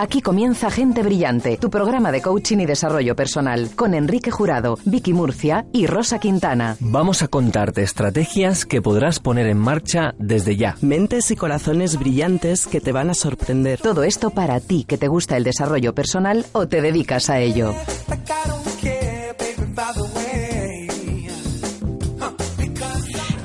Aquí comienza Gente Brillante, tu programa de coaching y desarrollo personal, con Enrique Jurado, Vicky Murcia y Rosa Quintana. Vamos a contarte estrategias que podrás poner en marcha desde ya. Mentes y corazones brillantes que te van a sorprender. Todo esto para ti que te gusta el desarrollo personal o te dedicas a ello.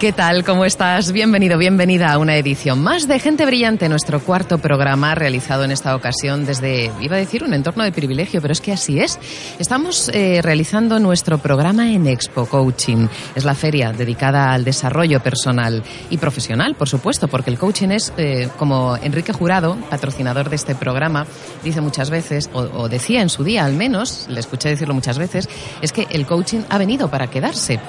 ¿Qué tal? ¿Cómo estás? Bienvenido, bienvenida a una edición más de Gente Brillante, nuestro cuarto programa realizado en esta ocasión desde, iba a decir, un entorno de privilegio, pero es que así es. Estamos eh, realizando nuestro programa en Expo Coaching. Es la feria dedicada al desarrollo personal y profesional, por supuesto, porque el coaching es, eh, como Enrique Jurado, patrocinador de este programa, dice muchas veces, o, decía en su día al menos, le escuché decirlo muchas veces, es que el coaching ha venido para quedarse.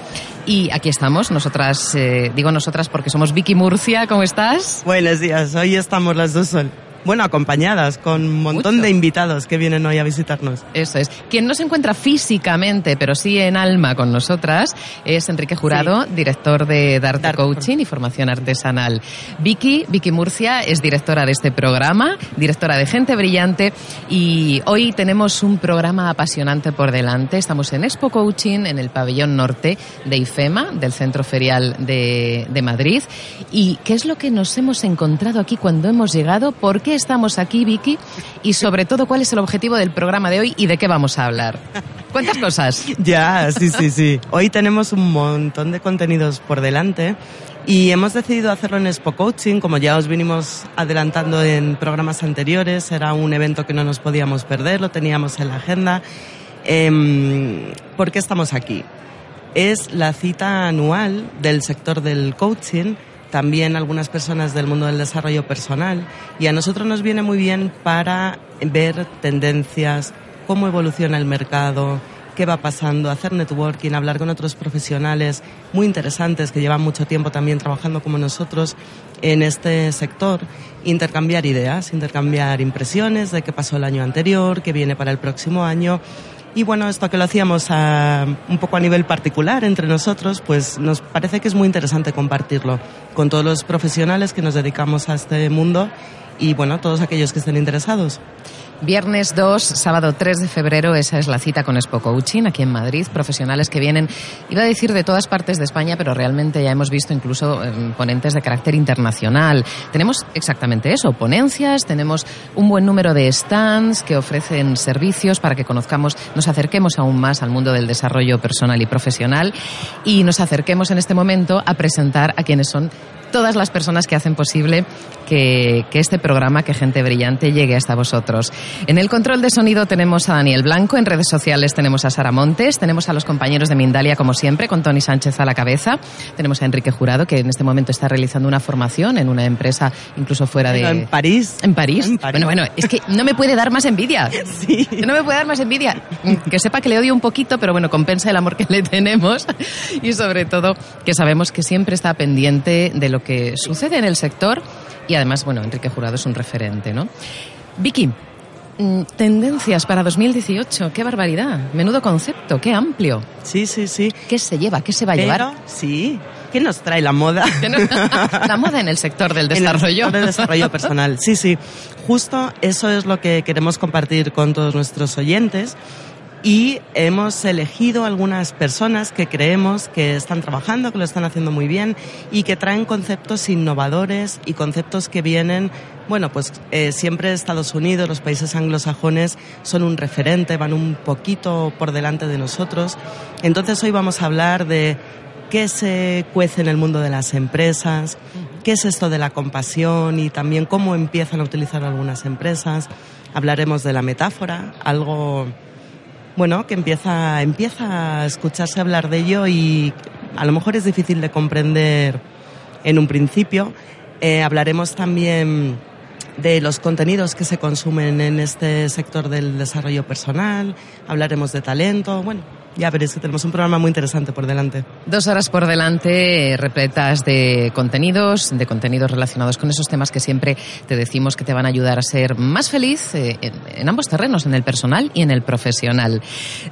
Y aquí estamos, nosotras, eh, digo nosotras porque somos Vicky Murcia, ¿cómo estás? Buenos días, hoy estamos las dos sol bueno, acompañadas con un montón de invitados que vienen hoy a visitarnos. Eso es. Quien no se encuentra físicamente, pero sí en alma con nosotras, es Enrique Jurado, director de Darte Coaching y Formación Artesanal. Vicky, Vicky Murcia, es directora de este programa, directora de Gente Brillante, y hoy tenemos un programa apasionante por delante. Estamos en Expo Coaching, en el pabellón norte de IFEMA, del Centro Ferial de, de Madrid. ¿Y qué es lo que nos hemos encontrado aquí cuando hemos llegado? ¿Por estamos aquí, Vicky? Y sobre todo, ¿cuál es el objetivo del programa de hoy y de qué vamos a hablar? ¿Cuántas cosas? Ya, sí, sí, sí. Hoy tenemos un montón de contenidos por delante. Y hemos decidido hacerlo en Expo Coaching, como ya os vinimos adelantando en programas anteriores, era un evento que no nos podíamos perder, lo teníamos en la agenda. Eh, ¿Por qué estamos aquí? Es la cita anual del sector del coaching también algunas personas del mundo del desarrollo personal. Y a nosotros nos viene muy bien para ver tendencias, cómo evoluciona el mercado, qué va pasando, hacer networking, hablar con otros profesionales muy interesantes que llevan mucho tiempo también trabajando como nosotros en este sector, intercambiar ideas, intercambiar impresiones de qué pasó el año anterior, qué viene para el próximo año y bueno, esto que lo hacíamos a, un poco a nivel particular entre nosotros, pues nos parece que es muy interesante compartirlo con todos los profesionales que nos dedicamos a este mundo y bueno, todos aquellos que estén interesados. Viernes 2, sábado 3 de febrero, esa es la cita con Expo Coaching aquí en Madrid. Profesionales que vienen, iba a decir de todas partes de España, pero realmente ya hemos visto incluso eh, ponentes de carácter internacional. Tenemos exactamente eso, ponencias, tenemos un buen número de stands que ofrecen servicios para que conozcamos, nos acerquemos aún más al mundo del desarrollo personal y profesional y nos acerquemos en este momento a presentar a quienes son todas las personas que hacen posible que, que, este programa, que Gente Brillante, llegue hasta vosotros. En el control de sonido tenemos a Daniel Blanco, en redes sociales tenemos a Sara Montes, tenemos a los compañeros de Mindalia, como siempre, con Tony Sánchez a la cabeza, tenemos a Enrique Jurado, que en este momento está realizando una formación en una empresa incluso fuera de... En París. En París. En París. Bueno, bueno, es que no me puede dar más envidia. Sí. No me puede dar más envidia. Que sepa que le odio un poquito, pero bueno, compensa el amor que le tenemos y sobre todo que sabemos que siempre está pendiente de lo que sucede en el sector y además, bueno, Enrique Jurado es un referente, ¿no? Vicky, mm, tendencias para 2018, qué barbaridad, menudo concepto, qué amplio. Sí, sí, sí. ¿Qué se lleva? ¿Qué se va a Pero, llevar? Sí. ¿Qué nos trae la moda? la moda en el sector del desarrollo. En el sector del desarrollo personal, sí, sí. Justo eso es lo que queremos compartir con todos nuestros oyentes y hemos elegido algunas personas que creemos que están trabajando, que lo están haciendo muy bien y que traen conceptos innovadores y conceptos que vienen, bueno, pues eh, siempre Estados Unidos, los países anglosajones son un referente, van un poquito por delante de nosotros. Entonces hoy vamos a hablar de qué se cuece en el mundo de las empresas, qué es esto de la compasión y también cómo empiezan a utilizar algunas empresas. Hablaremos de la metáfora, algo bueno, que empieza, empieza a escucharse hablar de ello y a lo mejor es difícil de comprender en un principio. Eh, hablaremos también de los contenidos que se consumen en este sector del desarrollo personal, hablaremos de talento, bueno, Ya veréis que tenemos un programa muy interesante por delante. Dos horas por delante eh, repletas de contenidos, de contenidos relacionados con esos temas que siempre te decimos que te van a ayudar a ser más feliz eh, en, ambos terrenos, en el personal y en el profesional.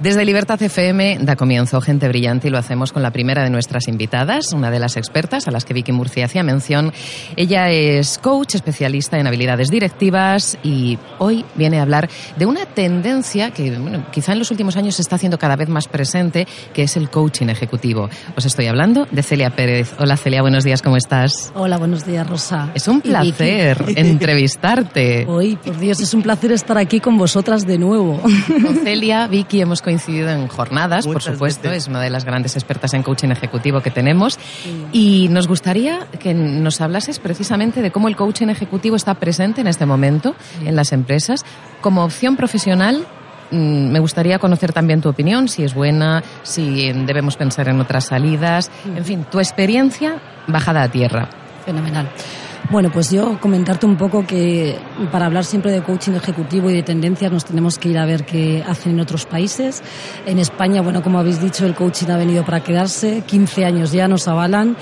Desde Libertad FM da comienzo Gente Brillante y lo hacemos con la primera de nuestras invitadas, una de las expertas a las que Vicky Murcia hacía mención. Ella es coach, especialista en habilidades directivas y hoy viene a hablar de una tendencia que quizá en los últimos años se está haciendo cada vez más presente, que es el coaching ejecutivo. Os estoy hablando de Celia Pérez. Hola Celia, buenos días, ¿cómo estás? Hola, buenos días, Rosa. Es un placer entrevistarte. Hoy, por Dios, es un placer estar aquí con vosotras de nuevo. Con Celia, Vicky, hemos coincidido en jornadas, por supuesto, es una de las grandes expertas en coaching ejecutivo que tenemos. Y nos gustaría que nos hablases precisamente de cómo el coaching ejecutivo está presente en este momento en las empresas como opción profesional me gustaría conocer también tu opinión, si es buena, si debemos pensar en otras salidas, en fin, tu experiencia bajada a tierra. Fenomenal. Bueno, pues yo comentarte un poco que para hablar siempre de coaching ejecutivo y de tendencias nos tenemos que ir a ver qué hacen en otros países. En España, bueno, como habéis dicho, el coaching ha venido para quedarse, 15 años ya nos avalan.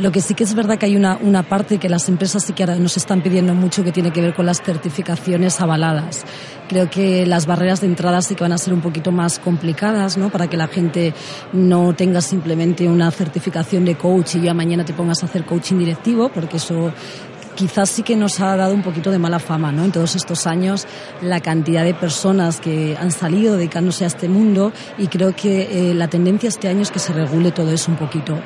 Lo que sí que es verdad que hay una, una parte que las empresas sí que ahora nos están pidiendo mucho que tiene que ver con las certificaciones avaladas. Creo que las barreras de entrada sí que van a ser un poquito más complicadas, ¿no? Para que la gente no tenga simplemente una certificación de coach y ya mañana te pongas a hacer coaching directivo, porque eso quizás sí que nos ha dado un poquito de mala fama, ¿no? En todos estos años, la cantidad de personas que han salido dedicándose a este mundo y creo que eh, la tendencia este año es que se regule todo eso un poquito.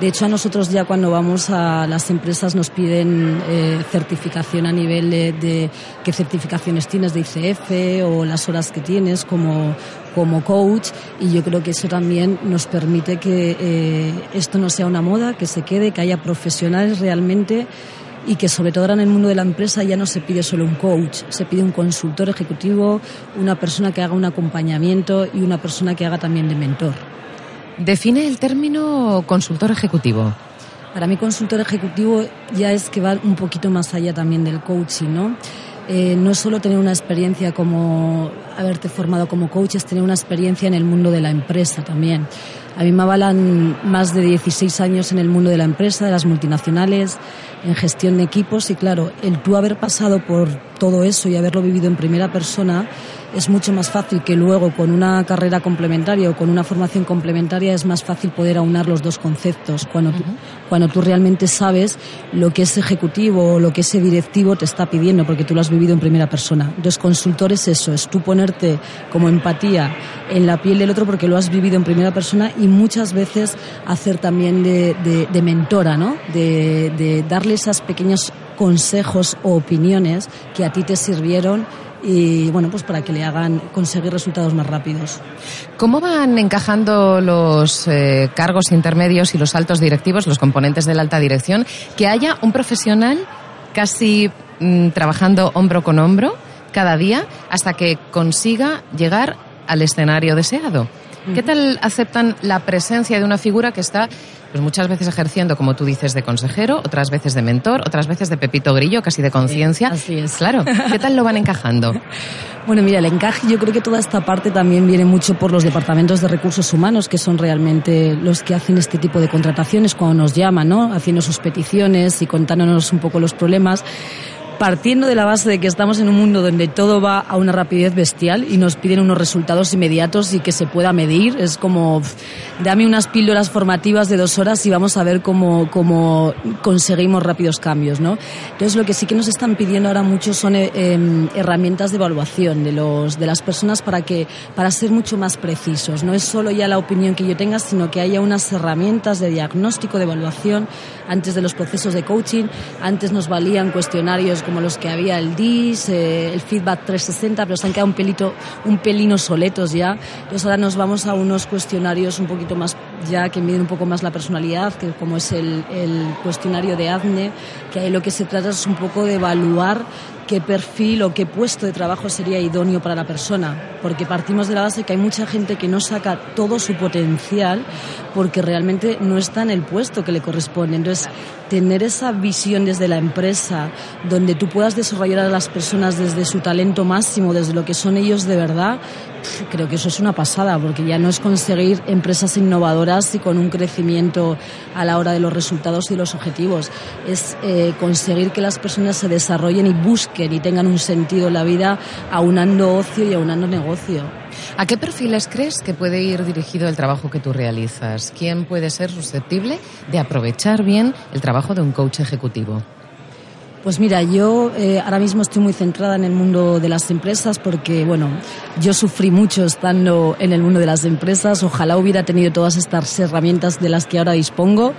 De hecho, a nosotros ya cuando vamos a las empresas nos piden eh, certificación a nivel de, qué certificaciones tienes de ICF o las horas que tienes como, como coach y yo creo que eso también nos permite que eh, esto no sea una moda, que se quede, que haya profesionales realmente y que sobre todo ahora en el mundo de la empresa ya no se pide solo un coach, se pide un consultor ejecutivo, una persona que haga un acompañamiento y una persona que haga también de mentor. Define el término consultor ejecutivo. Para mí consultor ejecutivo ya es que va un poquito más allá también del coaching, ¿no? Eh, no solo tener una experiencia como haberte formado como coach, es tener una experiencia en el mundo de la empresa también. A mí me avalan más de 16 años en el mundo de la empresa, de las multinacionales, en gestión de equipos. Y claro, el tú haber pasado por todo eso y haberlo vivido en primera persona es mucho más fácil que luego con una carrera complementaria o con una formación complementaria es más fácil poder aunar los dos conceptos. Cuando, cuando tú realmente sabes lo que ese ejecutivo o lo que ese directivo te está pidiendo porque tú lo has vivido en primera persona. Entonces, consultor es eso, es tú ponerte como empatía en la piel del otro porque lo has vivido en primera persona y muchas veces hacer también de, de, mentora, ¿no? De, de darle esas pequeños consejos o opiniones que a ti te sirvieron y bueno, pues para que le hagan conseguir resultados más rápidos. ¿Cómo van encajando los eh, cargos intermedios y los altos directivos, los componentes de la alta dirección, que haya un profesional casi mm, trabajando hombro con hombro cada día hasta que consiga llegar al escenario deseado? ¿Qué tal aceptan la presencia de una figura que está pues muchas veces ejerciendo, como tú dices, de consejero, otras veces de mentor, otras veces de Pepito Grillo, casi de conciencia. así es. Claro. ¿Qué tal lo van encajando? Bueno, mira, el encaje, yo creo que toda esta parte también viene mucho por los departamentos de recursos humanos, que son realmente los que hacen este tipo de contrataciones cuando nos llaman, ¿no? Haciendo sus peticiones y contándonos un poco los problemas partiendo de la base de que estamos en un mundo donde todo va a una rapidez bestial y nos piden unos resultados inmediatos y que se pueda medir. Es como, dame unas píldoras formativas de dos horas y vamos a ver cómo, cómo conseguimos rápidos cambios, ¿no? Entonces, lo que sí que nos están pidiendo ahora mucho son eh, em, herramientas de evaluación de, los, de las personas para, que, para ser mucho más precisos. No es solo ya la opinión que yo tenga, sino que haya unas herramientas de diagnóstico, de evaluación antes de los procesos de coaching. Antes nos valían cuestionarios como los que había el DIS, eh, el Feedback 360, pero se han quedado un pelito, un pelino soletos ya. Entonces ahora nos vamos a unos cuestionarios un poquito más ya que miden un poco más la personalidad, que como es el, el cuestionario de ADNE, que ahí lo que se trata es un poco de evaluar qué perfil o qué puesto de trabajo sería idóneo para la persona, porque partimos de la base que hay mucha gente que no saca todo su potencial porque realmente no está en el puesto que le corresponde. Entonces, tener esa visión desde la empresa, donde tú puedas desarrollar a las personas desde su talento máximo, desde lo que son ellos de verdad, creo que eso es una pasada, porque ya no es conseguir empresas innovadoras y con un crecimiento a la hora de los resultados y los objetivos, es eh, conseguir que las personas se desarrollen y busquen y tengan un sentido en la vida aunando ocio y aunando negocio. ¿A qué perfiles crees que puede ir dirigido el trabajo que tú realizas? ¿Quién puede ser susceptible de aprovechar bien el trabajo de un coach ejecutivo? Pues mira, yo eh, ahora mismo estoy muy centrada en el mundo de las empresas porque, bueno, yo sufrí mucho estando en el mundo de las empresas. Ojalá hubiera tenido todas estas herramientas de las que ahora dispongo,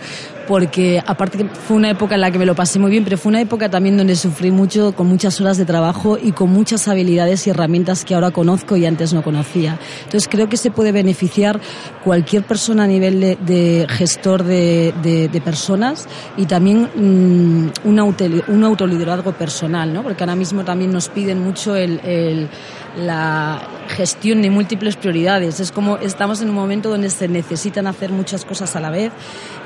porque aparte que fue una época en la que me lo pasé muy bien, pero fue una época también donde sufrí mucho, con muchas horas de trabajo y con muchas habilidades y herramientas que ahora conozco y antes no conocía. Entonces creo que se puede beneficiar cualquier persona a nivel de, gestor de, personas y también mm, un, un autoliderazgo personal, ¿no? porque ahora mismo también nos piden mucho el la gestión de múltiples prioridades. Es como estamos en un momento donde se necesitan hacer muchas cosas a la vez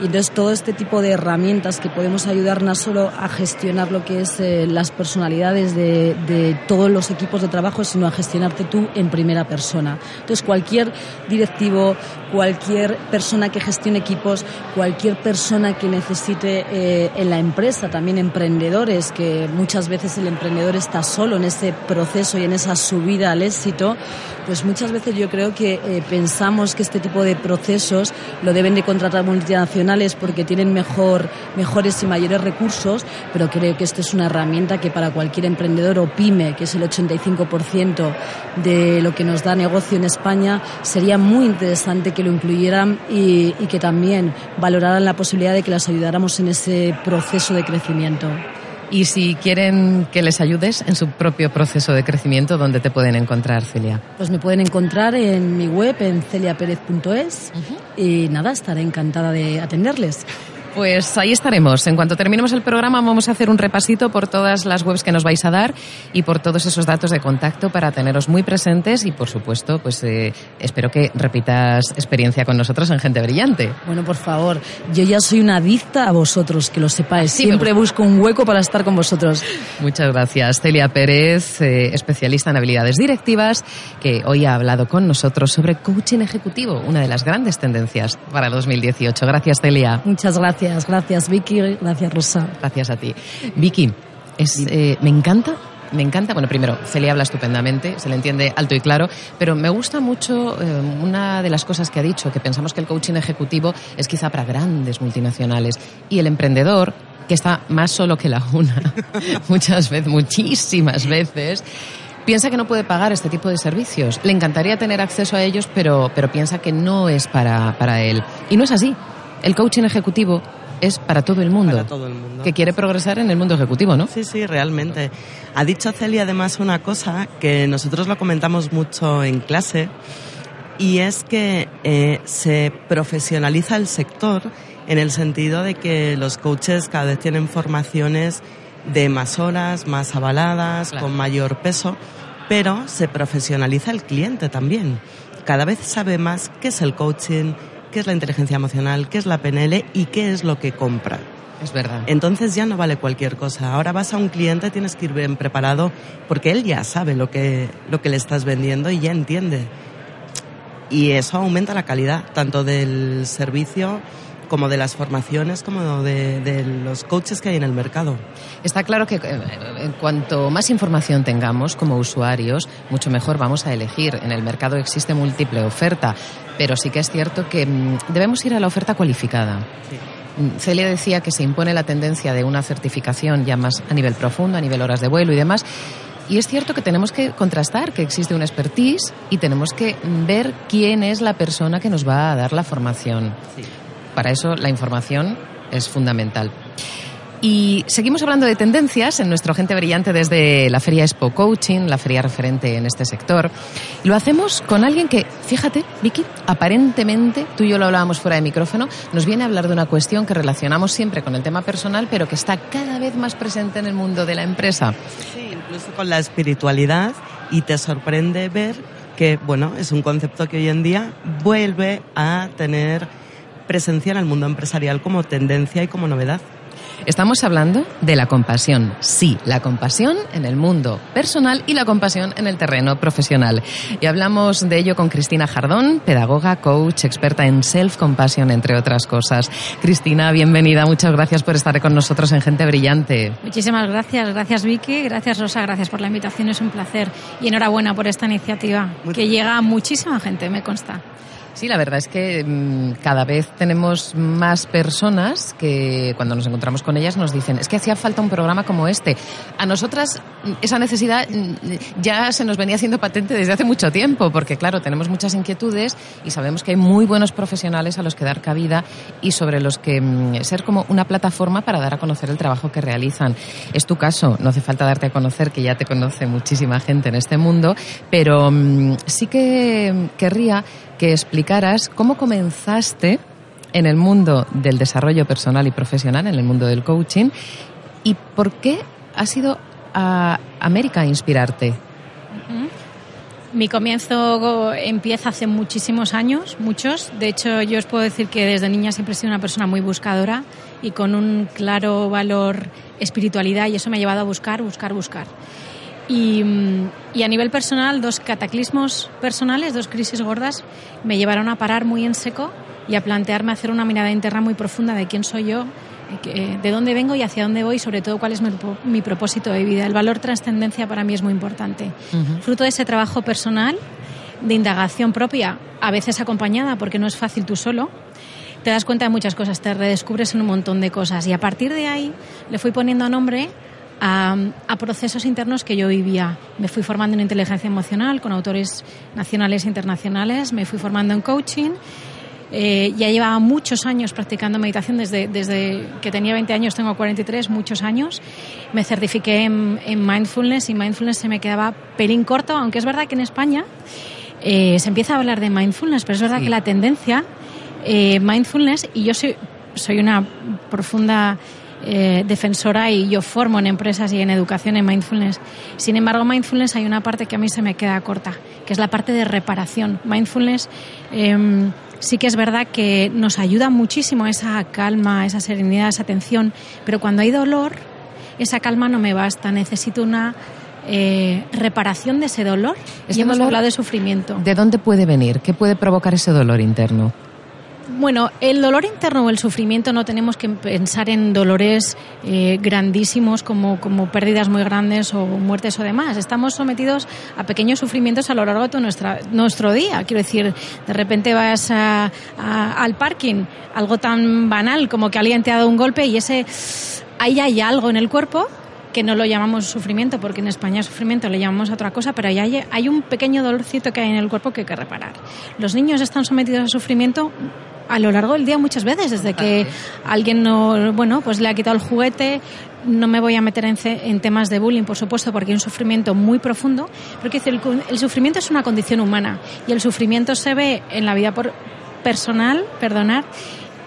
y entonces todo este tipo de herramientas que podemos ayudar no solo a gestionar lo que es eh, las personalidades de, todos los equipos de trabajo, sino a gestionarte tú en primera persona. Entonces cualquier directivo, cualquier persona que gestione equipos, cualquier persona que necesite eh, en la empresa, también emprendedores, que muchas veces el emprendedor está solo en ese proceso y en esa subida al éxito, pues muchas veces yo creo que eh, pensamos que este tipo de procesos lo deben de contratar multinacionales porque tienen mejor, mejores y mayores recursos, pero creo que esto es una herramienta que para cualquier emprendedor o pyme, que es el 85% de lo que nos da negocio en España, sería muy interesante que lo incluyeran y que también valoraran la posibilidad de que las ayudáramos en ese proceso de crecimiento. Y si quieren que les ayudes en su propio proceso de crecimiento, ¿dónde te pueden encontrar, Celia? Pues me pueden encontrar en mi web, en celiaperez.es, y nada, estaré encantada de atenderles. Pues ahí estaremos. En cuanto terminemos el programa vamos a hacer un repasito por todas las webs que nos vais a dar y por todos esos datos de contacto para teneros muy presentes y por supuesto pues eh, espero que repitas experiencia con nosotros en Gente Brillante. Bueno, por favor, yo ya soy una adicta a vosotros, que lo sepáis. Siempre busco un hueco para estar con vosotros. Muchas gracias. Celia Pérez, eh, especialista en habilidades directivas, que hoy ha hablado con nosotros sobre coaching ejecutivo, una de las grandes tendencias para el 2018. Gracias, Celia. Muchas gracias. Gracias, Vicky. Gracias, Rosa. Gracias a ti. Vicky, es, eh, me encanta me encanta, bueno, primero, Celia habla estupendamente, se le entiende alto y claro, pero me gusta mucho eh, una de las cosas que ha dicho, que pensamos que el coaching ejecutivo es quizá para grandes multinacionales y el emprendedor, que está más solo que la una, muchas veces, muchísimas veces, piensa que no puede pagar este tipo de servicios. Le encantaría tener acceso a ellos, pero, pero piensa que no es para, para él. Y no es así el coaching ejecutivo es para todo el mundo. Para todo el mundo. Que quiere progresar en el mundo ejecutivo, ¿no? Sí, sí, realmente. Ha dicho Celia además una cosa que nosotros lo comentamos mucho en clase y es que eh, se profesionaliza el sector en el sentido de que los coaches cada vez tienen formaciones de más horas, más avaladas, con mayor peso, pero se profesionaliza el cliente también. Cada vez sabe más qué es el coaching, qué es la inteligencia emocional, qué es la PNL y qué es lo que compra. Es verdad. Entonces ya no vale cualquier cosa. Ahora vas a un cliente, tienes que ir bien preparado porque él ya sabe lo que, lo que le estás vendiendo y ya entiende. Y eso aumenta la calidad tanto del servicio como de las formaciones, como de, los coaches que hay en el mercado. Está claro que eh, cuanto más información tengamos como usuarios, mucho mejor vamos a elegir. En el mercado existe múltiple oferta, pero sí que es cierto que mm, debemos ir a la oferta cualificada. Mm, Celia decía que se impone la tendencia de una certificación ya más a nivel profundo, a nivel horas de vuelo y demás. Y es cierto que tenemos que contrastar que existe una expertise y tenemos que ver quién es la persona que nos va a dar la formación. Para eso la información es fundamental. Y seguimos hablando de tendencias en nuestro Gente Brillante desde la Feria Expo Coaching, la feria referente en este sector. Lo hacemos con alguien que, fíjate, Vicky, aparentemente, tú y yo lo hablábamos fuera de micrófono, nos viene a hablar de una cuestión que relacionamos siempre con el tema personal, pero que está cada vez más presente en el mundo de la empresa. Sí, incluso con la espiritualidad, y te sorprende ver que, bueno, es un concepto que hoy en día vuelve a tener presencia en el mundo empresarial como tendencia y como novedad. Estamos hablando de la compasión. Sí, la compasión en el mundo personal y la compasión en el terreno profesional. Y hablamos de ello con Cristina Jardón, pedagoga, coach, experta en self-compassion, entre otras cosas. Cristina, bienvenida. Muchas gracias por estar con nosotros en Gente Brillante. Muchísimas gracias. Gracias, Vicky. Gracias, Rosa. Gracias por la invitación. Es un placer. Y enhorabuena por esta iniciativa, que llega a muchísima gente, me consta. Sí, la verdad es que mm, cada vez tenemos más personas que cuando nos encontramos con ellas nos dicen, es que hacía falta un programa como este. A nosotras mm, esa necesidad mm, ya se nos venía haciendo patente desde hace mucho tiempo, porque claro, tenemos muchas inquietudes y sabemos que hay muy buenos profesionales a los que dar cabida y sobre los que ser como una plataforma para dar a conocer el trabajo que realizan. Es tu caso, no hace falta darte a conocer, que ya te conoce muchísima gente en este mundo, pero sí que querría que explicaras cómo comenzaste en el mundo del desarrollo personal y profesional, en el mundo del coaching, y por qué ha sido a América a inspirarte. Mi comienzo empieza hace muchísimos años, muchos. De hecho, yo os puedo decir que desde niña siempre he sido una persona muy buscadora y con un claro valor espiritualidad y eso me ha llevado a buscar, buscar, buscar. Y, a nivel personal, dos cataclismos personales, dos crisis gordas, me llevaron a parar muy en seco y a plantearme hacer una mirada interna muy profunda de quién soy yo, de dónde vengo y hacia dónde voy, y sobre todo cuál es mi, propósito de vida. El valor trascendencia para mí es muy importante. Fruto de ese trabajo personal, de indagación propia, a veces acompañada, porque no es fácil tú solo, te das cuenta de muchas cosas, te redescubres en un montón de cosas. Y a partir de ahí le fui poniendo nombre a, procesos internos que yo vivía. Me fui formando en inteligencia emocional con autores nacionales e internacionales, me fui formando en coaching. Eh, ya llevaba muchos años practicando meditación, desde, desde que tenía 20 años, tengo 43, muchos años. Me certifiqué en, mindfulness y mindfulness se me quedaba pelín corto, aunque es verdad que en España eh, se empieza a hablar de mindfulness, pero es verdad que la tendencia, eh, mindfulness, y yo soy, soy una profunda eh, defensora y yo formo en empresas y en educación en mindfulness. Sin embargo, mindfulness hay una parte que a mí se me queda corta, que es la parte de reparación. Mindfulness em, sí que es verdad que nos ayuda muchísimo esa calma, esa serenidad, esa atención, pero cuando hay dolor, esa calma no me basta, necesito una eh, reparación de ese dolor. y hemos hablado de sufrimiento. ¿De dónde puede venir? ¿Qué puede provocar ese dolor interno? Bueno, el dolor interno o el sufrimiento no tenemos que pensar en dolores eh, grandísimos como, como pérdidas muy grandes o muertes o demás. Estamos sometidos a pequeños sufrimientos a lo largo de todo nuestra, nuestro día. Quiero decir, de repente vas al parking, algo tan banal como que alguien te ha dado un golpe y ese ahí hay algo en el cuerpo que no lo llamamos sufrimiento, porque en España sufrimiento le llamamos a otra cosa, pero hay, hay un pequeño dolorcito que hay en el cuerpo que hay que reparar. Los niños están sometidos a sufrimiento a lo largo del día muchas veces, desde que alguien no, bueno, pues le ha quitado el juguete, no me voy a meter en, temas de bullying, por supuesto, porque hay un sufrimiento muy profundo, porque el, el sufrimiento es una condición humana y el sufrimiento se ve en la vida por, personal, perdonar,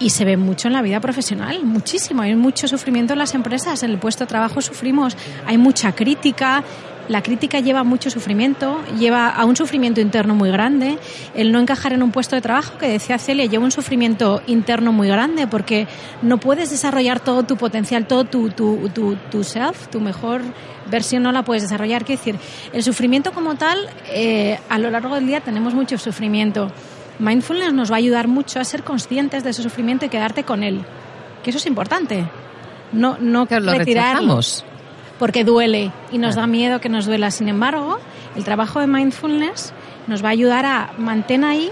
y se ve mucho en la vida profesional, muchísimo. Hay mucho sufrimiento en las empresas, en el puesto de trabajo sufrimos, hay mucha crítica, la crítica lleva mucho sufrimiento, lleva a un sufrimiento interno muy grande. El no encajar en un puesto de trabajo, que decía Celia, lleva un sufrimiento interno muy grande porque no puedes desarrollar todo tu potencial, todo tu, tu, tu, tu self, tu mejor versión no la puedes desarrollar. Quiero decir, el sufrimiento como tal, eh, a lo largo del día tenemos mucho sufrimiento. Mindfulness nos va a ayudar mucho a ser conscientes de ese sufrimiento y quedarte con él. Que eso es importante. No, no que lo retirarnos porque duele y nos da miedo que nos duela. Sin embargo, el trabajo de mindfulness nos va a ayudar a mantener ahí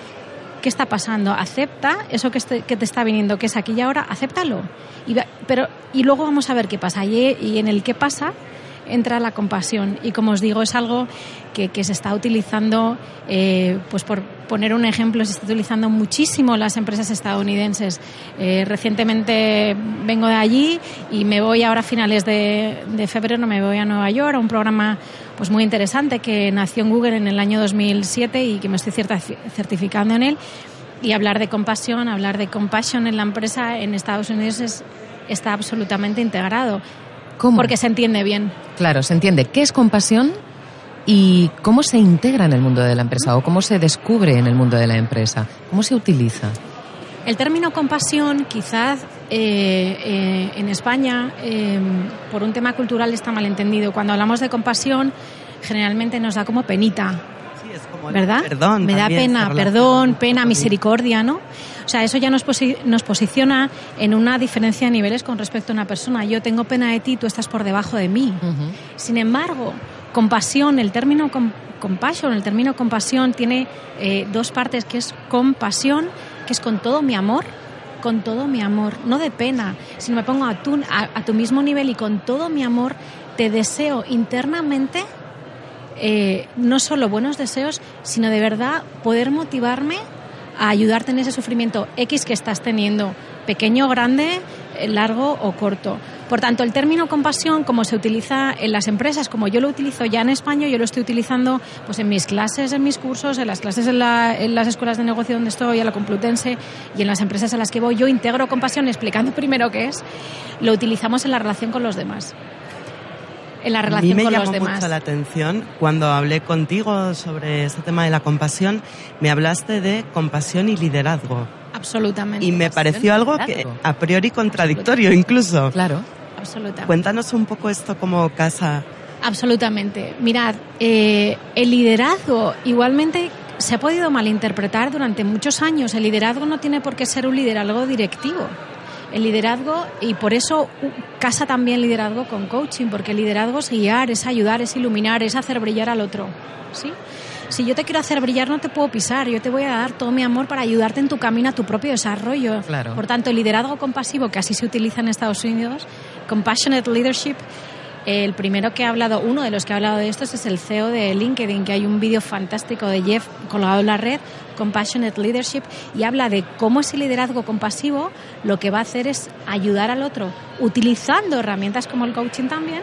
qué está pasando, acepta eso que, que te está viniendo, que es aquí y ahora, acéptalo. Y, pero, y luego vamos a ver qué pasa. Y, y en el qué pasa, entra la compasión. Y como os digo, es algo que, se está utilizando, eh, pues por poner un ejemplo, se está utilizando muchísimo las empresas estadounidenses. Eh, recientemente vengo de allí y me voy ahora a finales de, febrero, me voy a Nueva York a un programa pues muy interesante que nació en Google en el año 2007 y que me estoy certificando en él. Y hablar de compasión, hablar de compasión en la empresa en Estados Unidos está absolutamente integrado. Porque se entiende bien. Claro, se entiende. ¿Qué es compasión? ¿Y cómo se integra en el mundo de la empresa o cómo se descubre en el mundo de la empresa? ¿Cómo se utiliza? El término compasión, quizás eh, eh, en España, eh, por un tema cultural, está mal entendido. Cuando hablamos de compasión, generalmente nos da como penita. ¿Verdad? Perdón. Me da pena, perdón, pena, misericordia, ¿no? O sea, eso ya nos, nos posiciona en una diferencia de niveles con respecto a una persona. Yo tengo pena de ti, tú estás por debajo de mí. Sin embargo, compasión, el término compasión, el término compasión tiene dos partes, que es compasión que es con todo mi amor, con todo mi amor, no de pena, sino me pongo a tu, a, tu mismo nivel y con todo mi amor te deseo internamente eh, no solo buenos deseos, sino de verdad poder motivarme a ayudarte en ese sufrimiento X que estás teniendo, pequeño, grande, eh, largo o corto. Por tanto, el término compasión, como se utiliza en las empresas, como yo lo utilizo ya en España, yo lo estoy utilizando pues en mis clases, en mis cursos, en las clases en, las escuelas de negocio donde estoy, a la Complutense y en las empresas a las que voy, yo integro compasión explicando primero qué es, lo utilizamos en la relación con los demás en la relación a mí me con llamó mucho la atención cuando hablé contigo sobre este tema de la compasión, me hablaste de compasión y liderazgo. Absolutamente. Y me pareció algo que a priori contradictorio incluso. Claro. Absolutamente. Cuéntanos un poco esto como casa. Absolutamente. Mirad, eh, el liderazgo igualmente se ha podido malinterpretar durante muchos años. El liderazgo no tiene por qué ser un liderazgo directivo el liderazgo y por eso casa también liderazgo con coaching, porque el liderazgo es guiar, es ayudar, es iluminar, es hacer brillar al otro. ¿sí? Si yo te quiero hacer brillar, no te puedo pisar. Yo te voy a dar todo mi amor para ayudarte en tu camino a tu propio desarrollo. Por tanto, el liderazgo compasivo, que así se utiliza en Estados Unidos, Compassionate Leadership, el primero que ha hablado, uno de los que ha hablado de esto es el CEO de LinkedIn, que hay un vídeo fantástico de Jeff colgado en la red, Compassionate Leadership, y habla de cómo ese liderazgo compasivo lo que va a hacer es ayudar al otro, utilizando herramientas como el coaching también,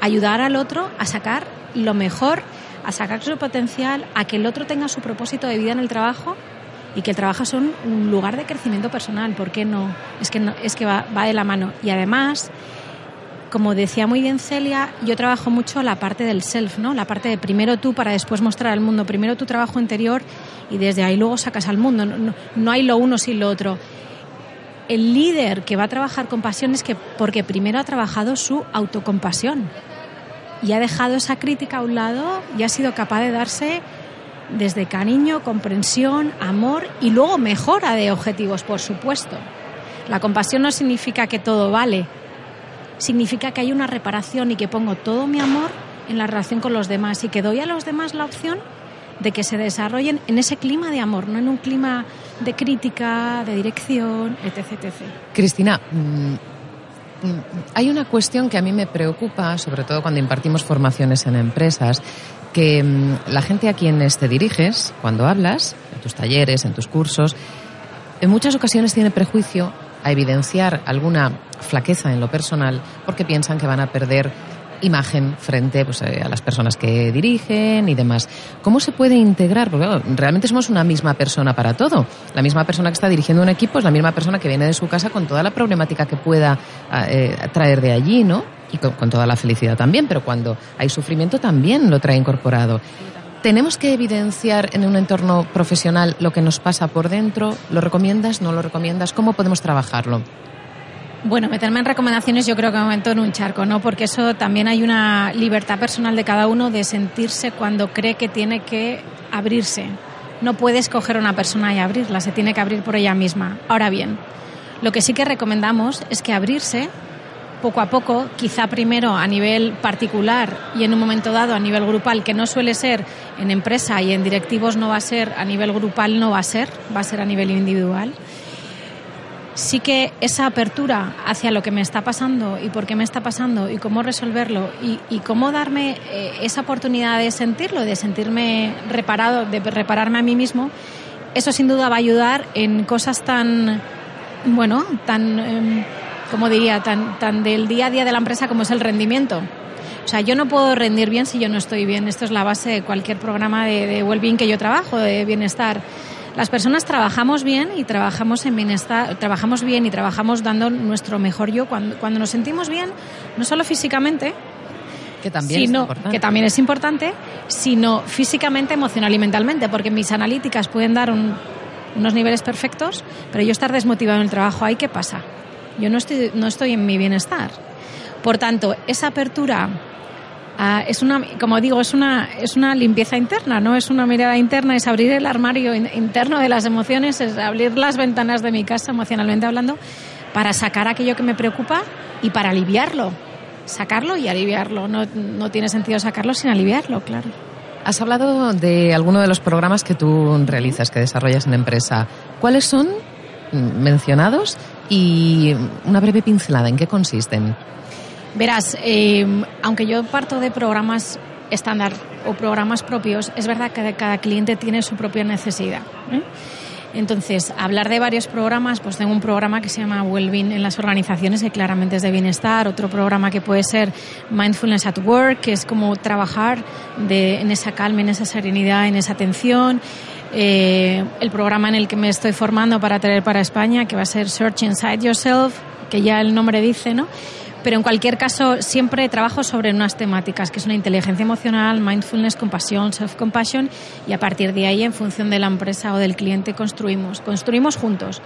ayudar al otro a sacar lo mejor, a sacar su potencial, a que el otro tenga su propósito de vida en el trabajo y que el trabajo es un lugar de crecimiento personal. ¿Por qué no? Es que, no, es que va de la mano. Y además como decía muy bien Celia, yo trabajo mucho la parte del self, ¿no? La parte de primero tú para después mostrar al mundo. Primero tu trabajo interior y desde ahí luego sacas al mundo. No, hay lo uno sin lo otro. El líder que va a trabajar con pasión es que porque primero ha trabajado su autocompasión y ha dejado esa crítica a un lado y ha sido capaz de darse desde cariño, comprensión, amor y luego mejora de objetivos, por supuesto. La compasión no significa que todo vale, significa que hay una reparación y que pongo todo mi amor en la relación con los demás y que doy a los demás la opción de que se desarrollen en ese clima de amor, no en un clima de crítica, de dirección, etc. etc. Cristina, mm, mm, hay una cuestión que a mí me preocupa, sobre todo cuando impartimos formaciones en empresas, que mm, la gente a quienes te diriges, cuando hablas, en tus talleres, en tus cursos, en muchas ocasiones tiene prejuicio a evidenciar alguna flaqueza en lo personal porque piensan que van a perder imagen frente pues, eh, a las personas que dirigen y demás. ¿Cómo se puede integrar? Porque realmente somos una misma persona para todo. La misma persona que está dirigiendo un equipo es la misma persona que viene de su casa con toda la problemática que pueda eh, traer de allí, ¿no? Y con toda la felicidad también, pero cuando hay sufrimiento también lo trae incorporado. ¿Tenemos que evidenciar en un entorno profesional lo que nos pasa por dentro? ¿Lo recomiendas? ¿No lo recomiendas? ¿Cómo podemos trabajarlo? Bueno, meterme en recomendaciones yo creo que me meto en un charco, ¿no? Porque eso también hay una libertad personal de cada uno de sentirse cuando cree que tiene que abrirse. No puede escoger a una persona y abrirla, se tiene que abrir por ella misma. Ahora bien, lo que sí que recomendamos es que abrirse poco a poco, quizá primero a nivel particular y en un momento dado a nivel grupal, que no suele ser en empresa y en directivos no va a ser, a nivel grupal no va a ser, va a ser a nivel individual. Sí que esa apertura hacia lo que me está pasando y por qué me está pasando y cómo resolverlo y, cómo darme eh, esa oportunidad de sentirlo, de sentirme reparado, de repararme a mí mismo, eso sin duda va a ayudar en cosas tan, bueno, tan... Em, como diría, tan, tan del día a día de la empresa como es el rendimiento. O sea, yo no puedo rendir bien si yo no estoy bien. Esto es la base de cualquier programa de, de well-being que yo trabajo, de bienestar. Las personas trabajamos bien y trabajamos en bienestar, trabajamos bien y trabajamos dando nuestro mejor yo cuando, cuando nos sentimos bien, no solo físicamente, que también, sino, es importante. que también es importante, sino físicamente, emocional y mentalmente, porque mis analíticas pueden dar un unos niveles perfectos, pero yo estar desmotivado en el trabajo, ¿ahí qué pasa? Yo no estoy, no estoy en mi bienestar. Por tanto, esa apertura ah, es una, como digo, es una, es una limpieza interna, no es una mirada interna, es abrir el armario interno de las emociones, es abrir las ventanas de mi casa emocionalmente hablando para sacar aquello que me preocupa y para aliviarlo. Sacarlo y aliviarlo. No, no tiene sentido sacarlo sin aliviarlo, claro. Has hablado de alguno de los programas que tú realizas, que desarrollas en empresa. ¿Cuáles son mm, mencionados y una breve pincelada en qué consisten? Verás, eh, aunque yo parto de programas estándar o programas propios, es verdad que cada cliente tiene su propia necesidad. ¿eh? Entonces, hablar de varios programas, pues tengo un programa que se llama Wellbeing en las organizaciones, que claramente es de bienestar, otro programa que puede ser Mindfulness at Work, que es como trabajar de, en esa calma, en esa serenidad, en esa atención. Eh, el programa en el que me estoy formando para traer para España, que va a ser Search Inside Yourself, que ya el nombre dice, ¿no? Pero en cualquier caso, siempre trabajo sobre unas temáticas, que es una inteligencia emocional, mindfulness, compasión, self-compassion, y a partir de ahí, en función de la empresa o del cliente, construimos. Construimos juntos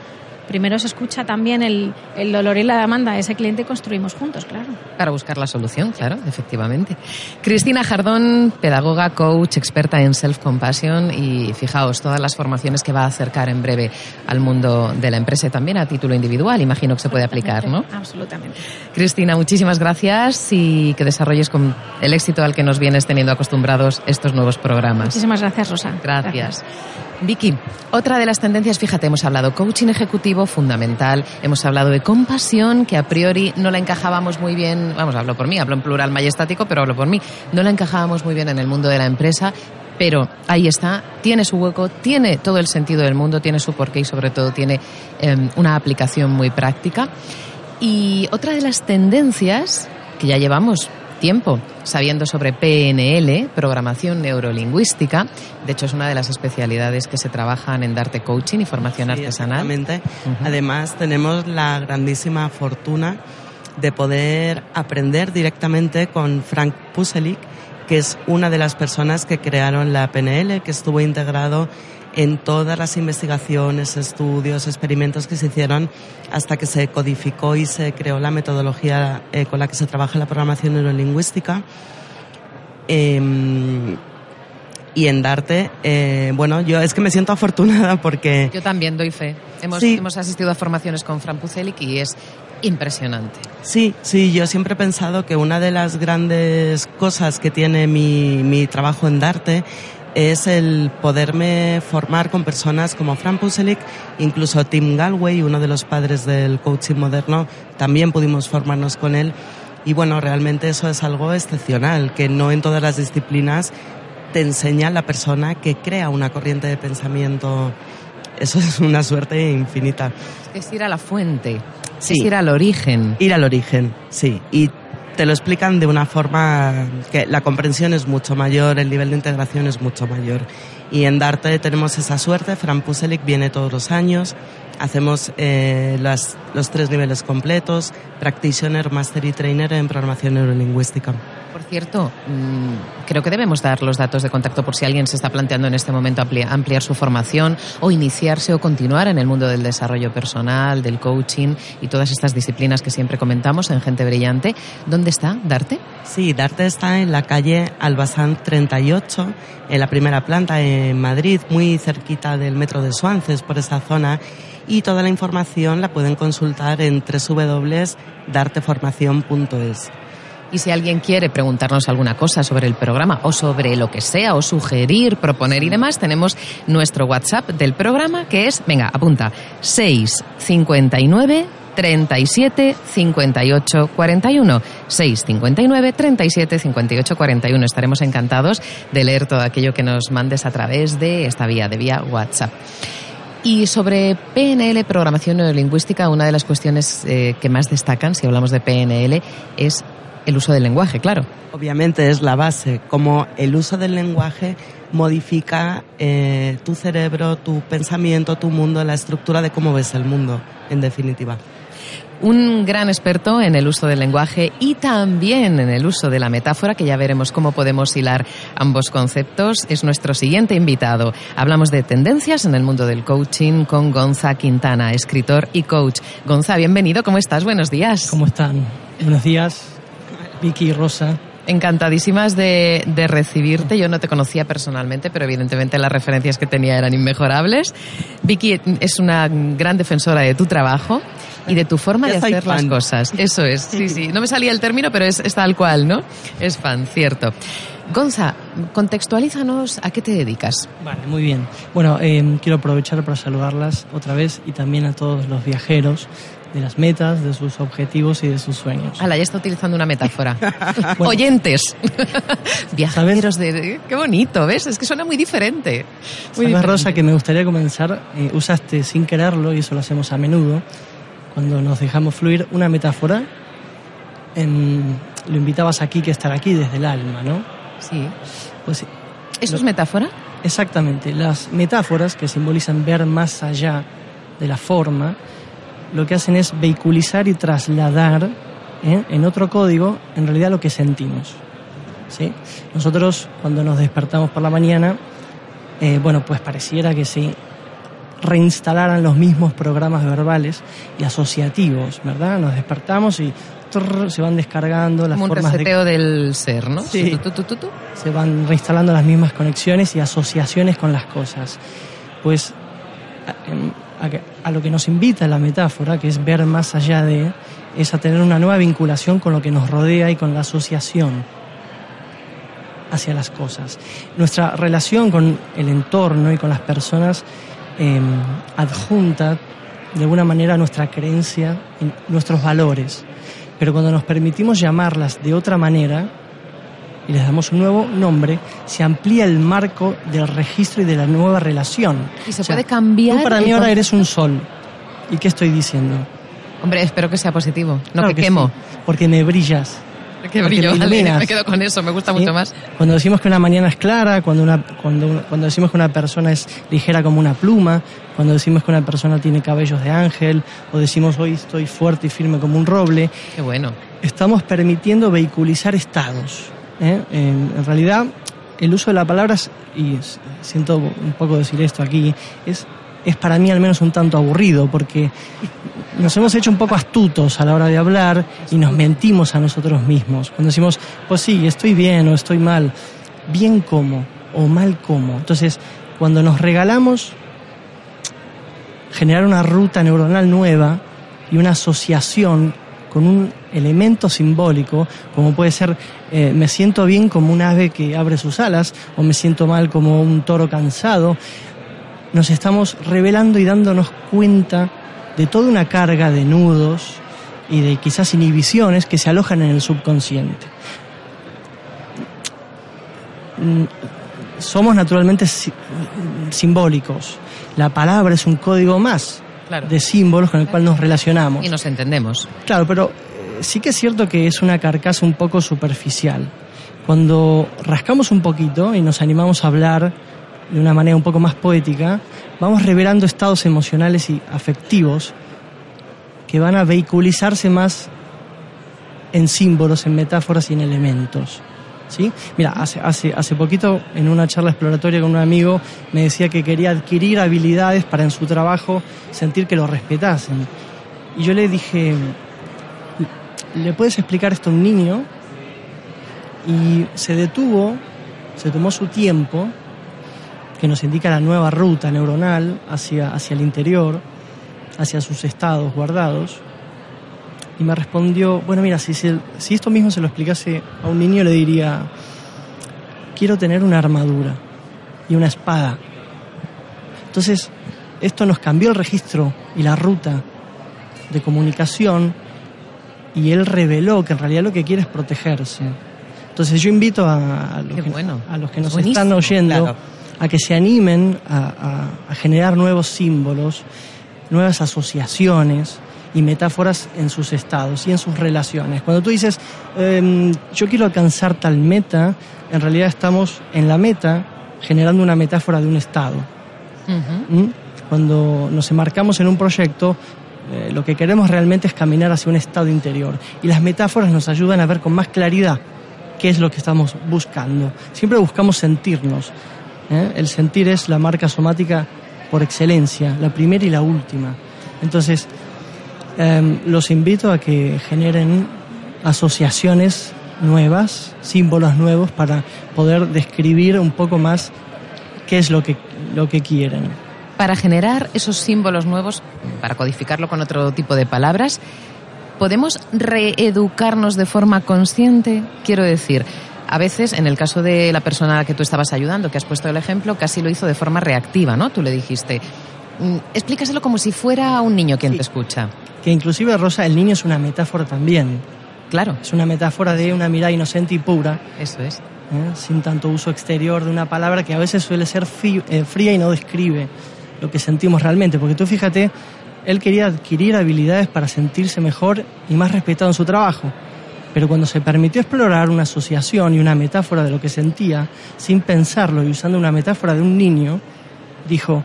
primero se escucha también el, el, dolor y la demanda ese cliente y construimos juntos, claro. Para buscar la solución, claro, efectivamente. Cristina Jardón, pedagoga, coach, experta en self-compassion y fijaos, todas las formaciones que va a acercar en breve al mundo de la empresa y también a título individual, imagino que se puede aplicar, ¿no? Absolutamente. Cristina, muchísimas gracias y que desarrolles con el éxito al que nos vienes teniendo acostumbrados estos nuevos programas. Muchísimas gracias, Rosa. gracias. gracias. Vicky, otra de las tendencias, fíjate, hemos hablado coaching ejecutivo fundamental, hemos hablado de compasión, que a priori no la encajábamos muy bien, vamos, hablo por mí, hablo en plural majestático, pero hablo por mí, no la encajábamos muy bien en el mundo de la empresa, pero ahí está, tiene su hueco, tiene todo el sentido del mundo, tiene su porqué y sobre todo tiene eh, una aplicación muy práctica. Y otra de las tendencias que ya llevamos tiempo sabiendo sobre PNL, programación neurolingüística. De hecho, es una de las especialidades que se trabajan en Darte Coaching y formación sí, artesanal. Exactamente. Uh -huh. Además, tenemos la grandísima fortuna de poder aprender directamente con Frank Puselic, que es una de las personas que crearon la PNL, que estuvo integrado en todas las investigaciones, estudios, experimentos que se hicieron hasta que se codificó y se creó la metodología eh, con la que se trabaja la programación neurolingüística. Eh, y en Darte, eh, bueno, yo es que me siento afortunada porque... Yo también doy fe. Hemos, sí. hemos asistido a formaciones con Fran Pucelic y es impresionante. Sí, sí, yo siempre he pensado que una de las grandes cosas que tiene mi, mi trabajo en Darte es el poderme formar con personas como Fran Puselic, incluso Tim Galway, uno de los padres del coaching moderno, también pudimos formarnos con él. Y bueno, realmente eso es algo excepcional, que no en todas las disciplinas te enseña la persona que crea una corriente de pensamiento. Eso es una suerte infinita. Es ir a la fuente, sí. es ir al origen. Ir al origen, sí. Y te lo explican de una forma que la comprensión es mucho mayor, el nivel de integración es mucho mayor. Y en Darte tenemos esa suerte, Fran Puselic viene todos los años, hacemos eh, las, los tres niveles completos, Practitioner, Master y Trainer en programación neurolingüística. Cierto, creo que debemos dar los datos de contacto por si alguien se está planteando en este momento ampliar su formación o iniciarse o continuar en el mundo del desarrollo personal, del coaching y todas estas disciplinas que siempre comentamos en Gente Brillante. ¿Dónde está Darte? Sí, Darte está en la calle Albazán 38, en la primera planta en Madrid, muy cerquita del metro de Suances, por esa zona y toda la información la pueden consultar en www.darteformación.es. Y si alguien quiere preguntarnos alguna cosa sobre el programa o sobre lo que sea, o sugerir, proponer y demás, tenemos nuestro WhatsApp del programa que es, venga, apunta, 659 37 58 41 659 37 58 41 estaremos encantados de leer todo aquello que nos mandes a través de esta vía de vía WhatsApp. Y sobre PNL, programación neurolingüística, una de las cuestiones eh, que más destacan, si hablamos de PNL, es el uso del lenguaje, claro. Obviamente es la base, como el uso del lenguaje modifica eh, tu cerebro, tu pensamiento, tu mundo, la estructura de cómo ves el mundo, en definitiva. Un gran experto en el uso del lenguaje y también en el uso de la metáfora, que ya veremos cómo podemos hilar ambos conceptos, es nuestro siguiente invitado. Hablamos de tendencias en el mundo del coaching con Gonza Quintana, escritor y coach. Gonza, bienvenido, ¿cómo estás? Buenos días. ¿Cómo están? Buenos días, Vicky y Rosa. Encantadísimas de, de, recibirte. Yo no te conocía personalmente, pero evidentemente las referencias que tenía eran inmejorables. Vicky es una gran defensora de tu trabajo y de tu forma de hacer las cosas. Eso es, sí, sí. No me salía el término, pero es, es tal cual, ¿no? Es fan, cierto. Gonza, contextualízanos a qué te dedicas. Vale, muy bien. Bueno, eh, quiero aprovechar para saludarlas otra vez y también a todos los viajeros de las metas, de sus objetivos y de sus sueños. Ala, ya está utilizando una metáfora. bueno, Oyentes. Viajeros de... Qué bonito, ¿ves? Es que suena muy diferente. Muy ¿Sabes, Rosa, que me gustaría comenzar? Eh, usaste sin quererlo, y eso lo hacemos a menudo, cuando nos dejamos fluir, una metáfora. En, lo invitabas aquí que estar aquí desde el alma, ¿no? Sí. Pues sí. ¿Eso lo, es metáfora? Exactamente. Las metáforas que simbolizan ver más allá de la forma, lo que hacen es vehiculizar y trasladar ¿eh? en otro código en realidad lo que sentimos. ¿sí? Nosotros cuando nos despertamos por la mañana, eh, bueno, pues pareciera que se reinstalaran los mismos programas verbales y asociativos, ¿verdad? Nos despertamos y trrr, se van descargando las Como formas un reseteo de... del ser, ¿no? Sí. Tu, tu, tu, se van reinstalando las mismas conexiones y asociaciones con las cosas. Pues a, lo que nos invita la metáfora, que es ver más allá de, es a tener una nueva vinculación con lo que nos rodea y con la asociación hacia las cosas. Nuestra relación con el entorno y con las personas eh, adjunta de alguna manera nuestra creencia en nuestros valores. Pero cuando nos permitimos llamarlas de otra manera y les damos un nuevo nombre, se amplía el marco del registro y de la nueva relación. Y se o sea, puede cambiar. Tú para mí ahora eres un sol. ¿Y qué estoy diciendo? Hombre, espero que sea positivo, no claro que, que, quemo. Sí, porque me brillas. Que brillo, me, vale, me quedo con eso, me gusta ¿Sí? mucho más. Cuando decimos que una mañana es clara, cuando, una, cuando, cuando decimos que una persona es ligera como una pluma, cuando decimos que una persona tiene cabellos de ángel, o decimos hoy estoy fuerte y firme como un roble. Qué bueno. Estamos permitiendo vehiculizar estados. ¿Eh? En, realidad, el uso de la palabra, y siento un poco decir esto aquí, es es para mí al menos un tanto aburrido porque nos hemos hecho un poco astutos a la hora de hablar y nos mentimos a nosotros mismos. Cuando decimos, pues sí, estoy bien o estoy mal, bien como o mal como. Entonces, cuando nos regalamos generar una ruta neuronal nueva y una asociación con un elemento simbólico, como puede ser eh, me siento bien como un ave que abre sus alas o me siento mal como un toro cansado, nos estamos revelando y dándonos cuenta de toda una carga de nudos y de quizás inhibiciones que se alojan en el subconsciente. Somos naturalmente simbólicos. La palabra es un código más claro. de símbolos con el cual nos relacionamos. Y nos entendemos. Claro, pero sí que es cierto que es una carcasa un poco superficial. Cuando rascamos un poquito y nos animamos a hablar de una manera un poco más poética, vamos revelando estados emocionales y afectivos que van a vehiculizarse más en símbolos, en metáforas y en elementos. ¿Sí? Mira, hace, hace, hace poquito en una charla exploratoria con un amigo me decía que quería adquirir habilidades para en su trabajo sentir que lo respetasen. Y yo le dije, ¿le puedes explicar esto a un niño? Y se detuvo, se tomó su tiempo que nos indica la nueva ruta neuronal hacia, hacia el interior, hacia sus estados guardados. Y me respondió, bueno, mira, si, si, si esto mismo se lo explicase a un niño, le diría, quiero tener una armadura y una espada. Entonces, esto nos cambió el registro y la ruta de comunicación y él reveló que en realidad lo que quiere es protegerse. Entonces yo invito a, a los, que, bueno. a los que nos Buenísimo, están oyendo claro a que se animen a, a, a, generar nuevos símbolos, nuevas asociaciones y metáforas en sus estados y en sus relaciones. Cuando tú dices, eh, yo quiero alcanzar tal meta, en realidad estamos en la meta generando una metáfora de un estado. Uh -huh. ¿Mm? Cuando nos enmarcamos en un proyecto, Eh, lo que queremos realmente es caminar hacia un estado interior. Y las metáforas nos ayudan a ver con más claridad qué es lo que estamos buscando. Siempre buscamos sentirnos. ¿eh? El sentir es la marca somática por excelencia, la primera y la última. Entonces, em, los invito a que generen asociaciones nuevas, símbolos nuevos para poder describir un poco más qué es lo que, lo que quieren. Para generar esos símbolos nuevos, para codificarlo con otro tipo de palabras, ¿podemos reeducarnos de forma consciente? Quiero decir, a veces, en el caso de la persona a la que tú estabas ayudando, que has puesto el ejemplo, casi lo hizo de forma reactiva, ¿no? Tú le dijiste, mm, explícaselo como si fuera un niño quien te escucha. Que inclusive, Rosa, el niño es una metáfora también. Claro. Es una metáfora de una mirada inocente y pura. Eso es. ¿eh? sin tanto uso exterior de una palabra que a veces suele ser eh, fría y no describe lo que sentimos realmente. Porque tú fíjate, él quería adquirir habilidades para sentirse mejor y más respetado en su trabajo. Pero cuando se permitió explorar una asociación y una metáfora de lo que sentía, sin pensarlo y usando una metáfora de un niño, dijo,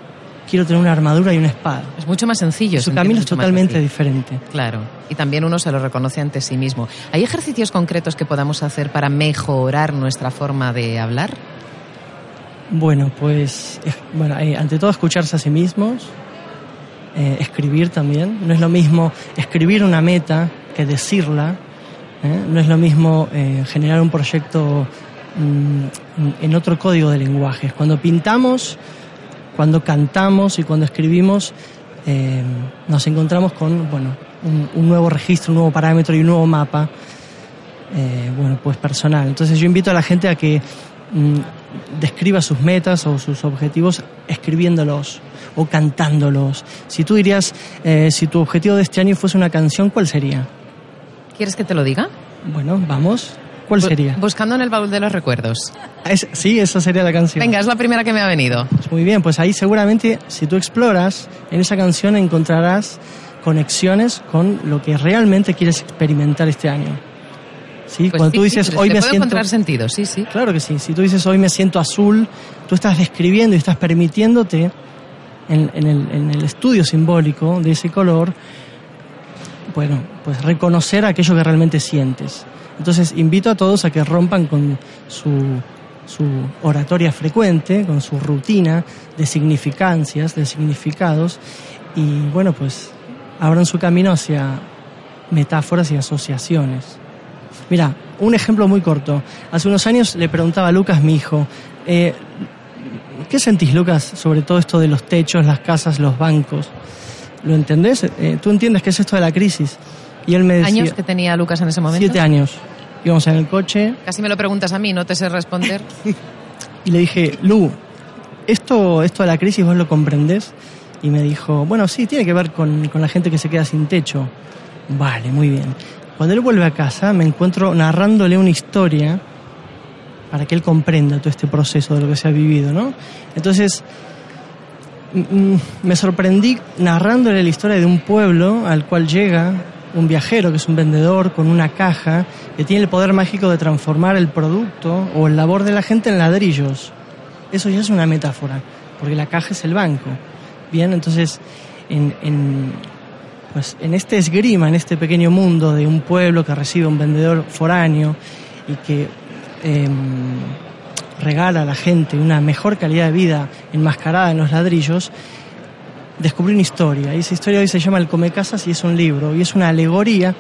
quiero tener una armadura y una espada. Es mucho más sencillo. Su camino es totalmente diferente. Claro, y también uno se lo reconoce ante sí mismo. ¿Hay ejercicios concretos que podamos hacer para mejorar nuestra forma de hablar? Bueno, pues, bueno, eh, ante todo escucharse a sí mismos, eh, escribir también. No es lo mismo escribir una meta que decirla. ¿eh? No es lo mismo generar un proyecto mm, en otro código de lenguajes. Cuando pintamos cuando cantamos y cuando escribimos nos encontramos con bueno, un, nuevo registro, un nuevo parámetro y un nuevo mapa bueno, pues personal. Entonces yo invito a la gente a que mm, describa sus metas o sus objetivos escribiéndolos o cantándolos. Si tú dirías, eh, si tu objetivo de este año fuese una canción, ¿cuál sería? ¿Quieres que te lo diga? Bueno, vamos. ¿Cuál sería? Buscando en el baúl de los recuerdos. sí, esa sería la canción. Venga, es la primera que me ha venido. Pues muy bien, pues ahí seguramente si tú exploras, en esa canción encontrarás conexiones con lo que realmente quieres experimentar este año. ¿Sí? Pues Cuando tú dices hoy me siento. encontrar sentido, sí, sí. Claro que sí. Si tú dices hoy me siento azul, tú estás describiendo y estás permitiéndote en, el, en el estudio simbólico de ese color, bueno, pues reconocer aquello que realmente sientes. Entonces invito a todos a que rompan con su, su oratoria frecuente, con su rutina de significancias, de significados, y bueno, pues abran su camino hacia metáforas y asociaciones. Mira, un ejemplo muy corto. Hace unos años le preguntaba a Lucas, mi hijo, eh, ¿qué sentís, Lucas, sobre todo esto de los techos, las casas, los bancos? ¿Lo entendés? Eh, ¿Tú entiendes qué es esto de la crisis? Y él me decía... ¿Años que tenía Lucas en ese momento? Siete años. Íbamos en el coche. Casi me lo preguntas a mí, no te sé responder. y le dije, Lu, ¿esto, esto de la crisis vos lo comprendés? Y me dijo, bueno, sí, tiene que ver con, con la gente que se queda sin techo. Vale, muy bien. Cuando él vuelve a casa, me encuentro narrándole una historia para que él comprenda todo este proceso de lo que se ha vivido, ¿no? Entonces, me sorprendí narrándole la historia de un pueblo al cual llega un viajero, que es un vendedor, con una caja, que tiene el poder mágico de transformar el producto o el labor de la gente en ladrillos. Eso ya es una metáfora, porque la caja es el banco. Bien, entonces, en, pues, en este esgrima, en este pequeño mundo de un pueblo que recibe un vendedor foráneo y que em, regala a la gente una mejor calidad de vida enmascarada en los ladrillos, descubrí una historia. Y esa historia hoy se llama El Come Casas y es un libro. Y es una alegoría,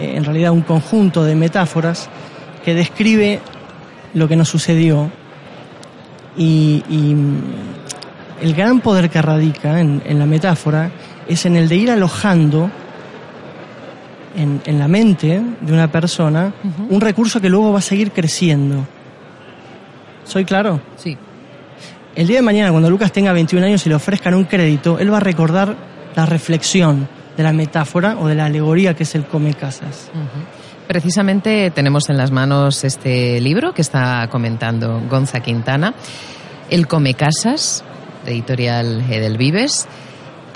en realidad un conjunto de metáforas, que describe lo que nos sucedió. Y, el gran poder que radica en, la metáfora es en el de ir alojando en, la mente de una persona un recurso que luego va a seguir creciendo. ¿Soy claro? Sí. El día de mañana, cuando Lucas tenga 21 años y le ofrezcan un crédito, él va a recordar la reflexión de la metáfora o de la alegoría que es el come casas. Precisamente tenemos en las manos este libro que está comentando Gonza Quintana, El come casas, de editorial Edelvives.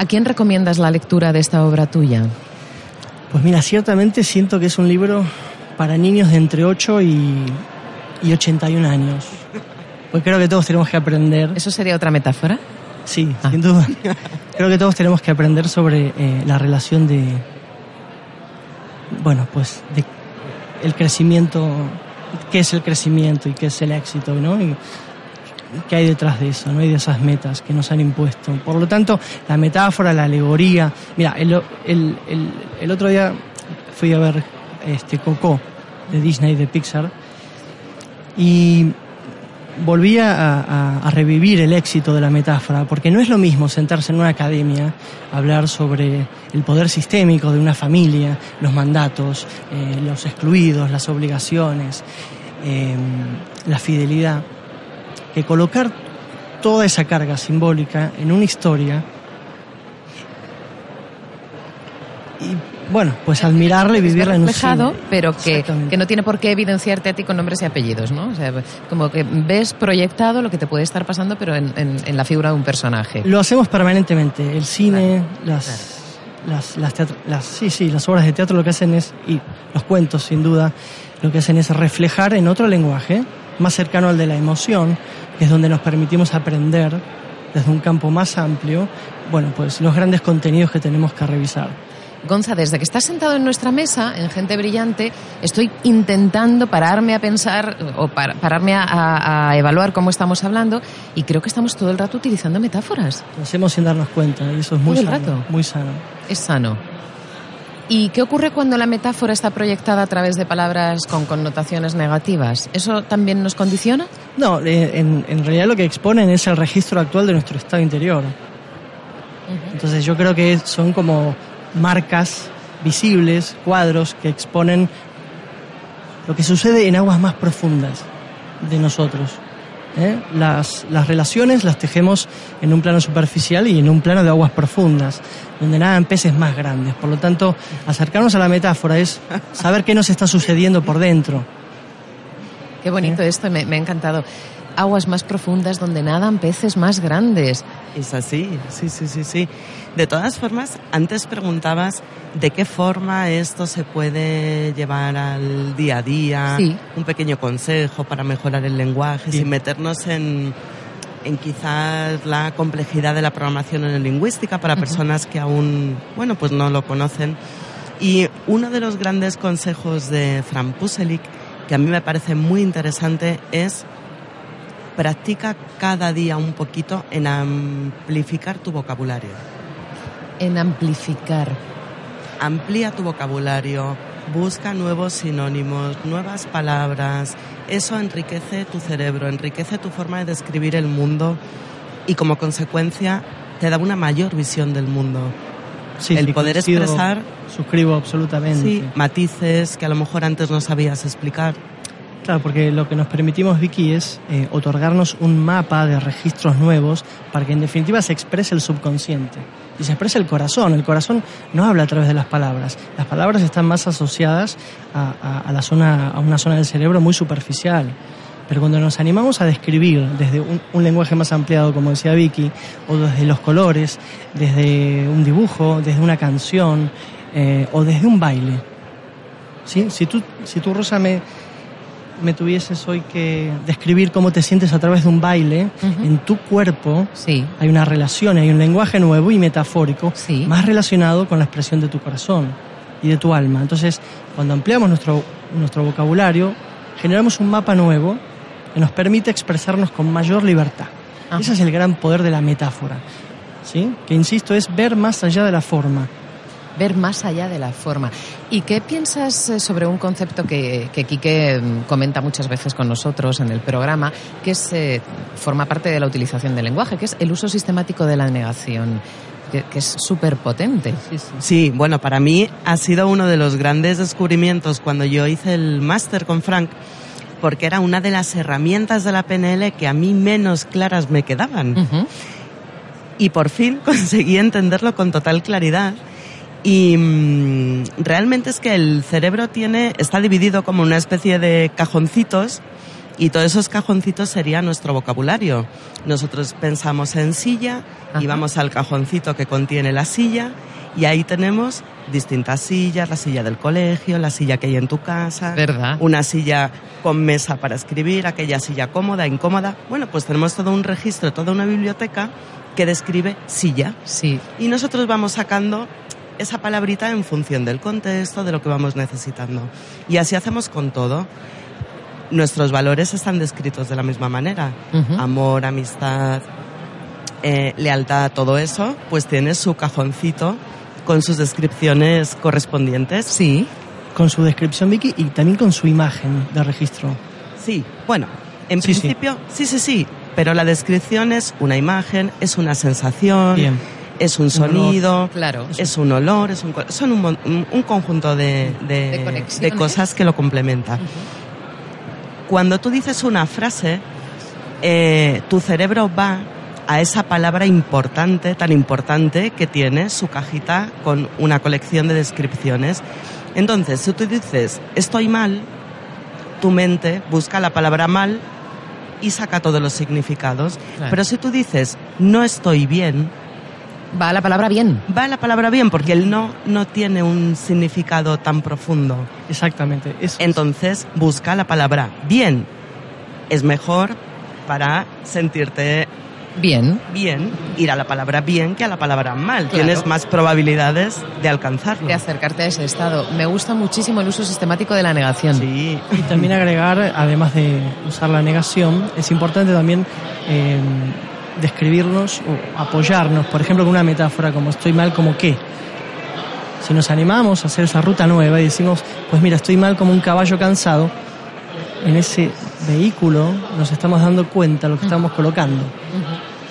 ¿A quién recomiendas la lectura de esta obra tuya? Pues mira, ciertamente siento que es un libro para niños de entre 8 y, y 81 años. Pues creo que todos tenemos que aprender. ¿Eso sería otra metáfora? Sí, Ah. sin duda. Creo que todos tenemos que aprender sobre eh, la relación de, bueno, pues, de el crecimiento, qué es el crecimiento y qué es el éxito, ¿no? Y qué hay detrás de eso, ¿no? Y de esas metas que nos han impuesto. Por lo tanto, la metáfora, la alegoría. Mira, el, el, el, el otro día fui a ver este Coco de Disney, de Pixar, y volví a, a- a revivir el éxito de la metáfora, porque no es lo mismo sentarse en una academia, hablar sobre el poder sistémico de una familia, los mandatos, eh, los excluidos, las obligaciones, eh, la fidelidad, que colocar toda esa carga simbólica en una historia y, bueno, pues admirarla y vivirla en un cine. pero que, que no tiene por qué evidenciarte a ti con nombres y apellidos, ¿no? O sea, como que ves proyectado lo que te puede estar pasando, pero en, en- en la figura de un personaje. Lo hacemos permanentemente. El cine, las, las, las, teatro- las- sí, sí, las obras de teatro lo que hacen es, y los cuentos sin duda, lo que hacen es reflejar en otro lenguaje, más cercano al de la emoción, es donde nos permitimos aprender desde un campo más amplio, bueno, pues los grandes contenidos que tenemos que revisar. Gonza, desde que estás sentado en nuestra mesa, en Gente Brillante, estoy intentando pararme a pensar o par- pararme a, a- a evaluar cómo estamos hablando y creo que estamos todo el rato utilizando metáforas. Lo hacemos sin darnos cuenta y eso es muy Todo el sano. rato. Muy sano. Es sano. ¿Y qué ocurre cuando la metáfora está proyectada a través de palabras con connotaciones negativas? ¿Eso también nos condiciona? No, en, en realidad lo que exponen es el registro actual de nuestro estado interior. Entonces yo creo que son como marcas visibles, cuadros que exponen lo que sucede en aguas más profundas de nosotros. ¿eh? Las, las relaciones las tejemos en un plano superficial y en un plano de aguas profundas, donde nadan peces más grandes. Por lo tanto, acercarnos a la metáfora es saber qué nos está sucediendo por dentro. Qué bonito esto, me, me ha encantado. Aguas más profundas donde nadan peces más grandes. Es así, sí, sí, sí, sí. De todas formas, antes preguntabas de qué forma esto se puede llevar al día a día, Sí. un pequeño consejo para mejorar el lenguaje, Bien. sin meternos en, en quizás la complejidad de la programación lingüística para personas que aún, bueno, pues no lo conocen. Y uno de los grandes consejos de Fran Puselic, que a mí me parece muy interesante, es practica cada día un poquito en amplificar tu vocabulario. En amplificar. Amplía tu vocabulario, busca nuevos sinónimos, nuevas palabras. Eso enriquece tu cerebro, enriquece tu forma de describir el mundo y como consecuencia te da una mayor visión del mundo. Sí, el sí, poder expresar Suscribo absolutamente. sí, matices que a lo mejor antes no sabías explicar. Claro, porque lo que nos permitimos, Vicky, es eh, otorgarnos un mapa de registros nuevos para que en definitiva se exprese el subconsciente y se exprese el corazón. El corazón no habla a través de las palabras. Las palabras están más asociadas a la zona, a una zona del cerebro muy superficial. Pero cuando nos animamos a describir desde un, un lenguaje más ampliado, como decía Vicky, o desde los colores, desde un dibujo, desde una canción, eh, o desde un baile, ¿sí? Si tú, si tú Rosa, me, me tuvieses hoy que describir cómo te sientes a través de un baile, en tu cuerpo Sí, hay una relación, hay un lenguaje nuevo y metafórico, Sí. más relacionado con la expresión de tu corazón y de tu alma. Entonces, cuando ampliamos nuestro, nuestro vocabulario, generamos un mapa nuevo que nos permite expresarnos con mayor libertad. Ajá. Ese es el gran poder de la metáfora, ¿sí? que insisto, es ver más allá de la forma. Ver más allá de la forma. ¿Y qué piensas eh, sobre un concepto que, que Quique mm, comenta muchas veces con nosotros en el programa, que es, eh, forma parte de la utilización del lenguaje, que es el uso sistemático de la negación, que, que es súper potente? Sí, bueno, para mí ha sido uno de los grandes descubrimientos cuando yo hice el máster con Frank, porque era una de las herramientas de la PNL que a mí menos claras me quedaban. Y por fin conseguí entenderlo con total claridad. Y mm, realmente es que el cerebro tiene, está dividido como una especie de cajoncitos y todos esos cajoncitos sería nuestro vocabulario. Nosotros pensamos en silla Ajá. y vamos al cajoncito que contiene la silla Y ahí tenemos distintas sillas, la silla del colegio, la silla que hay en tu casa, ¿Verdad? una silla con mesa para escribir, aquella silla cómoda, incómoda. Bueno, pues tenemos todo un registro, toda una biblioteca que describe silla. Sí. Y nosotros vamos sacando esa palabrita en función del contexto, de lo que vamos necesitando. Y así hacemos con todo. Nuestros valores están descritos de la misma manera. Amor, amistad, eh, lealtad, todo eso, pues tiene su cajoncito con sus descripciones correspondientes. Sí. Con su descripción, Vicky, y también con su imagen de registro. Sí, bueno, en Sí, sí. principio, sí, sí, sí, pero la descripción es una imagen, es una sensación, Bien. Es un sonido, Claro. es un olor, es un, son un, mon- un- un conjunto de, de- cosas que lo complementan. Cuando tú dices una frase, eh, tu cerebro va a esa palabra importante, tan importante, que tiene su cajita con una colección de descripciones. Entonces, si tú dices estoy mal, tu mente busca la palabra mal y saca todos los significados. Claro. Pero si tú dices no estoy bien, Va la palabra bien. va la palabra bien porque el no no tiene un significado tan profundo. Exactamente. Eso es. Entonces busca la palabra bien. Es mejor para sentirte Bien. bien ir a la palabra bien que a la palabra mal. Claro. Tienes más probabilidades de alcanzarlo. De acercarte a ese estado. Me gusta muchísimo el uso sistemático de la negación. Sí, Y también agregar, además de usar la negación, es importante también eh, describirnos o apoyarnos, por ejemplo, con una metáfora como estoy mal como qué. Si nos animamos a hacer esa ruta nueva y decimos, pues mira, estoy mal como un caballo cansado, en ese vehículo nos estamos dando cuenta de lo que estamos colocando.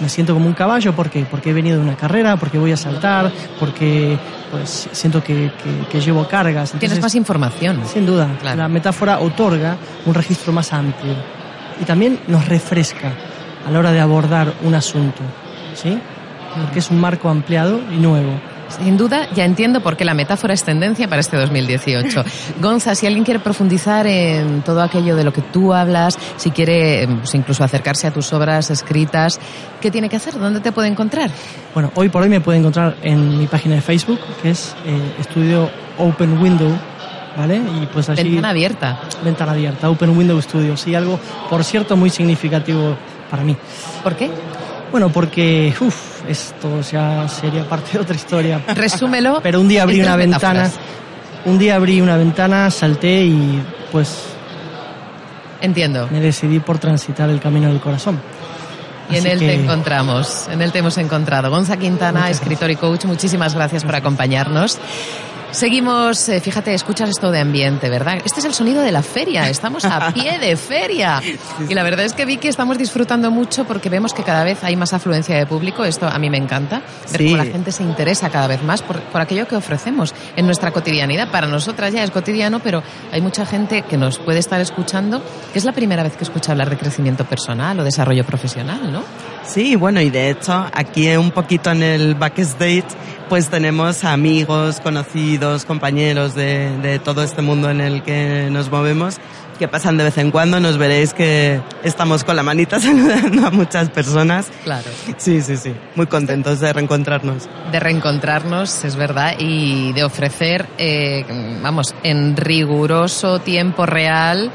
Me siento como un caballo, ¿por qué? Porque he venido de una carrera, porque voy a saltar, porque pues siento que, que- que llevo cargas. Tienes Entonces, más información. sin duda, Claro. la metáfora otorga un registro más amplio y también nos refresca a la hora de abordar un asunto, ¿sí? Porque es un marco ampliado y nuevo. Sin duda, ya entiendo por qué la metáfora es tendencia para este 2018. Gonza, si alguien quiere profundizar en todo aquello de lo que tú hablas, si quiere pues, incluso acercarse a tus obras escritas, ¿qué tiene que hacer? ¿Dónde te puede encontrar? Bueno, hoy por hoy me puede encontrar en mi página de Facebook, que es eh, Estudio Open Window, ¿vale? Y pues allí... Ventana abierta. Ventana abierta, Open Window Studio. Sí, algo, por cierto, muy significativo para mí. ¿Por qué? Bueno, porque, uff, esto ya sería parte de otra historia. Resúmelo. Pero un día abrí una ventana, un día abrí una ventana, salté y pues Entiendo. me decidí por transitar el camino del corazón. Y en Así él que- te encontramos, en él te hemos encontrado. Gonza Quintana, escritor y coach, muchísimas gracias por acompañarnos. Seguimos, eh, fíjate, escuchas esto de ambiente, ¿verdad? Este es el sonido de la feria, estamos a pie de feria. Y la verdad es que vi que estamos disfrutando mucho porque vemos que cada vez hay más afluencia de público, esto a mí me encanta, ver Sí. cómo la gente se interesa cada vez más por, por aquello que ofrecemos en nuestra cotidianidad. Para nosotras ya es cotidiano, pero hay mucha gente que nos puede estar escuchando que es la primera vez que escucha hablar de crecimiento personal o desarrollo profesional, ¿no? Sí, bueno, y de hecho, aquí un poquito en el backstage, pues tenemos amigos, conocidos, compañeros de, de todo este mundo en el que nos movemos, que pasan de vez en cuando, nos veréis que estamos con la manita saludando a muchas personas. Claro. Sí, sí, sí, muy contentos de reencontrarnos. de reencontrarnos, es verdad, y de ofrecer, eh, vamos, en riguroso tiempo real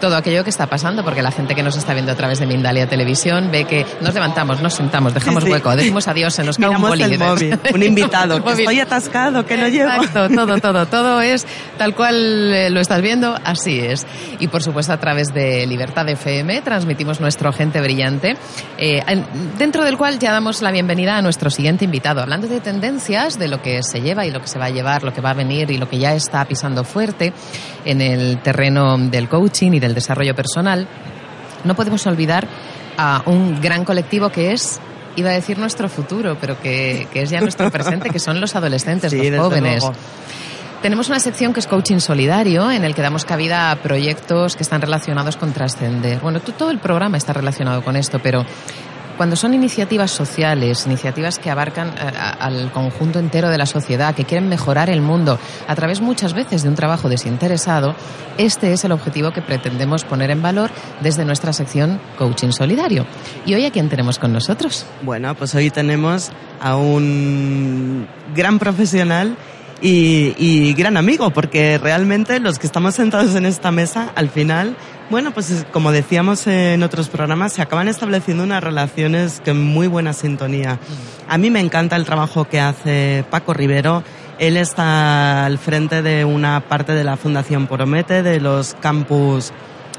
todo aquello que está pasando, porque la gente que nos está viendo a través de Mindalia Televisión ve que nos levantamos, nos sentamos, dejamos Sí, sí. hueco, decimos adiós, se nos cae un el móvil, un invitado, que estoy atascado, que no llego. Exacto, todo, todo, todo es tal cual eh, lo estás viendo, así es. Y por supuesto a través de Libertad FM transmitimos nuestro Gente Brillante, eh, en- dentro del cual ya damos la bienvenida a nuestro siguiente invitado, hablando de tendencias, de lo que se lleva y lo que se va a llevar, lo que va a venir y lo que ya está pisando fuerte en el terreno del coaching y del desarrollo personal. No podemos olvidar a un gran colectivo que es iba a decir nuestro futuro, pero que, que es ya nuestro presente, que son los adolescentes, Sí, los jóvenes. luego. Tenemos una sección que es coaching solidario, en el que damos cabida a proyectos que están relacionados con trascender. Bueno, todo el programa está relacionado con esto, pero cuando son iniciativas sociales, iniciativas que abarcan eh, al conjunto entero de la sociedad, que quieren mejorar el mundo a través muchas veces de un trabajo desinteresado, este es el objetivo que pretendemos poner en valor desde nuestra sección Coaching Solidario. ¿Y hoy a quién tenemos con nosotros? Bueno, pues hoy tenemos a un gran profesional y, gran amigo, porque realmente los que estamos sentados en esta mesa, al final, bueno, pues como decíamos en otros programas, se acaban estableciendo unas relaciones que muy buena sintonía. A mí me encanta el trabajo que hace Paco Rivero. Él está al frente de una parte de la Fundación Promete, de los campus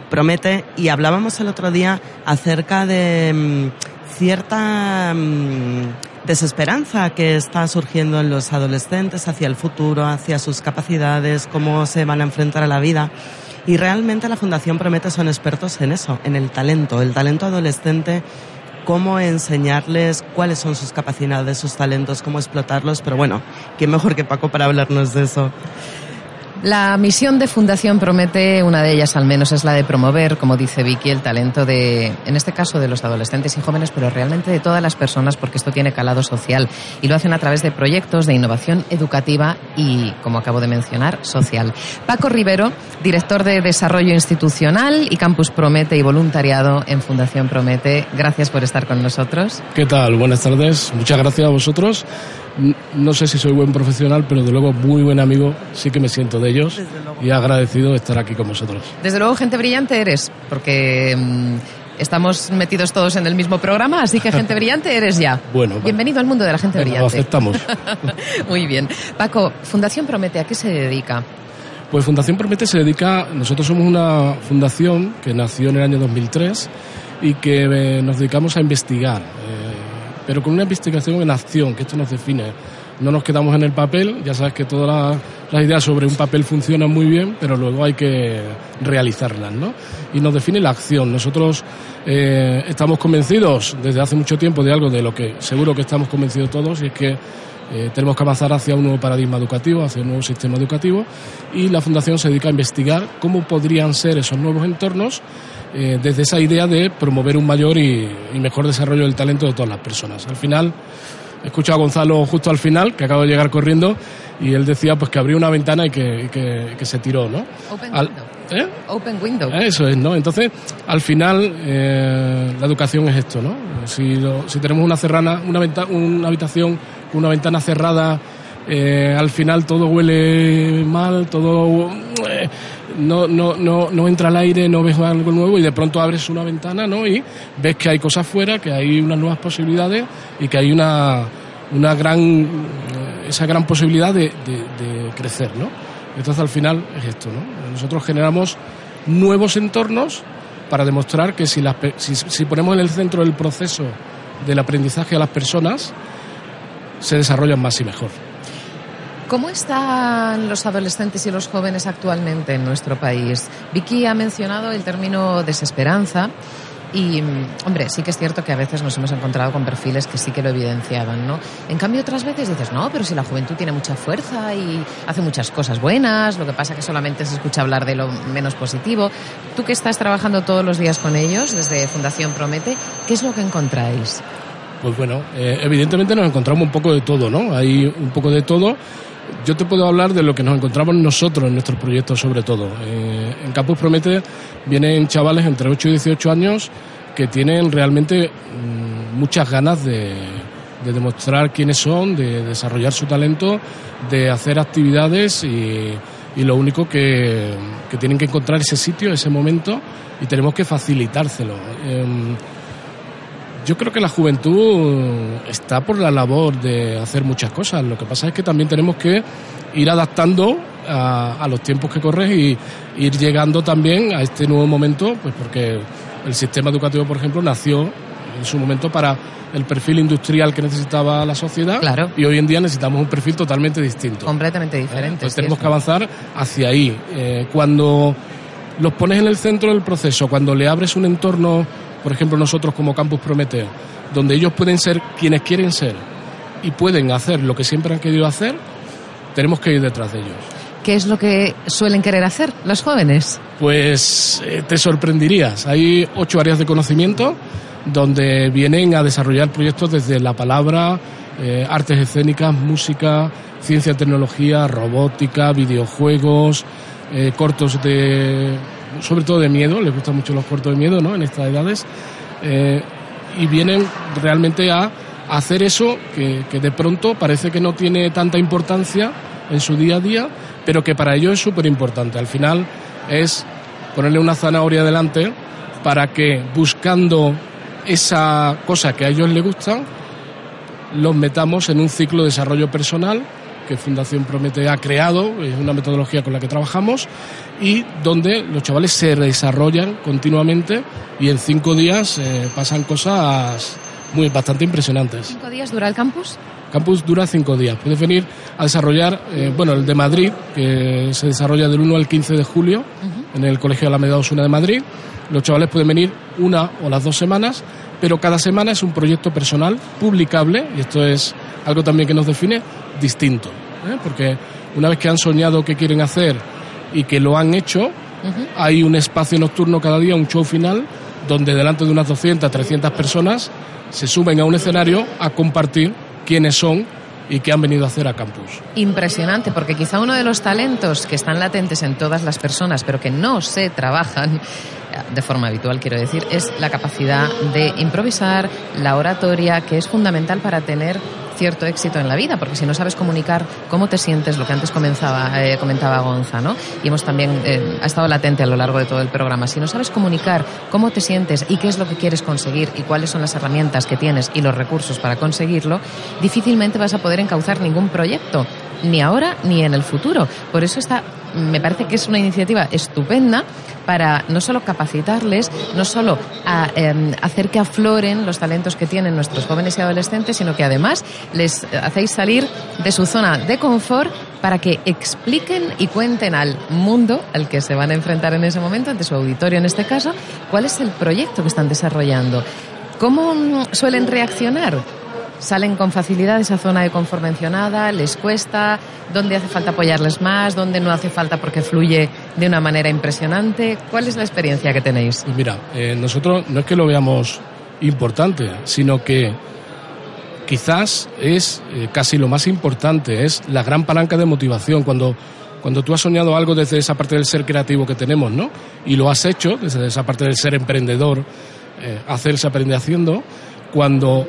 Promete, y hablábamos el otro día acerca de mm, cierta mm, desesperanza que está surgiendo en los adolescentes hacia el futuro, hacia sus capacidades, cómo se van a enfrentar a la vida. Y realmente la Fundación Promete son expertos en eso, en el talento, el talento adolescente, cómo enseñarles cuáles son sus capacidades, sus talentos, cómo explotarlos. Pero bueno, ¿quién mejor que Paco para hablarnos de eso? La misión de Fundación Promete, una de ellas al menos, es la de promover, como dice Vicky, el talento de, en este caso, de los adolescentes y jóvenes, pero realmente de todas las personas, porque esto tiene calado social. Y lo hacen a través de proyectos de innovación educativa y, como acabo de mencionar, social. Paco Rivero, director de Desarrollo Institucional y Campus Promete y Voluntariado en Fundación Promete. Gracias por estar con nosotros. ¿Qué tal? Buenas tardes. Muchas gracias a vosotros no sé si soy buen profesional, pero de luego muy buen amigo, sí que me siento de ellos y agradecido de estar aquí con vosotros. Desde luego, gente brillante eres, porque mm, estamos metidos todos en el mismo programa, así que gente brillante eres ya. Bueno, bienvenido al mundo de la gente brillante. Lo aceptamos. muy bien. Paco, Fundación Promete, ¿a qué se dedica? Pues Fundación Promete se dedica, nosotros somos una fundación que nació en el año 2003 y que eh, nos dedicamos a investigar. Eh, pero con una investigación en acción, que esto nos define. No nos quedamos en el papel, ya sabes que todas las, ideas sobre un papel funcionan muy bien, pero luego hay que realizarlas, ¿no? Y nos define la acción. Nosotros eh, estamos convencidos desde hace mucho tiempo de algo de lo que seguro que estamos convencidos todos, y es que eh, tenemos que avanzar hacia un nuevo paradigma educativo, hacia un nuevo sistema educativo, y la Fundación se dedica a investigar cómo podrían ser esos nuevos entornos eh, desde esa idea de promover un mayor y, mejor desarrollo del talento de todas las personas. Al final, he escuchado a Gonzalo justo al final, que acaba de llegar corriendo, y él decía pues que abrió una ventana y que, se tiró, ¿no? Open window. ¿eh? Open window. Eso es, ¿no? Entonces, al final, eh, la educación es esto, ¿no? Si, si tenemos una, cerrana, una, una habitación, una ventana cerrada, al final todo huele mal, todo no, no, no, no entra al aire, no ves algo nuevo y de pronto abres una ventana ¿no? y ves que hay cosas fuera, que hay unas nuevas posibilidades y que hay una, una gran, esa gran posibilidad de, crecer. ¿no? Entonces al final es esto. ¿no? Nosotros generamos nuevos entornos para demostrar que si, las, si, si ponemos en el centro el proceso del aprendizaje a las personas, se desarrollan más y mejor. ¿Cómo están los adolescentes y los jóvenes actualmente en nuestro país? Vicky ha mencionado el término desesperanza. Y, hombre, sí que es cierto que a veces nos hemos encontrado con perfiles que sí que lo evidenciaban, ¿no? En cambio, otras veces dices, no, pero si la juventud tiene mucha fuerza y hace muchas cosas buenas, lo que pasa que solamente se escucha hablar de lo menos positivo. Tú que estás trabajando todos los días con ellos, desde Fundación Promete, ¿qué es lo que encontráis? Pues bueno, eh, evidentemente nos encontramos un poco de todo, ¿no? Hay un poco de todo yo te puedo hablar de lo que nos encontramos nosotros en nuestros proyectos sobre todo. Eh, en Campus Promete vienen chavales entre 8 y 18 años que tienen realmente mm, muchas ganas de, demostrar quiénes son, de desarrollar su talento, de hacer actividades y, lo único que, tienen que encontrar ese sitio, ese momento y tenemos que facilitárselo. Em, yo creo que la juventud está por la labor de hacer muchas cosas. Lo que pasa es que también tenemos que ir adaptando a, los tiempos que corren y ir llegando también a este nuevo momento, pues porque el sistema educativo, por ejemplo, nació en su momento para el perfil industrial que necesitaba la sociedad claro. y hoy en día necesitamos un perfil totalmente distinto. Completamente diferente. Entonces tenemos que avanzar hacia ahí. Eh, cuando los pones en el centro del proceso, cuando le abres un entorno por ejemplo nosotros como Campus Prometeo, donde ellos pueden ser quienes quieren ser y pueden hacer lo que siempre han querido hacer, tenemos que ir detrás de ellos. ¿Qué es lo que suelen querer hacer los jóvenes? Pues eh, te sorprenderías. Hay ocho áreas de conocimiento donde vienen a desarrollar proyectos desde la palabra, eh, artes escénicas, música, ciencia, tecnología, robótica, videojuegos, eh, cortos de, sobre todo de miedo, les gustan mucho los cortos de miedo, ¿no? En estas edades, eh, y vienen realmente a hacer eso que, que de pronto parece que no tiene tanta importancia en su día a día, pero que para ellos es súper importante. Al final es ponerle una zanahoria delante para que buscando esa cosa que a ellos les gusta, los metamos en un ciclo de desarrollo personal que Fundación Promete ha creado, es una metodología con la que trabajamos y donde los chavales se desarrollan continuamente y en cinco días eh, pasan cosas muy bastante impresionantes. ¿Cinco días dura el campus? campus dura cinco días. Puedes venir a desarrollar, eh, bueno, el de Madrid, que se desarrolla del 1 al 15 de julio en el Colegio de la Medalla Osuna de Madrid. Los chavales pueden venir una o las dos semanas, pero cada semana es un proyecto personal publicable, y esto es algo también que nos define, distinto. ¿eh? Porque una vez que han soñado qué quieren hacer y que lo han hecho, hay un espacio nocturno cada día, un show final, donde delante de unas 200, 300 personas se suben a un escenario a compartir quiénes son y qué han venido a hacer a campus. Impresionante, porque quizá uno de los talentos que están latentes en todas las personas, pero que no se trabajan de forma habitual, quiero decir, es la capacidad de improvisar, la oratoria, que es fundamental para tener cierto éxito en la vida, porque si no sabes comunicar cómo te sientes, lo que antes comenzaba, eh, comentaba Gonza, ¿no? Y hemos también, eh, ha estado latente a lo largo de todo el programa, si no sabes comunicar cómo te sientes y qué es lo que quieres conseguir y cuáles son las herramientas que tienes y los recursos para conseguirlo, difícilmente vas a poder encauzar ningún proyecto, ni ahora ni en el futuro. Por eso está, me parece que es una iniciativa estupenda para no solo capacitarles, no solo em, hacer que afloren los talentos que tienen nuestros jóvenes y adolescentes, sino que además les hacéis salir de su zona de confort para que expliquen y cuenten al mundo al que se van a enfrentar en ese momento, ante su auditorio en este caso, cuál es el proyecto que están desarrollando. ¿Cómo mm, suelen reaccionar? Salen con facilidad de esa zona de confort mencionada, les cuesta, dónde hace falta apoyarles más, dónde no hace falta porque fluye de una manera impresionante. ¿Cuál es la experiencia que tenéis? Mira, eh, nosotros no es que lo veamos importante, sino que quizás es eh, casi lo más importante, es la gran palanca de motivación cuando cuando tú has soñado algo desde esa parte del ser creativo que tenemos, ¿no? Y lo has hecho desde esa parte del ser emprendedor, eh, hacerse aprende haciendo, cuando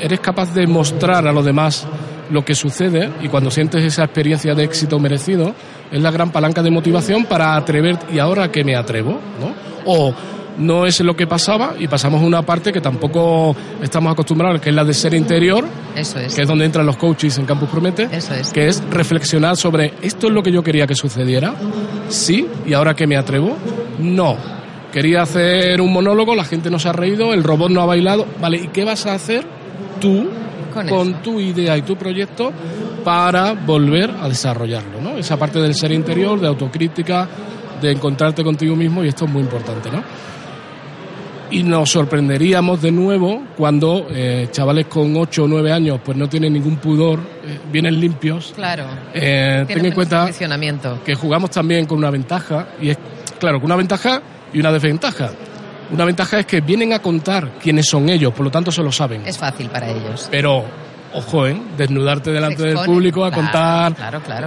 eres capaz de mostrar a los demás lo que sucede y cuando sientes esa experiencia de éxito merecido, es la gran palanca de motivación para atrever y ahora que me atrevo, ¿no? O no es lo que pasaba y pasamos a una parte que tampoco estamos acostumbrados, que es la de ser interior, Eso es. que es donde entran los coaches en Campus Promete, Eso es. que es reflexionar sobre esto es lo que yo quería que sucediera, sí, y ahora que me atrevo, no. Quería hacer un monólogo, la gente no se ha reído, el robot no ha bailado, vale, ¿y qué vas a hacer tú con, tu idea y tu proyecto para volver a desarrollarlo, ¿no? Esa parte del ser interior, de autocrítica, de encontrarte contigo mismo y esto es muy importante, ¿no? Y nos sorprenderíamos de nuevo cuando eh, chavales con 8 o 9 años pues no tienen ningún pudor, eh, vienen limpios. Claro. Eh, ten en cuenta que jugamos también con una ventaja y es, claro, con una ventaja y una desventaja. Una ventaja es que vienen a contar quiénes son ellos, por lo tanto se lo saben. Es fácil para ellos. Pero, ojo, ¿eh? desnudarte delante del público a contar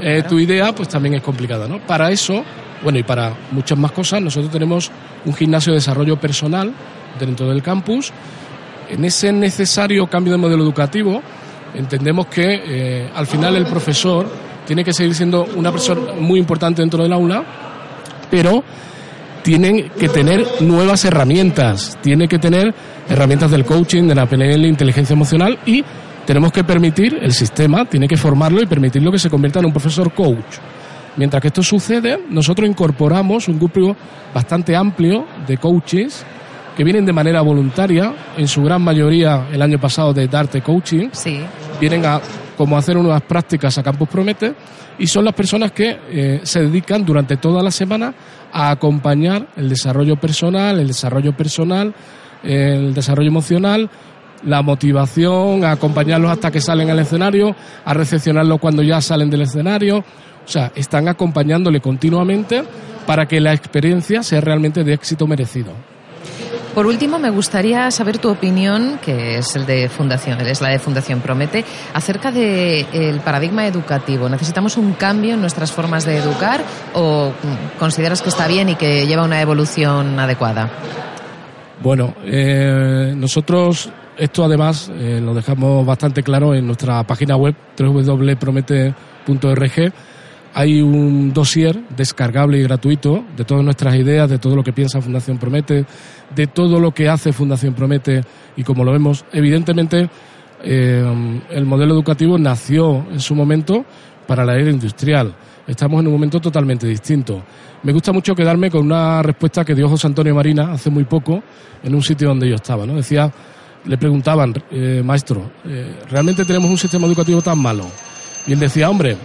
eh, tu idea, pues también es complicado, ¿no? Para eso, bueno, y para muchas más cosas, nosotros tenemos un gimnasio de desarrollo personal dentro del campus. En ese necesario cambio de modelo educativo, entendemos que eh, al final el profesor tiene que seguir siendo una persona muy importante dentro del aula, pero tienen que tener nuevas herramientas, tiene que tener herramientas del coaching, de la PNL, inteligencia emocional y tenemos que permitir, el sistema tiene que formarlo y permitirlo que se convierta en un profesor coach. Mientras que esto sucede, nosotros incorporamos un grupo bastante amplio de coaches que vienen de manera voluntaria, en su gran mayoría el año pasado de Darte Coaching. Sí. Vienen a como hacer unas prácticas a Campus Promete y son las personas que eh, se dedican durante toda la semana a acompañar el desarrollo personal, el desarrollo personal, el desarrollo emocional, la motivación, a acompañarlos hasta que salen al escenario, a recepcionarlos cuando ya salen del escenario. O sea, están acompañándole continuamente para que la experiencia sea realmente de éxito merecido. Por último, me gustaría saber tu opinión, que es el de Fundación, es la de Fundación Promete, acerca del paradigma educativo. ¿Necesitamos un cambio en nuestras formas de educar o consideras que está bien y que lleva una evolución adecuada? Bueno, eh, nosotros esto además eh, lo dejamos bastante claro en nuestra página web www.promete.org. Hay un dossier descargable y gratuito de todas nuestras ideas, de todo lo que piensa Fundación Promete, de todo lo que hace Fundación Promete y como lo vemos, evidentemente eh, el modelo educativo nació en su momento para la era industrial. Estamos en un momento totalmente distinto. Me gusta mucho quedarme con una respuesta que dio José Antonio Marina hace muy poco en un sitio donde yo estaba. ¿no? Decía, le preguntaban, eh, maestro, eh, ¿realmente tenemos un sistema educativo tan malo? Y él decía, hombre,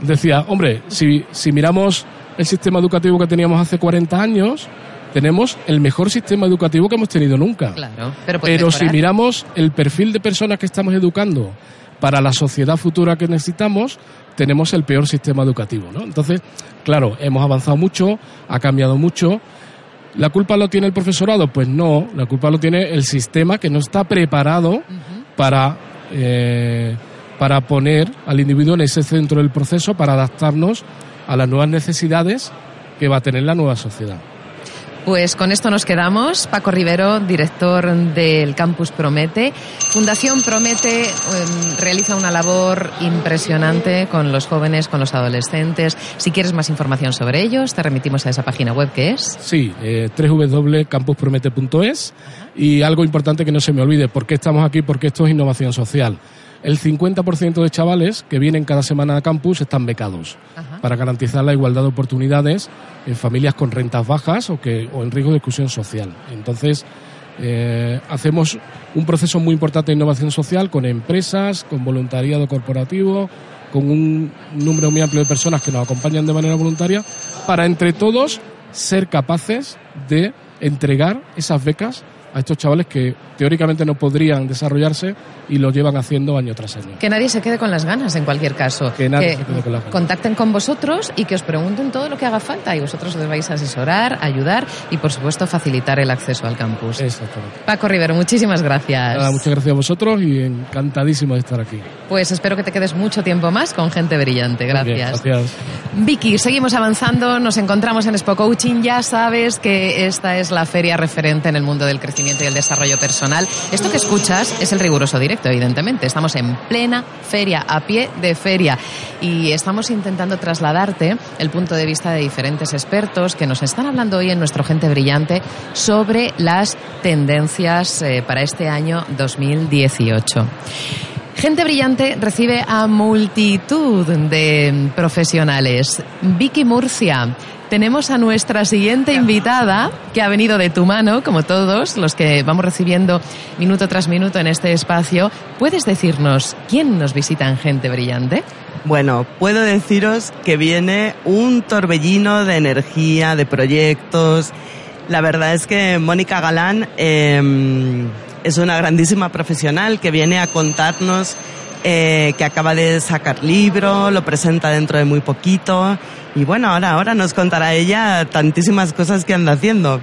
decía, hombre, si, si miramos el sistema educativo que teníamos hace 40 años, tenemos el mejor sistema educativo que hemos tenido nunca. Claro, pero, pero si miramos el perfil de personas que estamos educando para la sociedad futura que necesitamos, tenemos el peor sistema educativo. ¿no? Entonces, claro, hemos avanzado mucho, ha cambiado mucho. ¿La culpa lo tiene el profesorado? Pues no, la culpa lo tiene el sistema que no está preparado para, eh, para poner al individuo en ese centro del proceso, para adaptarnos a las nuevas necesidades que va a tener la nueva sociedad. Pues con esto nos quedamos. Paco Rivero, director del Campus Promete. Fundación Promete em, realiza una labor impresionante con los jóvenes, con los adolescentes. Si quieres más información sobre ellos, te remitimos a esa página web que es. Sí, eh, www.campuspromete.es. Y algo importante que no se me olvide, ¿por qué estamos aquí? Porque esto es innovación social el 50% de chavales que vienen cada semana a campus están becados para garantizar la igualdad de oportunidades en familias con rentas bajas o, que, o en riesgo de exclusión social. Entonces, eh, hacemos un proceso muy importante de innovación social con empresas, con voluntariado corporativo, con un número muy amplio de personas que nos acompañan de manera voluntaria, para entre todos ser capaces de entregar esas becas a estos chavales que teóricamente no podrían desarrollarse y lo llevan haciendo año tras año. Que nadie se quede con las ganas en cualquier caso. Que nadie se quede con las ganas. Contacten con vosotros y que os pregunten todo lo que haga falta y vosotros les vais a asesorar, ayudar y por supuesto facilitar el acceso al campus. Exactamente. Paco Rivero, muchísimas gracias. Nada, muchas gracias a vosotros y encantadísimo de estar aquí. Pues espero que te quedes mucho tiempo más con gente brillante. Gracias. Bien, gracias. Vicky, seguimos avanzando, nos encontramos en Expo Coaching. Ya sabes que esta es la feria referente en el mundo del crecimiento y el desarrollo personal. Esto que escuchas es el riguroso directo, evidentemente. Estamos en plena feria, a pie de feria. Y estamos intentando trasladarte el punto de vista de diferentes expertos que nos están hablando hoy en nuestro Gente Brillante sobre las tendencias eh, para este año 2018. Gente Brillante recibe a multitud de profesionales. Vicky Murcia, tenemos a nuestra siguiente invitada que ha venido de tu mano, como todos los que vamos recibiendo minuto tras minuto en este espacio. ¿Puedes decirnos quién nos visita en Gente Brillante? Bueno, puedo deciros que viene un torbellino de energía, de proyectos. La verdad es que Mónica Galán eh, es una grandísima profesional que viene a contarnos eh, que acaba de sacar libro, lo presenta dentro de muy poquito. Y bueno, ahora, ahora nos contará ella tantísimas cosas que anda haciendo.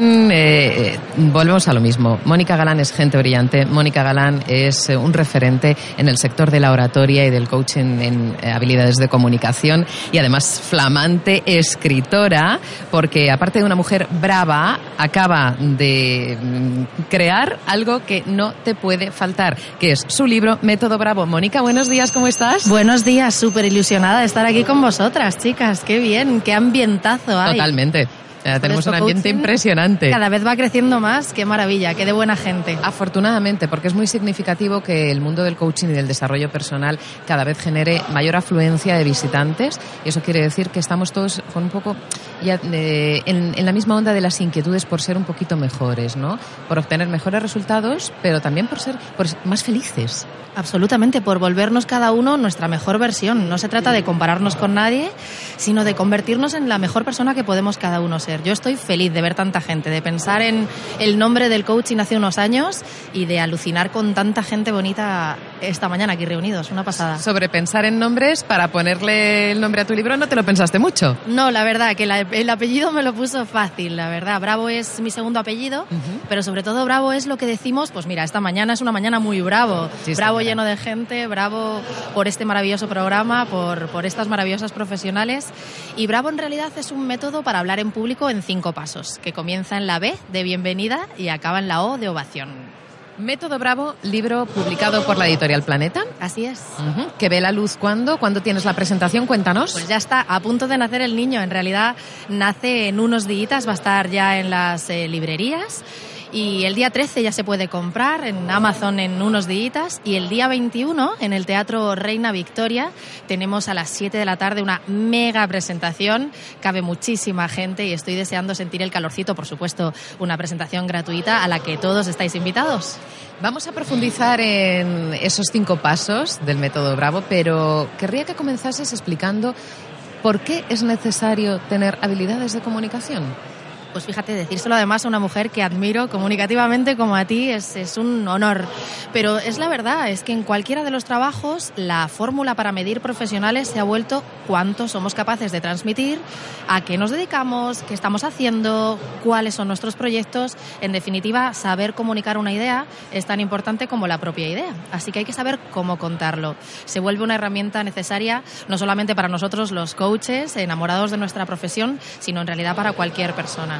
Mm, eh, volvemos a lo mismo. Mónica Galán es gente brillante. Mónica Galán es eh, un referente en el sector de la oratoria y del coaching en eh, habilidades de comunicación y además flamante escritora porque aparte de una mujer brava acaba de mm, crear algo que no te puede faltar, que es su libro Método Bravo. Mónica, buenos días, ¿cómo estás? Buenos días, súper ilusionada de estar aquí con vosotras, chicas. Qué bien, qué ambientazo hay. Totalmente. Tenemos un ambiente impresionante. Cada vez va creciendo más, qué maravilla, qué de buena gente. Afortunadamente, porque es muy significativo que el mundo del coaching y del desarrollo personal cada vez genere mayor afluencia de visitantes y eso quiere decir que estamos todos con un poco eh, en, en la misma onda de las inquietudes por ser un poquito mejores, ¿no? Por obtener mejores resultados, pero también por ser por ser más felices. Absolutamente, por volvernos cada uno nuestra mejor versión. No se trata de compararnos con nadie, sino de convertirnos en la mejor persona que podemos cada uno ser. Yo estoy feliz de ver tanta gente, de pensar en el nombre del coaching hace unos años y de alucinar con tanta gente bonita esta mañana aquí reunidos. Una pasada. Sobre pensar en nombres para ponerle el nombre a tu libro, no te lo pensaste mucho. No, la verdad que la- el apellido me lo puso fácil, la verdad. Bravo es mi segundo apellido, pero sobre todo Bravo es lo que decimos, pues mira, esta mañana es una mañana muy bravo. bravo lleno de gente, bravo por este maravilloso programa, por, por estas maravillosas profesionales. Y Bravo en realidad es un método para hablar en público en cinco pasos, que comienza en la B de bienvenida y acaba en la O de ovación. Método Bravo, libro publicado por la editorial Planeta. Así es. Que ve la luz cuando, cuando tienes la presentación, cuéntanos. Pues ya está, a punto de nacer el niño. En realidad nace en unos días, va a estar ya en las eh, librerías y el día 13 ya se puede comprar en Amazon en unos días y el día 21 en el Teatro Reina Victoria tenemos a las 7 de la tarde una mega presentación, cabe muchísima gente y estoy deseando sentir el calorcito, por supuesto, una presentación gratuita a la que todos estáis invitados. Vamos a profundizar en esos cinco pasos del método Bravo, pero querría que comenzases explicando por qué es necesario tener habilidades de comunicación. Pues fíjate, decírselo además a una mujer que admiro comunicativamente como a ti es, es un honor. Pero es la verdad, es que en cualquiera de los trabajos la fórmula para medir profesionales se ha vuelto cuánto somos capaces de transmitir, a qué nos dedicamos, qué estamos haciendo, cuáles son nuestros proyectos. En definitiva, saber comunicar una idea es tan importante como la propia idea. Así que hay que saber cómo contarlo. Se vuelve una herramienta necesaria no solamente para nosotros los coaches enamorados de nuestra profesión, sino en realidad para cualquier persona.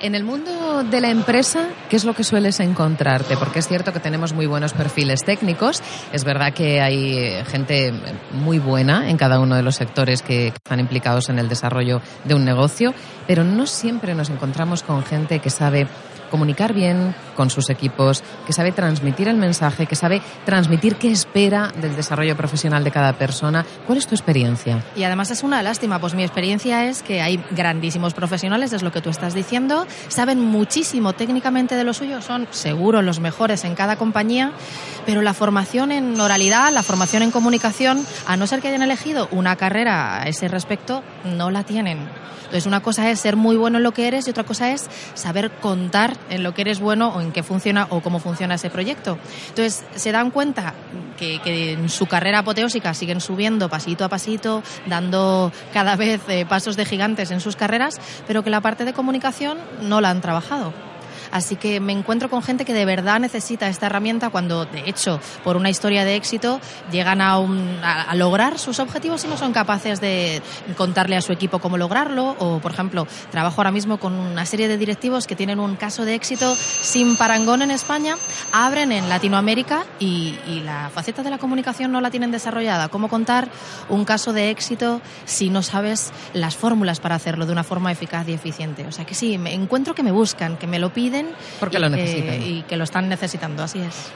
En el mundo de la empresa, ¿qué es lo que sueles encontrarte? Porque es cierto que tenemos muy buenos perfiles técnicos, es verdad que hay gente muy buena en cada uno de los sectores que están implicados en el desarrollo de un negocio, pero no siempre nos encontramos con gente que sabe comunicar bien con sus equipos, que sabe transmitir el mensaje, que sabe transmitir qué espera del desarrollo profesional de cada persona. ¿Cuál es tu experiencia? Y además es una lástima, pues mi experiencia es que hay grandísimos profesionales, es lo que tú estás diciendo, saben muchísimo técnicamente de lo suyo, son seguro los mejores en cada compañía, pero la formación en oralidad, la formación en comunicación, a no ser que hayan elegido una carrera a ese respecto, no la tienen. Entonces, una cosa es ser muy bueno en lo que eres y otra cosa es saber contar en lo que eres bueno o en qué funciona o cómo funciona ese proyecto. Entonces, se dan cuenta que, en su carrera apoteósica siguen subiendo pasito a pasito, dando cada vez eh, pasos de gigantes en sus carreras, pero que la parte de comunicación no la han trabajado. Así que me encuentro con gente que de verdad necesita esta herramienta cuando, de hecho, por una historia de éxito, llegan a, a, lograr sus objetivos y no son capaces de contarle a su equipo cómo lograrlo. O, por ejemplo, trabajo ahora mismo con una serie de directivos que tienen un caso de éxito sin parangón en España, abren en Latinoamérica y, y la faceta de la comunicación no la tienen desarrollada. ¿Cómo contar un caso de éxito si no sabes las fórmulas para hacerlo de una forma eficaz y eficiente? O sea que sí, me encuentro que me buscan, que me lo piden porque lo necesitan. y que lo están necesitando, así es.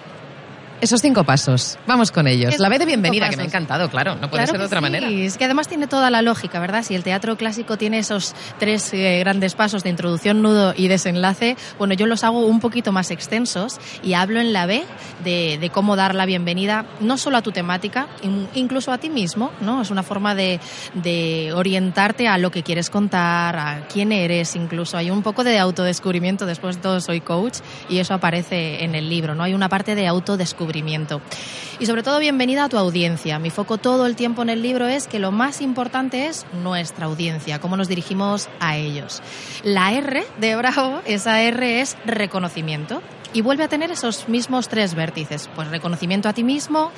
Esos cinco pasos, vamos con ellos. la vez de bienvenida, que me ha encantado, claro, no puede ser de otra sí. manera. Es que además tiene toda la lógica, ¿verdad? Si el teatro clásico tiene esos tres eh, grandes pasos de introducción, nudo y desenlace, bueno, yo los hago un poquito más extensos y hablo en la B de, cómo dar la bienvenida no solo a tu temática, incluso a ti mismo, ¿no? Es una forma de, de orientarte a lo que quieres contar, a quién eres, incluso hay un poco de autodescubrimiento, después de todo soy coach y eso aparece en el libro, ¿no? Hay una parte de autodescubrimiento y sobre todo, bienvenida a tu audiencia. Mi foco todo el tiempo en el libro es que lo más importante es nuestra audiencia, cómo nos dirigimos a ellos. La R de Bravo, esa R es reconocimiento y vuelve a tener esos mismos tres vértices. Pues reconocimiento a ti mismo,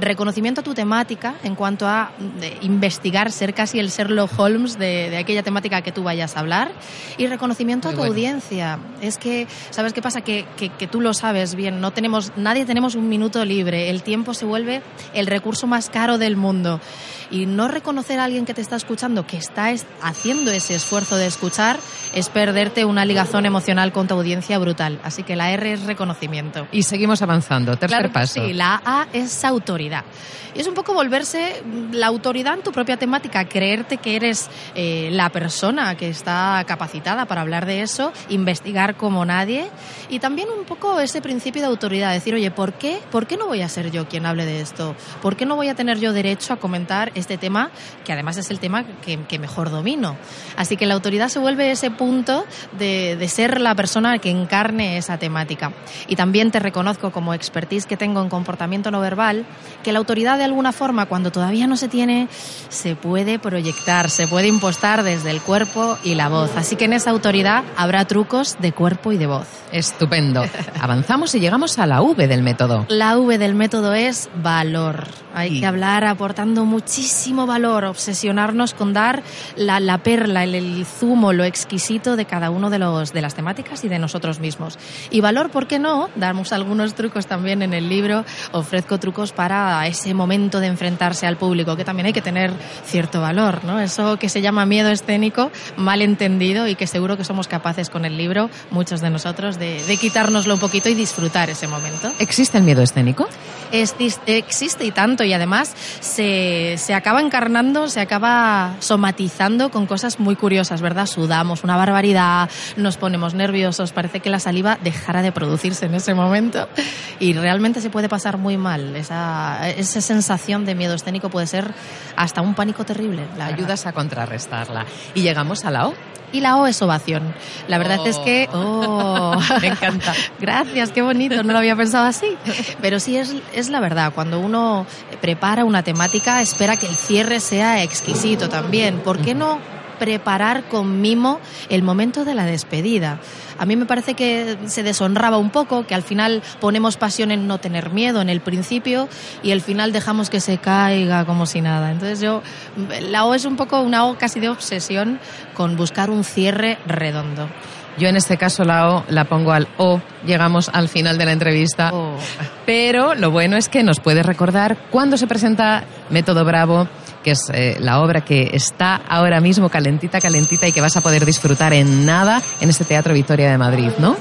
reconocimiento a tu temática en cuanto a investigar, ser casi el Sherlock Holmes de, aquella temática que tú vayas a hablar y reconocimiento a tu audiencia. Es que, ¿sabes qué pasa? Que, que, que, tú lo sabes bien, no tenemos, nadie tenemos un minuto libre, el tiempo se vuelve el recurso más caro del mundo y no reconocer a alguien que te está escuchando, que está haciendo ese esfuerzo de escuchar, es perderte una ligazón emocional con tu audiencia brutal. Así que la R es reconocimiento. Y seguimos avanzando. Tercer paso. Sí, la A es autoridad. Y es un poco volverse la autoridad en tu propia temática, creerte que eres eh, la persona que está capacitada para hablar de eso, investigar como nadie y también un poco ese principio de autoridad, decir, oye, ¿por qué ¿Por qué no voy a ser yo quien hable de esto? ¿Por qué no voy a tener yo derecho a comentar este tema, que además es el tema que, mejor domino? Así que la autoridad se vuelve ese punto de, de ser la persona que encarne esa temática. Y también te reconozco como expertise que tengo en comportamiento no verbal, que la autoridad de alguna forma, cuando todavía no se tiene, se puede proyectar, se puede impostar desde el cuerpo y la voz. Así que en esa autoridad habrá trucos de cuerpo y de voz. Estupendo. Avanzamos y llegamos a la V del método. La V del método es valor. Hay que hablar aportando muchísimo valor, obsesionarnos con dar la, perla, el, zumo, lo exquisito de cada uno de, los, de las temáticas y de nosotros mismos. Y valor, ¿por qué no? Damos algunos trucos también en el libro. Ofrezco trucos para ese momento de enfrentarse al público, que también hay que tener cierto valor, ¿no? Eso que se llama miedo escénico, mal entendido y que seguro que somos capaces con el libro, muchos de nosotros, de, de quitárnoslo un poquito y disfrutar ese momento. ¿Existe el miedo escénico? existe y tanto y además se, se acaba encarnando, se acaba somatizando con cosas muy curiosas, ¿verdad? Sudamos una barbaridad, nos ponemos nerviosos, parece que la saliva dejara de producirse en ese momento y realmente se puede pasar muy mal. Esa, sensación de miedo escénico puede ser hasta un pánico terrible. La ayudas a contrarrestarla. Y llegamos a la O y la O es ovación. La verdad es que, oh, me encanta. Gracias, qué bonito, no lo había pensado así. Pero sí es, es la verdad, cuando uno prepara una temática espera que el cierre sea exquisito también. ¿Por qué no preparar con mimo el momento de la despedida. A mí me parece que se deshonraba un poco, que al final ponemos pasión en no tener miedo en el principio y al final dejamos que se caiga como si nada. Entonces yo, la O es un poco una O casi de obsesión con buscar un cierre redondo. Yo en este caso la O la pongo al O, llegamos al final de la entrevista. Oh. Pero lo bueno es que nos puede recordar cuándo se presenta Método Bravo, que es eh, la obra que está ahora mismo calentita, calentita y que vas a poder disfrutar en nada en este Teatro Victoria de Madrid, ¿no?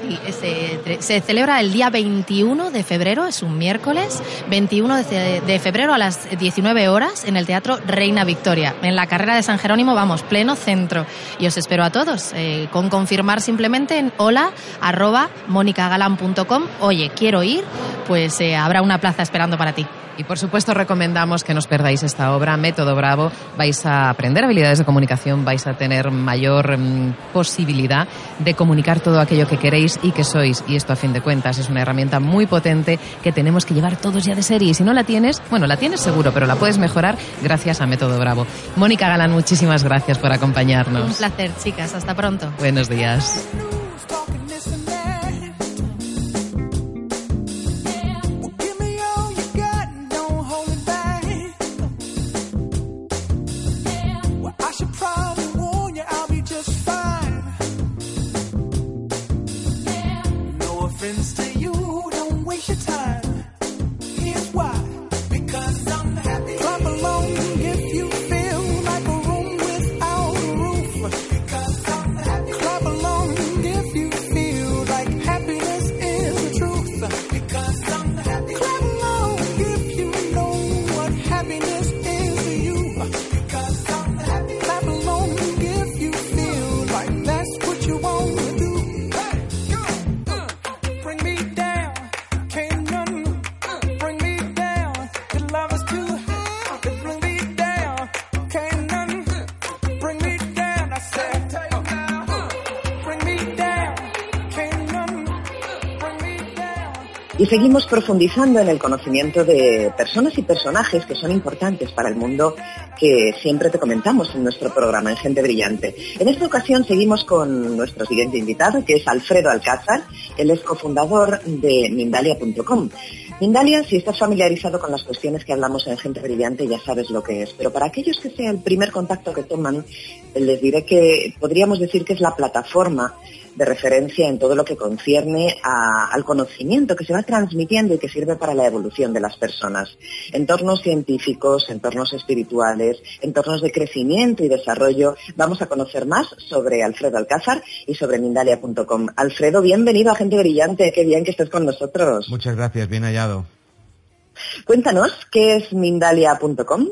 Se celebra el día 21 de febrero, es un miércoles, 21 de, febrero a las 19 horas en el Teatro Reina Victoria. En la carrera de San Jerónimo, vamos, pleno centro. Y os espero a todos, eh, con confirmar simplemente en hola arroba monicagalan.com. Oye, quiero ir, pues eh, habrá una plaza esperando para ti. Y por supuesto recomendamos que nos perdáis esta obra, Método Bravo. Vais a aprender habilidades de comunicación, vais a tener mayor mm, posibilidad de comunicar todo aquello que queréis y que sois. Y esto a fin de cuentas es una herramienta muy potente que tenemos que llevar todos ya de serie. Y si no la tienes, bueno, la tienes seguro, pero la puedes mejorar gracias a Método Bravo. Mónica Galán, muchísimas gracias por acompañarnos. Un placer, chicas. Hasta pronto. Buenos días. Y seguimos profundizando en el conocimiento de personas y personajes que son importantes para el mundo que siempre te comentamos en nuestro programa en Gente Brillante. En esta ocasión seguimos con nuestro siguiente invitado, que es Alfredo Alcázar. Él es cofundador de Mindalia.com. Mindalia, si estás familiarizado con las cuestiones que hablamos en Gente Brillante, ya sabes lo que es. Pero para aquellos que sea el primer contacto que toman, les diré que podríamos decir que es la plataforma de referencia en todo lo que concierne al conocimiento que se va transmitiendo y que sirve para la evolución de las personas. Entornos científicos, entornos espirituales, entornos de crecimiento y desarrollo. Vamos a conocer más sobre Alfredo Alcázar y sobre Mindalia.com. Alfredo, bienvenido a Gente Brillante. Qué bien que estés con nosotros. Muchas gracias, bien hallado. Cuéntanos, ¿qué es Mindalia.com?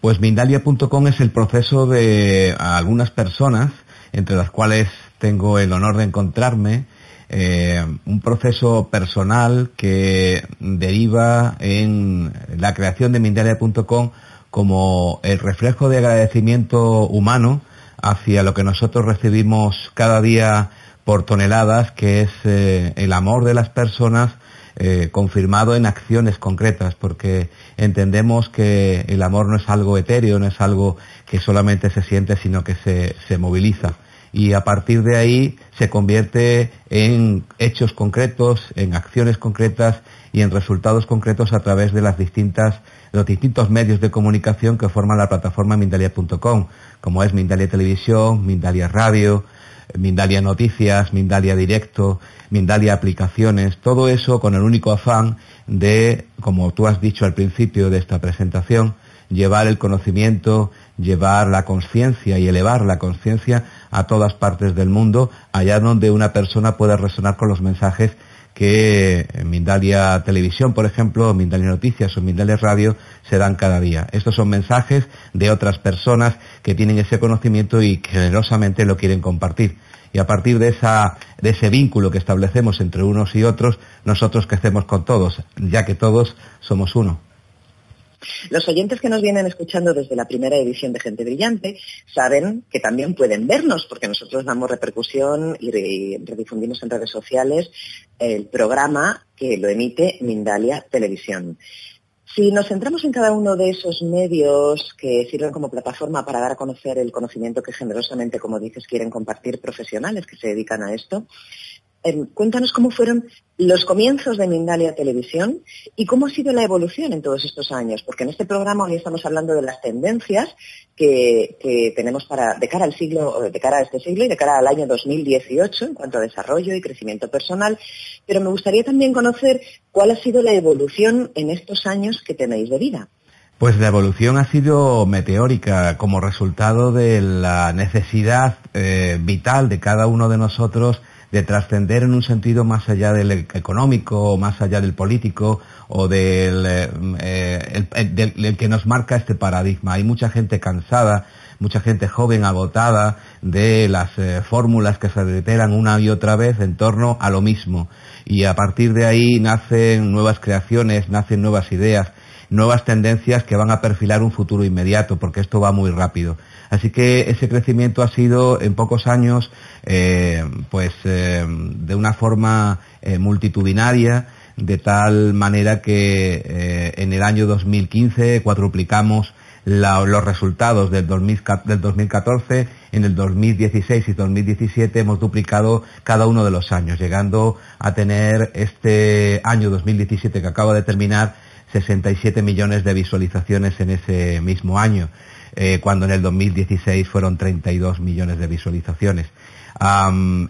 Pues Mindalia.com es el proceso de algunas personas, entre las cuales tengo el honor de encontrarme eh, un proceso personal que deriva en la creación de Mindalia.com como el reflejo de agradecimiento humano hacia lo que nosotros recibimos cada día por toneladas, que es eh, el amor de las personas eh, confirmado en acciones concretas, porque entendemos que el amor no es algo etéreo, no es algo que solamente se siente, sino que se, se moviliza. Y a partir de ahí se convierte en hechos concretos, en acciones concretas y en resultados concretos a través de las distintas, los distintos medios de comunicación que forman la plataforma Mindalia.com, como es Mindalia Televisión, Mindalia Radio, Mindalia Noticias, Mindalia Directo, Mindalia Aplicaciones, todo eso con el único afán de, como tú has dicho al principio de esta presentación, llevar el conocimiento, llevar la conciencia y elevar la conciencia a todas partes del mundo, allá donde una persona pueda resonar con los mensajes que en Mindalia Televisión, por ejemplo, Mindalia Noticias o Mindalia Radio se dan cada día. Estos son mensajes de otras personas que tienen ese conocimiento y generosamente lo quieren compartir. Y a partir de, de ese vínculo que establecemos entre unos y otros, nosotros crecemos con todos, ya que todos somos uno. Los oyentes que nos vienen escuchando desde la primera edición de Gente Brillante saben que también pueden vernos, porque nosotros damos repercusión y redifundimos en redes sociales el programa que lo emite Mindalia Televisión. Si nos centramos en cada uno de esos medios que sirven como plataforma para dar a conocer el conocimiento que generosamente, como dices, quieren compartir profesionales que se dedican a esto, Em, cuéntanos cómo fueron los comienzos de Mindalia Televisión y cómo ha sido la evolución en todos estos años, porque en este programa hoy estamos hablando de las tendencias que, tenemos para de cara al siglo, de cara a este siglo y de cara al año 2018 en cuanto a desarrollo y crecimiento personal, pero me gustaría también conocer cuál ha sido la evolución en estos años que tenéis de vida. Pues la evolución ha sido meteórica como resultado de la necesidad eh, vital de cada uno de nosotros de trascender en un sentido más allá del económico, o más allá del político o del, eh, el, que nos marca este paradigma. Hay mucha gente cansada, mucha gente joven agotada de las eh, fórmulas que se reiteran una y otra vez en torno a lo mismo. Y a partir de ahí nacen nuevas creaciones, nacen nuevas ideas, nuevas tendencias que van a perfilar un futuro inmediato, porque esto va muy rápido. Así que ese crecimiento ha sido en pocos años, eh, pues eh, de una forma multitudinaria, de tal manera que en el año 2015 cuadruplicamos los resultados del, 2014, en el 2016 y 2017 hemos duplicado cada uno de los años, llegando a tener este año 2017 que acaba de terminar 67 millones de visualizaciones en ese mismo año. Eh, cuando en el 2016 fueron 32 millones de visualizaciones.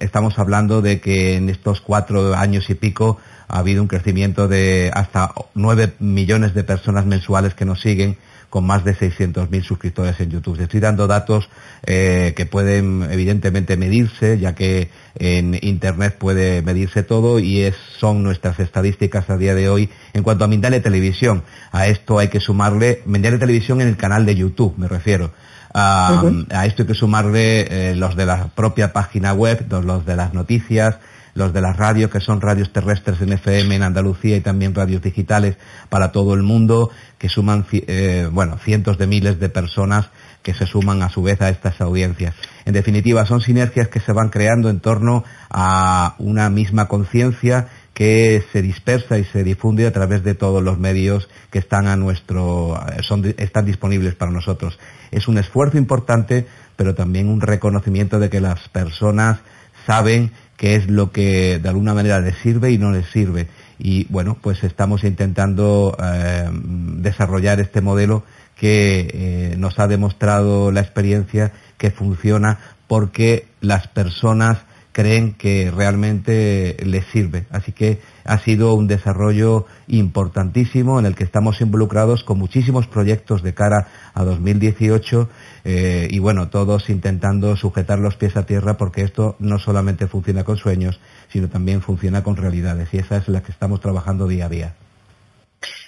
estamos hablando de que en estos cuatro años y pico ha habido un crecimiento de hasta 9 millones de personas mensuales que nos siguen con más de 600.000 suscriptores en YouTube. Estoy dando datos eh, que pueden evidentemente medirse, ya que en Internet puede medirse todo y es, son nuestras estadísticas a día de hoy en cuanto a Mindalia Televisión. A esto hay que sumarle Mindalia Televisión en el canal de YouTube, me refiero. A, esto hay que sumarle eh, los de la propia página web, los de las noticias, los de las radios, que son radios terrestres en FM en Andalucía y también radios digitales para todo el mundo, que suman, eh, bueno, cientos de miles de personas que se suman a su vez a estas audiencias. En definitiva, son sinergias que se van creando en torno a una misma conciencia que se dispersa y se difunde a través de todos los medios que están a nuestro, son, están disponibles para nosotros. Es un esfuerzo importante, pero también un reconocimiento de que las personas saben qué es lo que de alguna manera les sirve y no les sirve. Y bueno, pues estamos intentando eh, desarrollar este modelo que eh, nos ha demostrado la experiencia que funciona porque las personas creen que realmente les sirve. Así que ha sido un desarrollo importantísimo en el que estamos involucrados con muchísimos proyectos de cara a 2018 eh, y bueno, todos intentando sujetar los pies a tierra porque esto no solamente funciona con sueños, sino también funciona con realidades y esa es la que estamos trabajando día a día.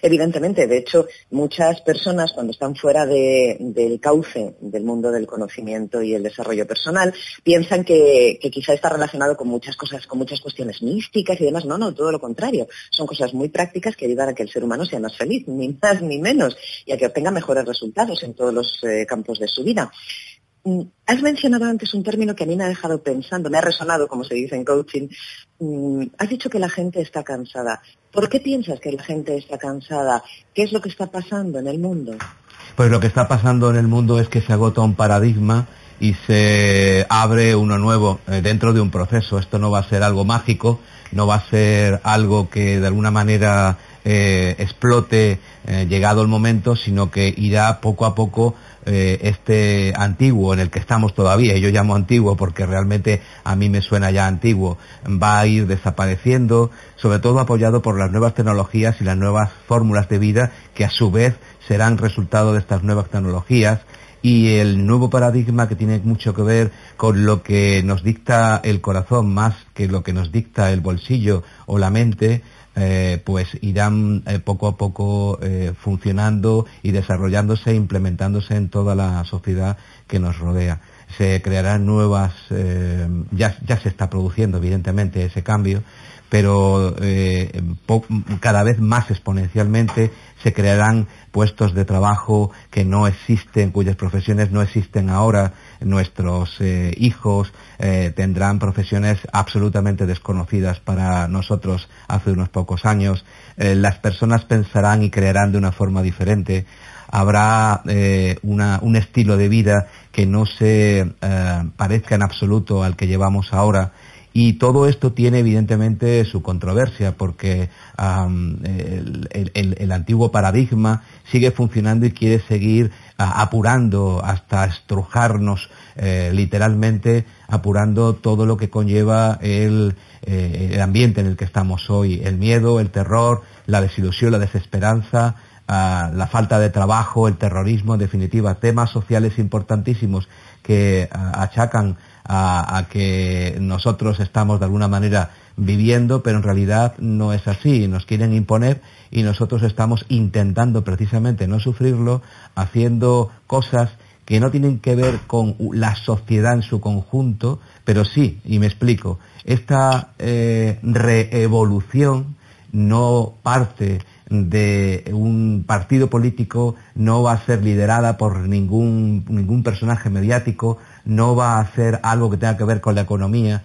Evidentemente, de hecho, muchas personas cuando están fuera del cauce del mundo del conocimiento y el desarrollo personal piensan que, quizá está relacionado con muchas cosas, con muchas cuestiones místicas y demás. No, no, todo lo contrario. Son cosas muy prácticas que ayudan a que el ser humano sea más feliz, ni más ni menos, y a que obtenga mejores resultados en todos los eh, campos de su vida. Mm, has mencionado antes un término que a mí me ha dejado pensando, me ha resonado, como se dice en coaching. Mm, has dicho que la gente está cansada. ¿Por qué piensas que la gente está cansada? ¿Qué es lo que está pasando en el mundo? Pues lo que está pasando en el mundo es que se agota un paradigma y se abre uno nuevo eh, dentro de un proceso. Esto no va a ser algo mágico, no va a ser algo que de alguna manera eh, explote eh, llegado el momento, sino que irá poco a poco eh, este antiguo en el que estamos todavía, y yo llamo antiguo porque realmente a mí me suena ya antiguo, va a ir desapareciendo, sobre todo apoyado por las nuevas tecnologías y las nuevas fórmulas de vida que a su vez serán resultado de estas nuevas tecnologías. Y el nuevo paradigma que tiene mucho que ver con lo que nos dicta el corazón más que lo que nos dicta el bolsillo o la mente, eh, pues irán eh, poco a poco eh, funcionando y desarrollándose e implementándose en toda la sociedad que nos rodea. Se crearán nuevas, ya, ya se está produciendo evidentemente ese cambio, pero cada vez más exponencialmente se crearán puestos de trabajo que no existen, cuyas profesiones no existen ahora. Nuestros eh, hijos eh, tendrán profesiones absolutamente desconocidas para nosotros hace unos pocos años. Eh, las personas pensarán y creerán de una forma diferente. Habrá un estilo de vida que no se parezca en absoluto al que llevamos ahora y todo esto tiene evidentemente su controversia porque el, antiguo paradigma sigue funcionando y quiere seguir apurando hasta estrujarnos eh, literalmente, apurando todo lo que conlleva eh, el, ambiente en el que estamos hoy, el miedo, el terror, la desilusión, la desesperanza, la falta de trabajo, el terrorismo, en definitiva, temas sociales importantísimos que achacan a, que nosotros estamos de alguna manera viviendo, pero en realidad no es así. Nos quieren imponer y nosotros estamos intentando precisamente no sufrirlo, haciendo cosas que no tienen que ver con la sociedad en su conjunto, pero sí, y me explico, esta eh, reevolución no parte de un partido político, no va a ser liderada por ningún, ningún personaje mediático, no va a ser algo que tenga que ver con la economía,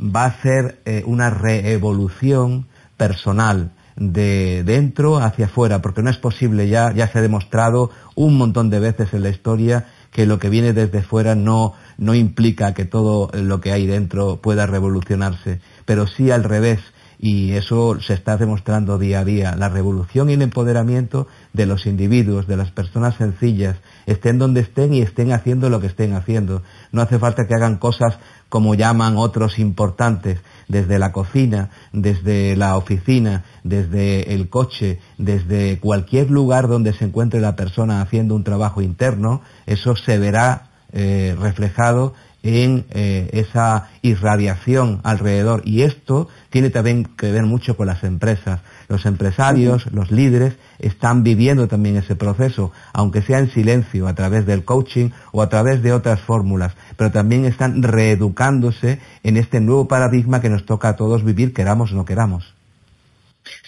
va a ser eh, una reevolución personal de dentro hacia afuera, porque no es posible ya, ya se ha demostrado un montón de veces en la historia que lo que viene desde fuera no, no implica que todo lo que hay dentro pueda revolucionarse, pero sí al revés, y eso se está demostrando día a día. La revolución y el empoderamiento de los individuos, de las personas sencillas, estén donde estén y estén haciendo lo que estén haciendo. No hace falta que hagan cosas como llaman otros importantes, desde la cocina, desde la oficina, desde el coche, desde cualquier lugar donde se encuentre la persona haciendo un trabajo interno, eso se verá eh, reflejado en eh, esa irradiación alrededor. Y esto tiene también que ver mucho con las empresas. Los empresarios, los líderes, están viviendo también ese proceso, aunque sea en silencio, a través del coaching o a través de otras fórmulas, pero también están reeducándose en este nuevo paradigma que nos toca a todos vivir, queramos o no queramos.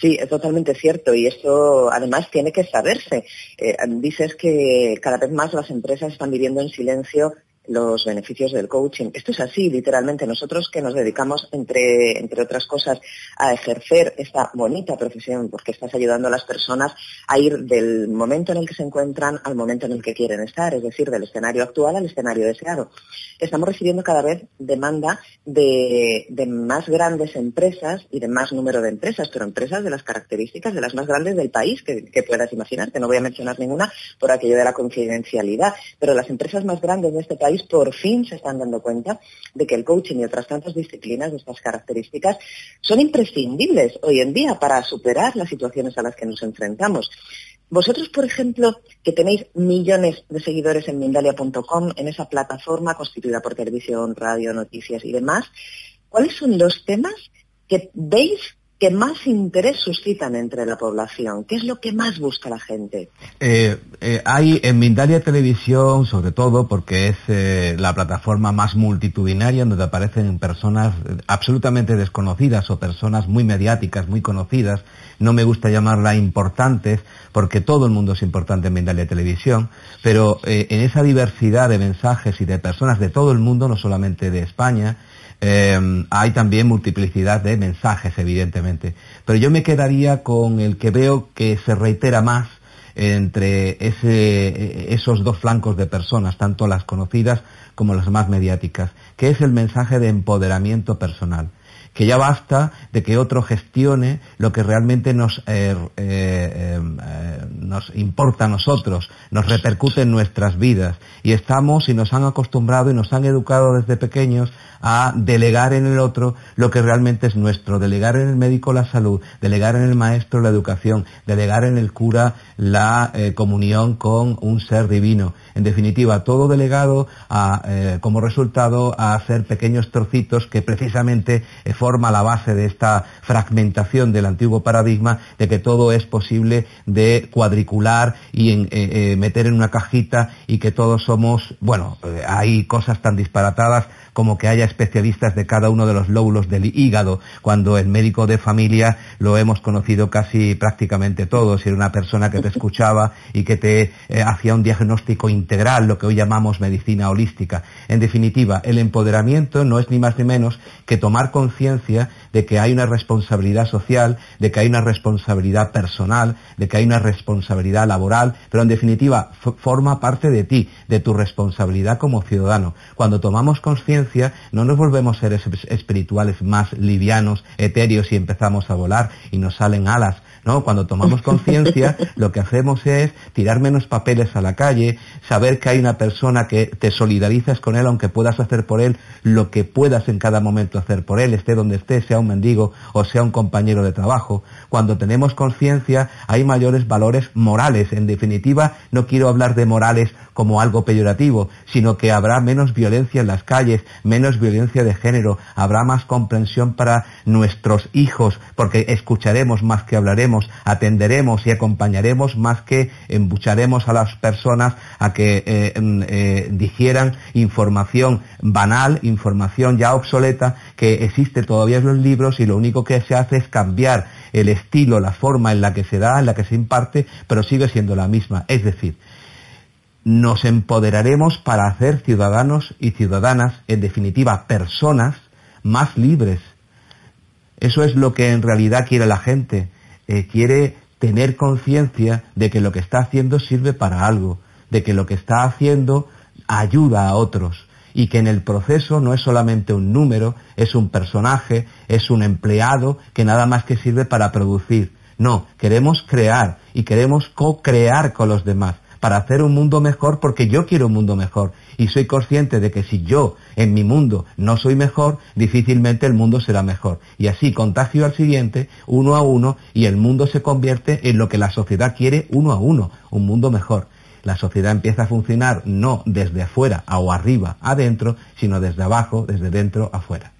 Sí, es totalmente cierto y esto además tiene que saberse. Eh, dices que cada vez más las empresas están viviendo en silencio los beneficios del coaching. Esto es así, literalmente. Nosotros que nos dedicamos, entre, entre otras cosas, a ejercer esta bonita profesión, porque estás ayudando a las personas a ir del momento en el que se encuentran al momento en el que quieren estar, es decir, del escenario actual al escenario deseado. Estamos recibiendo cada vez demanda de, más grandes empresas y de más número de empresas, pero empresas de las características de las más grandes del país que, que puedas imaginar, que no voy a mencionar ninguna por aquello de la confidencialidad, pero las empresas más grandes de este país por fin se están dando cuenta de que el coaching y otras tantas disciplinas de estas características son imprescindibles hoy en día para superar las situaciones a las que nos enfrentamos. Vosotros, por ejemplo, que tenéis millones de seguidores en Mindalia.com, en esa plataforma constituida por televisión, radio, noticias y demás, ¿cuáles son los temas que veis que más interés suscitan entre la población? ¿Qué es lo que más busca la gente? Eh, eh, hay en Mindalia Televisión, sobre todo, porque es eh, la plataforma más multitudinaria donde aparecen personas absolutamente desconocidas o personas muy mediáticas, muy conocidas. No me gusta llamarla importantes, porque todo el mundo es importante en Mindalia Televisión, pero en esa diversidad de mensajes y de personas de todo el mundo, no solamente de España, eh, hay también multiplicidad de mensajes, evidentemente. Pero yo me quedaría con el que veo que se reitera más entre ese, esos dos flancos de personas, tanto las conocidas como las más mediáticas, que es el mensaje de empoderamiento personal que ya basta de que otro gestione lo que realmente nos, eh, eh, eh, nos importa a nosotros, nos repercute en nuestras vidas. Y estamos y nos han acostumbrado y nos han educado desde pequeños a delegar en el otro lo que realmente es nuestro, delegar en el médico la salud, delegar en el maestro la educación, delegar en el cura la comunión con un ser divino. En definitiva, todo delegado como resultado a hacer pequeños trocitos que precisamente forma la base de esta fragmentación del antiguo paradigma de que todo es posible de cuadricular y eh, eh, meter en una cajita y que todos somos, bueno, eh, hay cosas tan disparatadas como que haya especialistas de cada uno de los lóbulos del hígado, cuando el médico de familia lo hemos conocido casi prácticamente todos, era una persona que te escuchaba y que te hacía un diagnóstico integral, lo que hoy llamamos medicina holística. En definitiva, el empoderamiento no es ni más ni menos que tomar conciencia de que hay una responsabilidad social, de que hay una responsabilidad personal, de que hay una responsabilidad laboral, pero en definitiva forma parte de ti, de tu responsabilidad como ciudadano. Cuando tomamos conciencia no nos volvemos seres espirituales más livianos, etéreos y empezamos a volar y nos salen alas. ¿No? Cuando tomamos conciencia lo que hacemos es tirar menos papeles a la calle, saber que hay una persona que te solidarizas con él aunque puedas hacer por él lo que puedas en cada momento hacer por él, esté donde esté, sea un mendigo o sea un compañero de trabajo. Cuando tenemos conciencia hay mayores valores morales. En definitiva, no quiero hablar de morales como algo peyorativo, sino que habrá menos violencia en las calles, menos violencia de género, habrá más comprensión para nuestros hijos, porque escucharemos más que hablaremos, atenderemos y acompañaremos más que embucharemos a las personas a que eh, mm, eh, digieran información banal, información ya obsoleta, que existe todavía en los libros y lo único que se hace es cambiar el estilo, la forma en la que se da, en la que se imparte, pero sigue siendo la misma. Es decir, nos empoderaremos para hacer ciudadanos y ciudadanas, en definitiva, personas más libres. Eso es lo que en realidad quiere la gente. Eh, quiere tener conciencia de que lo que está haciendo sirve para algo, de que lo que está haciendo ayuda a otros y que en el proceso no es solamente un número, es un personaje, es un empleado que nada más que sirve para producir. No, queremos crear y queremos co-crear con los demás para hacer un mundo mejor porque yo quiero un mundo mejor y soy consciente de que si yo en mi mundo no soy mejor, difícilmente el mundo será mejor. Y así contagio al siguiente, uno a uno, y el mundo se convierte en lo que la sociedad quiere uno a uno, un mundo mejor. La sociedad empieza a funcionar no desde afuera o arriba adentro, sino desde abajo, desde dentro afuera.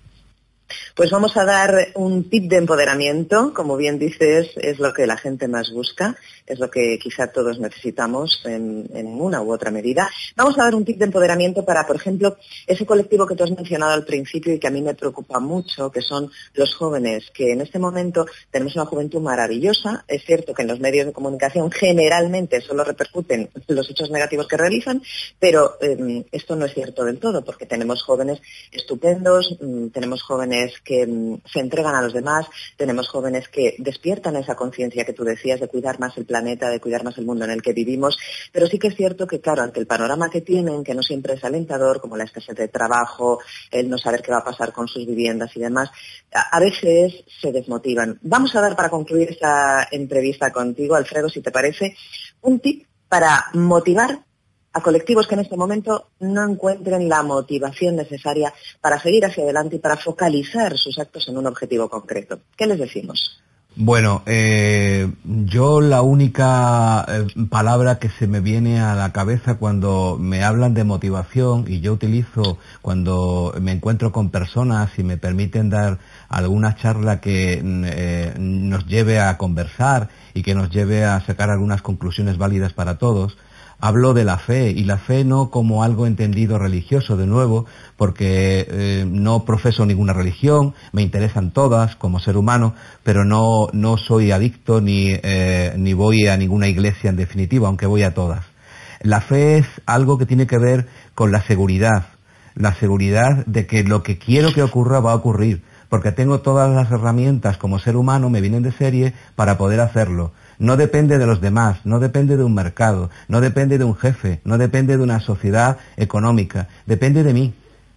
Pues vamos a dar un tip de empoderamiento, como bien dices, es lo que la gente más busca, es lo que quizá todos necesitamos en, una u otra medida. Vamos a dar un tip de empoderamiento para, por ejemplo, ese colectivo que tú has mencionado al principio y que a mí me preocupa mucho, que son los jóvenes, que en este momento tenemos una juventud maravillosa. Es cierto que en los medios de comunicación generalmente solo repercuten los hechos negativos que realizan, pero em, esto no es cierto del todo, porque tenemos jóvenes estupendos, mm, tenemos jóvenes que mm, se entregan a los demás, tenemos jóvenes que despiertan esa conciencia que tú decías de cuidar más el planeta, de cuidar más el mundo en el que vivimos, pero sí que es cierto que, claro, ante el panorama que tienen, que no siempre es alentador, como la escasez de trabajo, el no saber qué va a pasar con sus viviendas y demás, a veces se desmotivan. Vamos a dar para concluir esta entrevista contigo, Alfredo, si te parece, un tip para motivar a colectivos que en este momento no encuentren la motivación necesaria para seguir hacia adelante y para focalizar sus actos en un objetivo concreto. ¿Qué les decimos? Bueno, eh, yo la única eh, palabra que se me viene a la cabeza cuando me hablan de motivación y yo utilizo cuando me encuentro con personas y me permiten dar alguna charla que mm, eh, nos lleve a conversar y que nos lleve a sacar algunas conclusiones válidas para todos, hablo de la fe y la fe no como algo entendido religioso de nuevo, porque eh, no profeso ninguna religión, me interesan todas como ser humano, pero no, no soy adicto ni, eh, ni voy a ninguna iglesia en definitiva, aunque voy a todas. La fe es algo que tiene que ver con la seguridad, la seguridad de que lo que quiero que ocurra va a ocurrir, porque tengo todas las herramientas como ser humano, me vienen de serie para poder hacerlo no depende de los demás, no depende de un mercado, no depende de un jefe, no depende de una sociedad económica, depende de mí.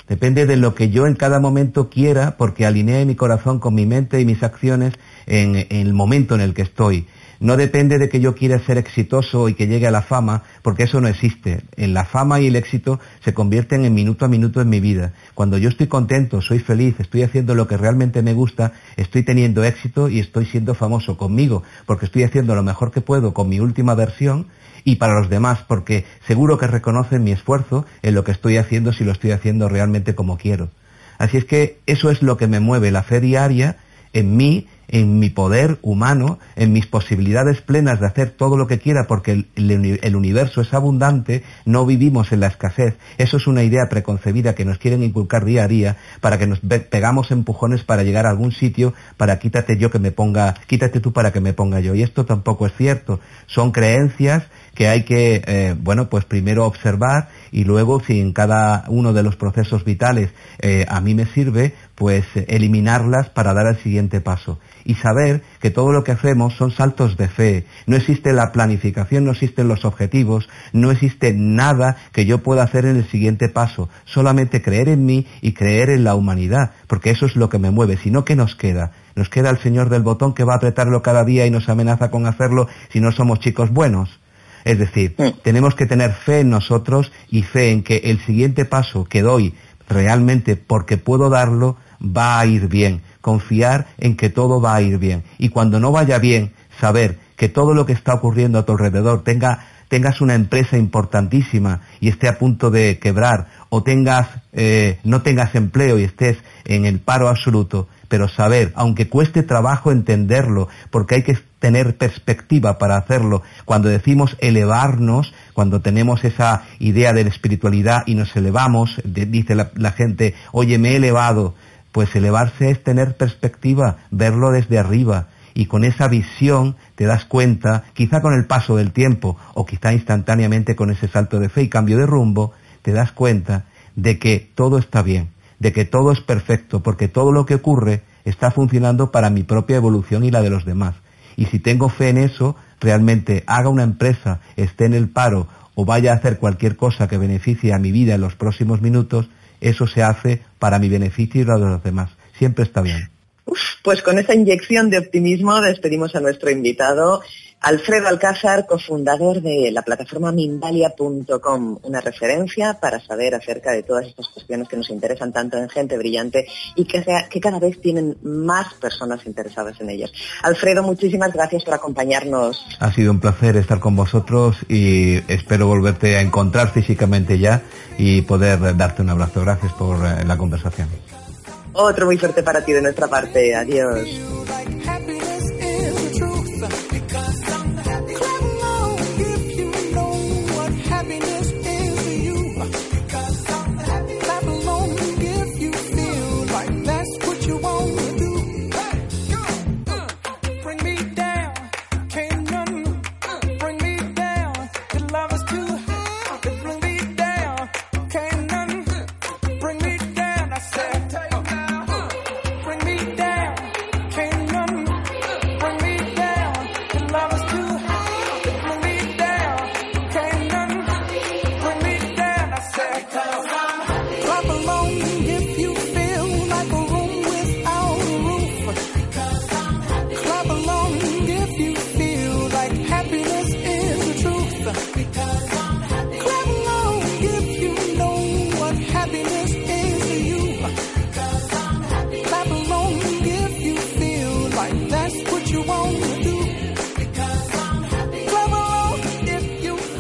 Depende de lo que yo en cada momento quiera porque alinee mi corazón con mi mente y mis acciones en, en el momento en el que estoy. No depende de que yo quiera ser exitoso y que llegue a la fama, porque eso no existe. En la fama y el éxito se convierten en minuto a minuto en mi vida. Cuando yo estoy contento, soy feliz, estoy haciendo lo que realmente me gusta, estoy teniendo éxito y estoy siendo famoso conmigo, porque estoy haciendo lo mejor que puedo con mi última versión y para los demás, porque seguro que reconocen mi esfuerzo en lo que estoy haciendo si lo estoy haciendo realmente como quiero. Así es que eso es lo que me mueve la fe diaria en mí en mi poder humano, en mis posibilidades plenas de hacer todo lo que quiera, porque el, universo es abundante, no vivimos en la escasez. Eso es una idea preconcebida que nos quieren inculcar día a día para que nos pegamos empujones para llegar a algún sitio, para quítate yo que me ponga, quítate tú para que me ponga yo. Y esto tampoco es cierto. Son creencias que hay que, eh, bueno, pues primero observar y luego si en cada uno de los procesos vitales eh, a mí me sirve, pues eliminarlas para dar el siguiente paso y saber que todo lo que hacemos son saltos de fe. No existe la planificación, no existen los objetivos, no existe nada que yo pueda hacer en el siguiente paso. Solamente creer en mí y creer en la humanidad, porque eso es lo que me mueve. Si no, ¿qué nos queda? Nos queda el señor del botón que va a apretarlo cada día y nos amenaza con hacerlo si no somos chicos buenos. Es decir, tenemos que tener fe en nosotros y fe en que el siguiente paso que doy realmente porque puedo darlo va a ir bien confiar en que todo va a ir bien. Y cuando no vaya bien, saber que todo lo que está ocurriendo a tu alrededor tenga tengas una empresa importantísima y esté a punto de quebrar o tengas eh, no tengas empleo y estés en el paro absoluto pero saber aunque cueste trabajo entenderlo porque hay que tener perspectiva para hacerlo cuando decimos elevarnos cuando tenemos esa idea de la espiritualidad y nos elevamos dice la, la gente oye me he elevado pues elevarse es tener perspectiva, verlo desde arriba. Y con esa visión te das cuenta, quizá con el paso del tiempo o quizá instantáneamente con ese salto de fe y cambio de rumbo, te das cuenta de que todo está bien, de que todo es perfecto, porque todo lo que ocurre está funcionando para mi propia evolución y la de los demás. Y si tengo fe en eso, realmente haga una empresa, esté en el paro o vaya a hacer cualquier cosa que beneficie a mi vida en los próximos minutos, eso se hace para mi beneficio y la de los demás. Siempre está bien. pues con esa inyección de optimismo despedimos a nuestro invitado, Alfredo Alcázar, cofundador de la plataforma Mindalia.com, una referencia para saber acerca de todas estas cuestiones que nos interesan tanto en Gente Brillante y que, que cada vez tienen más personas interesadas en ellas. Alfredo, muchísimas gracias por acompañarnos. Ha sido un placer estar con vosotros y espero volverte a encontrar físicamente ya y poder darte un abrazo. Gracias por eh, la conversación. Otro muy fuerte para ti de nuestra parte. Adiós.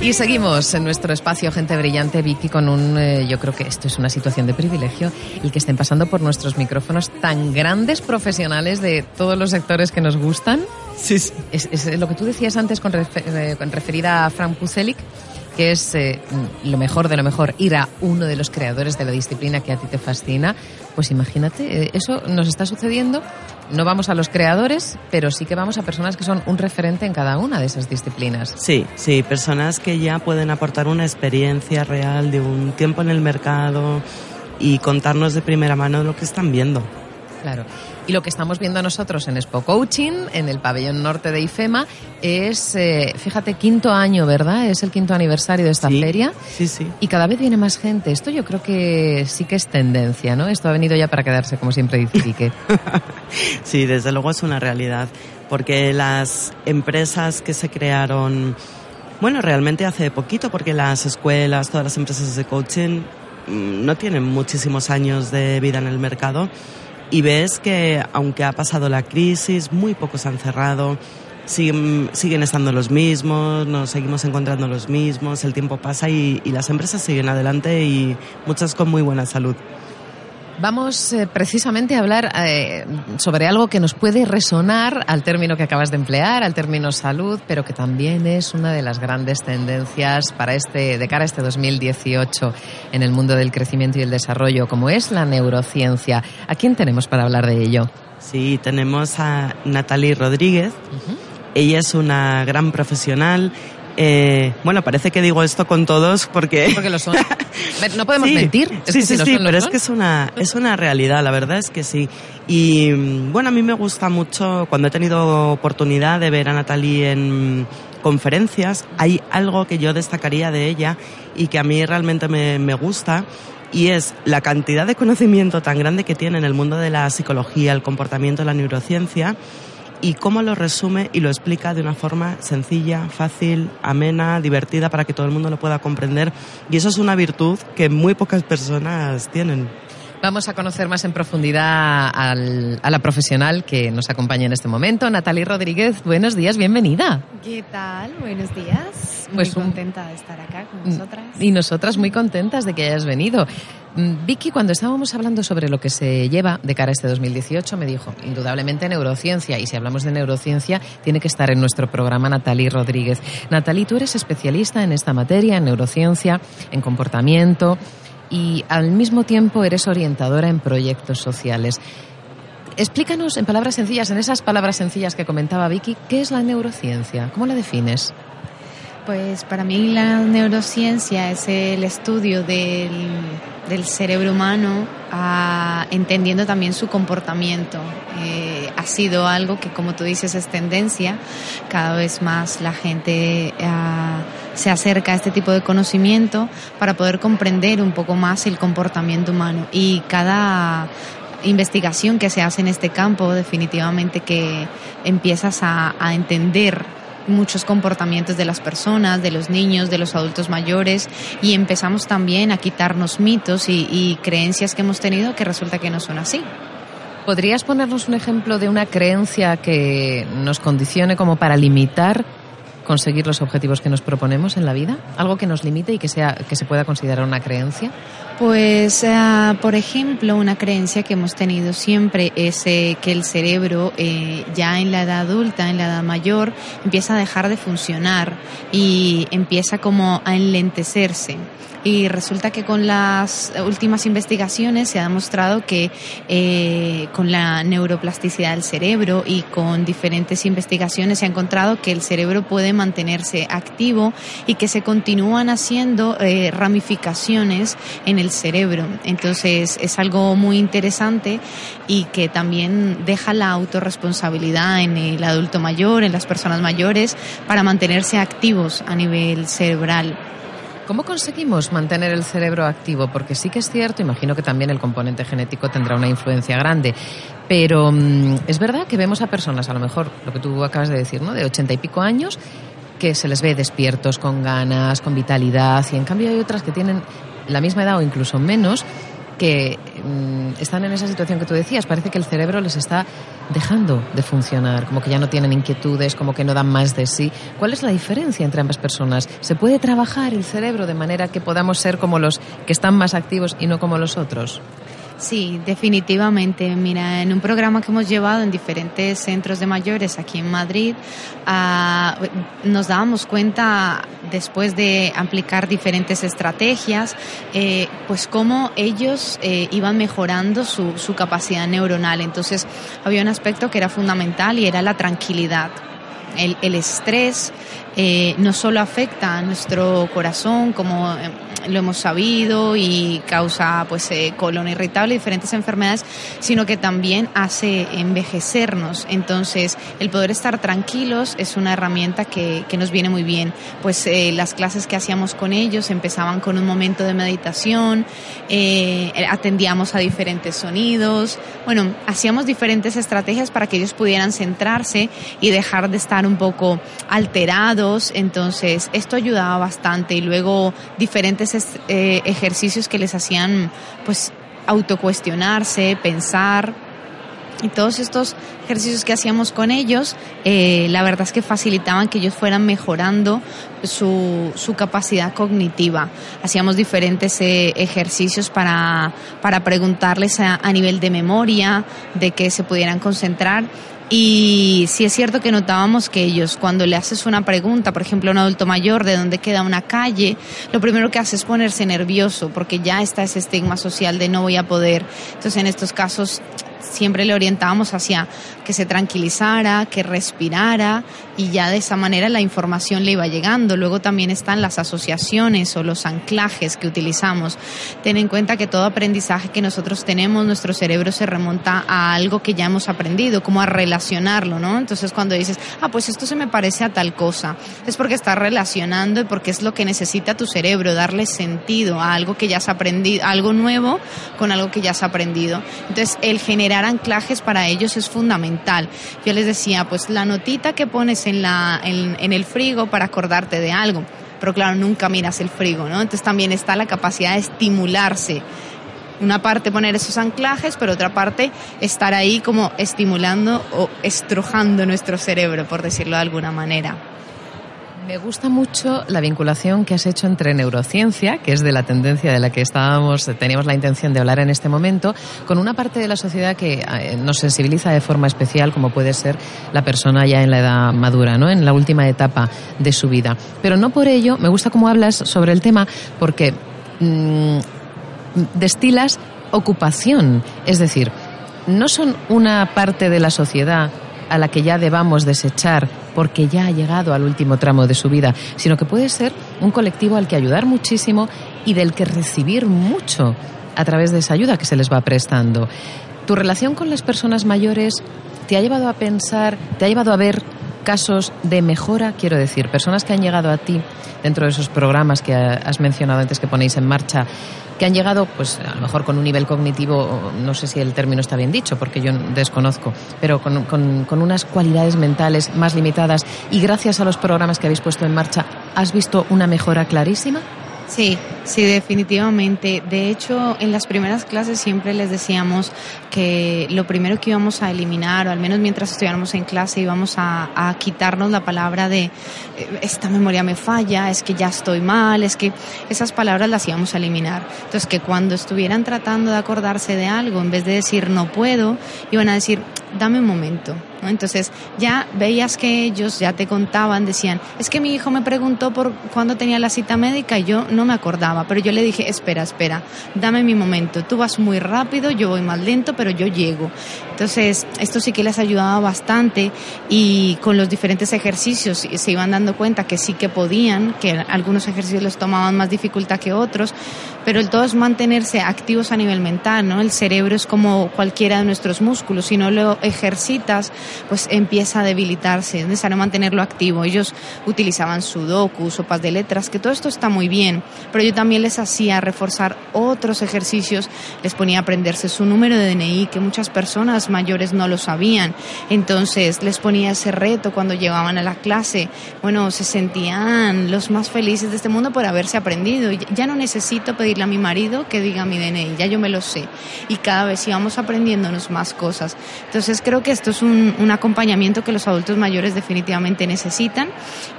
Y seguimos en nuestro espacio Gente Brillante, Vicky, con un, eh, yo creo que esto es una situación de privilegio, el que estén pasando por nuestros micrófonos tan grandes profesionales de todos los sectores que nos gustan. Sí, sí. Es, es lo que tú decías antes con, refer- eh, con referida a Frank Pucelik, que es eh, lo mejor de lo mejor, ir a uno de los creadores de la disciplina que a ti te fascina. Pues imagínate, eh, eso nos está sucediendo. No vamos a los creadores, pero sí que vamos a personas que son un referente en cada una de esas disciplinas. Sí, sí, personas que ya pueden aportar una experiencia real de un tiempo en el mercado y contarnos de primera mano lo que están viendo. Claro. Y lo que estamos viendo nosotros en Expo Coaching, en el pabellón norte de IFEMA, es, eh, fíjate, quinto año, ¿verdad? Es el quinto aniversario de esta Sí, feria. Sí, sí. Y cada vez viene más gente. Esto yo creo que sí que es tendencia, ¿no? Esto ha venido ya para quedarse, como siempre dice Quique. Sí, desde luego es una realidad, porque las empresas que se crearon, bueno, realmente hace poquito, porque las escuelas, todas las empresas de coaching mm, no tienen muchísimos años de vida en el mercado y ves que aunque ha pasado la crisis, muy pocos han cerrado. Siguen, siguen estando los mismos, nos seguimos encontrando los mismos, el tiempo pasa y, y las empresas siguen adelante y muchas con muy buena salud. Vamos eh, precisamente a hablar eh, sobre algo que nos puede resonar al término que acabas de emplear, al término salud, pero que también es una de las grandes tendencias para este, de cara a este 2018 en el mundo del crecimiento y el desarrollo, como es la neurociencia. ¿A quién tenemos para hablar de ello? Sí, tenemos a Natalie Rodríguez. Ella es una gran profesional. Eh, bueno, parece que digo esto con todos porque... Porque lo son. No podemos Sí, mentir. Es sí, que sí, si sí, son, pero es son. que es una, es una realidad, la verdad es que sí. Y mm, bueno, a mí me gusta mucho, cuando he tenido oportunidad de ver a Natalie en conferencias, hay algo que yo destacaría de ella y que a mí realmente me, me gusta. Y es la cantidad de conocimiento tan grande que tiene en el mundo de la psicología, el comportamiento, la neurociencia, y cómo lo resume y lo explica de una forma sencilla, fácil, amena, divertida para que todo el mundo lo pueda comprender. Y eso es una virtud que muy pocas personas tienen. Vamos a conocer más en profundidad al- a la profesional que nos acompaña en este momento, Natalie Rodríguez. Buenos días, bienvenida. ¿Qué tal? Buenos días. Pues Muy un- contenta de estar acá con vosotras. Y nosotras muy contentas de que hayas venido. Mm, Vicky, cuando estábamos hablando sobre lo que se lleva de cara a este 2018, me dijo, indudablemente neurociencia, y si hablamos de neurociencia, tiene que estar en nuestro programa Natalie Rodríguez. Natalie, tú eres especialista en esta materia, en neurociencia, en comportamiento, y al mismo tiempo eres orientadora en proyectos sociales. Explícanos en palabras sencillas, en esas palabras sencillas que comentaba Vicky, ¿qué es la neurociencia? ¿Cómo la defines? Pues para mí la neurociencia es el estudio del, del cerebro humano ah, entendiendo también su comportamiento. Eh, ha sido algo que, como tú dices, es tendencia. Cada vez más la gente ah, se acerca a este tipo de conocimiento para poder comprender un poco más el comportamiento humano. Y cada investigación que se hace en este campo definitivamente que empiezas a, a entender muchos comportamientos de las personas, de los niños, de los adultos mayores y empezamos también a quitarnos mitos y, creencias que hemos tenido que resulta que no son así. ¿Podrías ponernos un ejemplo de una creencia que nos condicione como para limitar conseguir los objetivos que nos proponemos en la vida? ¿Algo que nos limite y que, sea, que se pueda considerar una creencia? Pues, ah, por ejemplo, una creencia que hemos tenido siempre es eh, que el cerebro eh, ya en la edad adulta, en la edad mayor, empieza a dejar de funcionar y empieza como a enlentecerse. Y resulta que con las últimas investigaciones se ha demostrado que eh, con la neuroplasticidad del cerebro y con diferentes investigaciones se ha encontrado que el cerebro puede mantenerse activo y que se continúan haciendo eh, ramificaciones en el cerebro. Entonces es algo muy interesante y que también deja la autorresponsabilidad en el adulto mayor, en las personas mayores, para mantenerse activos a nivel cerebral. ¿Cómo conseguimos mantener el cerebro activo? Porque sí que es cierto, imagino que también el componente genético tendrá una influencia grande, pero mm, es verdad que vemos a personas, a lo mejor lo que tú acabas de decir, ¿no? De ochenta y pico años, que se les ve despiertos, con ganas, con vitalidad, y en cambio hay otras que tienen la misma edad o incluso menos, que mm, están en esa situación que tú decías. Parece que el cerebro les está dejando de funcionar, como que ya no tienen inquietudes, como que no dan más de sí. ¿Cuál es la diferencia entre ambas personas? ¿Se puede trabajar el cerebro de manera que podamos ser como los que están más activos y no como los otros? Sí, definitivamente. Mira, en un programa que hemos llevado en diferentes centros de mayores aquí en Madrid, ah, nos dábamos cuenta después de aplicar diferentes estrategias, eh, pues cómo ellos eh, iban mejorando su, su capacidad neuronal. Entonces, había un aspecto que era fundamental y era la tranquilidad. El, el estrés eh, no solo afecta a nuestro corazón, como eh, lo hemos sabido, y causa pues eh, colon irritable y diferentes enfermedades, sino que también hace envejecernos. Entonces, el poder estar tranquilos es una herramienta que, que nos viene muy bien. Pues las clases que hacíamos con ellos empezaban con un momento de meditación, atendíamos a diferentes sonidos, bueno, hacíamos diferentes estrategias para que ellos pudieran centrarse y dejar de estar un poco alterados entonces esto ayudaba bastante y luego diferentes eh, ejercicios que les hacían pues autocuestionarse, pensar y todos estos ejercicios que hacíamos con ellos, eh, la verdad es que facilitaban que ellos fueran mejorando su, su capacidad cognitiva. Hacíamos diferentes eh, ejercicios para, para preguntarles a, a, nivel de memoria, de que se pudieran concentrar y sí es cierto que notábamos que ellos, cuando le haces una pregunta, por ejemplo, a un adulto mayor, de dónde queda una calle, lo primero que hace es ponerse nervioso, porque ya está ese estigma social de no voy a poder. Entonces, en estos casos, siempre le orientábamos hacia que se tranquilizara, que respirara y ya de esa manera la información le iba llegando. Luego también están las asociaciones o los anclajes que utilizamos. Ten en cuenta que todo aprendizaje que nosotros tenemos, nuestro cerebro se remonta a algo que ya hemos aprendido, como a relacionarlo, ¿no? Entonces cuando dices, ah, pues esto se me parece a tal cosa, es porque estás relacionando y porque es lo que necesita tu cerebro, darle sentido a algo que ya has aprendido, algo nuevo con algo que ya has aprendido. Entonces el generar anclajes para ellos es fundamental. Yo les decía, pues la notita que pones en, la, en, el frigo para acordarte de algo, pero claro, nunca miras el frigo, ¿no? Entonces también está la capacidad de estimularse una parte poner esos anclajes, pero otra parte estar ahí como estimulando o estrujando nuestro cerebro, por decirlo de alguna manera. Me gusta mucho la vinculación que has hecho entre neurociencia, que es de la tendencia de la que estábamos, teníamos la intención de hablar en este momento, con una parte de la sociedad que eh, nos sensibiliza de forma especial, como puede ser la persona ya en la edad madura, ¿no? En la última etapa de su vida. Pero no por ello, me gusta cómo hablas sobre el tema, porque mmm, destilas ocupación, es decir, no son una parte de la sociedad a la que ya debamos desechar porque ya ha llegado al último tramo de su vida, sino que puede ser un colectivo al que ayudar muchísimo y del que recibir mucho a través de esa ayuda que se les va prestando. ¿Tu relación con las personas mayores te ha llevado a pensar, te ha llevado a ver casos de mejora, quiero decir, personas que han llegado a ti dentro de esos programas que has mencionado antes que ponéis en marcha, que han llegado, pues a lo mejor con un nivel cognitivo, no sé si el término está bien dicho, porque yo desconozco, pero con, con, con unas cualidades mentales más limitadas y gracias a los programas que habéis puesto en marcha, ¿has visto una mejora clarísima? Sí, sí, definitivamente. De hecho, en las primeras clases siempre les decíamos que lo primero que íbamos a eliminar, o al menos mientras estuviéramos en clase, íbamos a, a quitarnos la palabra de eh, esta memoria me falla, es que ya estoy mal, es que esas palabras las íbamos a eliminar. Entonces, que cuando estuvieran tratando de acordarse de algo, en vez de decir no puedo, iban a decir dame un momento. Entonces ya veías que ellos ya te contaban, decían, es que mi hijo me preguntó por cuándo tenía la cita médica y yo no me acordaba, pero yo le dije, espera, espera, dame mi momento, tú vas muy rápido, yo voy más lento, pero yo llego. Entonces esto sí que les ayudaba bastante y con los diferentes ejercicios se iban dando cuenta que sí que podían, que algunos ejercicios les tomaban más dificultad que otros, pero el todo es mantenerse activos a nivel mental, ¿no? El cerebro es como cualquiera de nuestros músculos, si no lo ejercitas, pues empieza a debilitarse, es necesario mantenerlo activo. Ellos utilizaban sudoku, sopas de letras, que todo esto está muy bien, pero yo también les hacía reforzar otros ejercicios, les ponía a aprenderse su número de DNI, que muchas personas mayores no lo sabían. Entonces les ponía ese reto cuando llegaban a la clase. Bueno, se sentían los más felices de este mundo por haberse aprendido. Ya no necesito pedirle a mi marido que diga mi DNI, ya yo me lo sé. Y cada vez íbamos aprendiéndonos más cosas. Entonces creo que esto es un, un acompañamiento que los adultos mayores definitivamente necesitan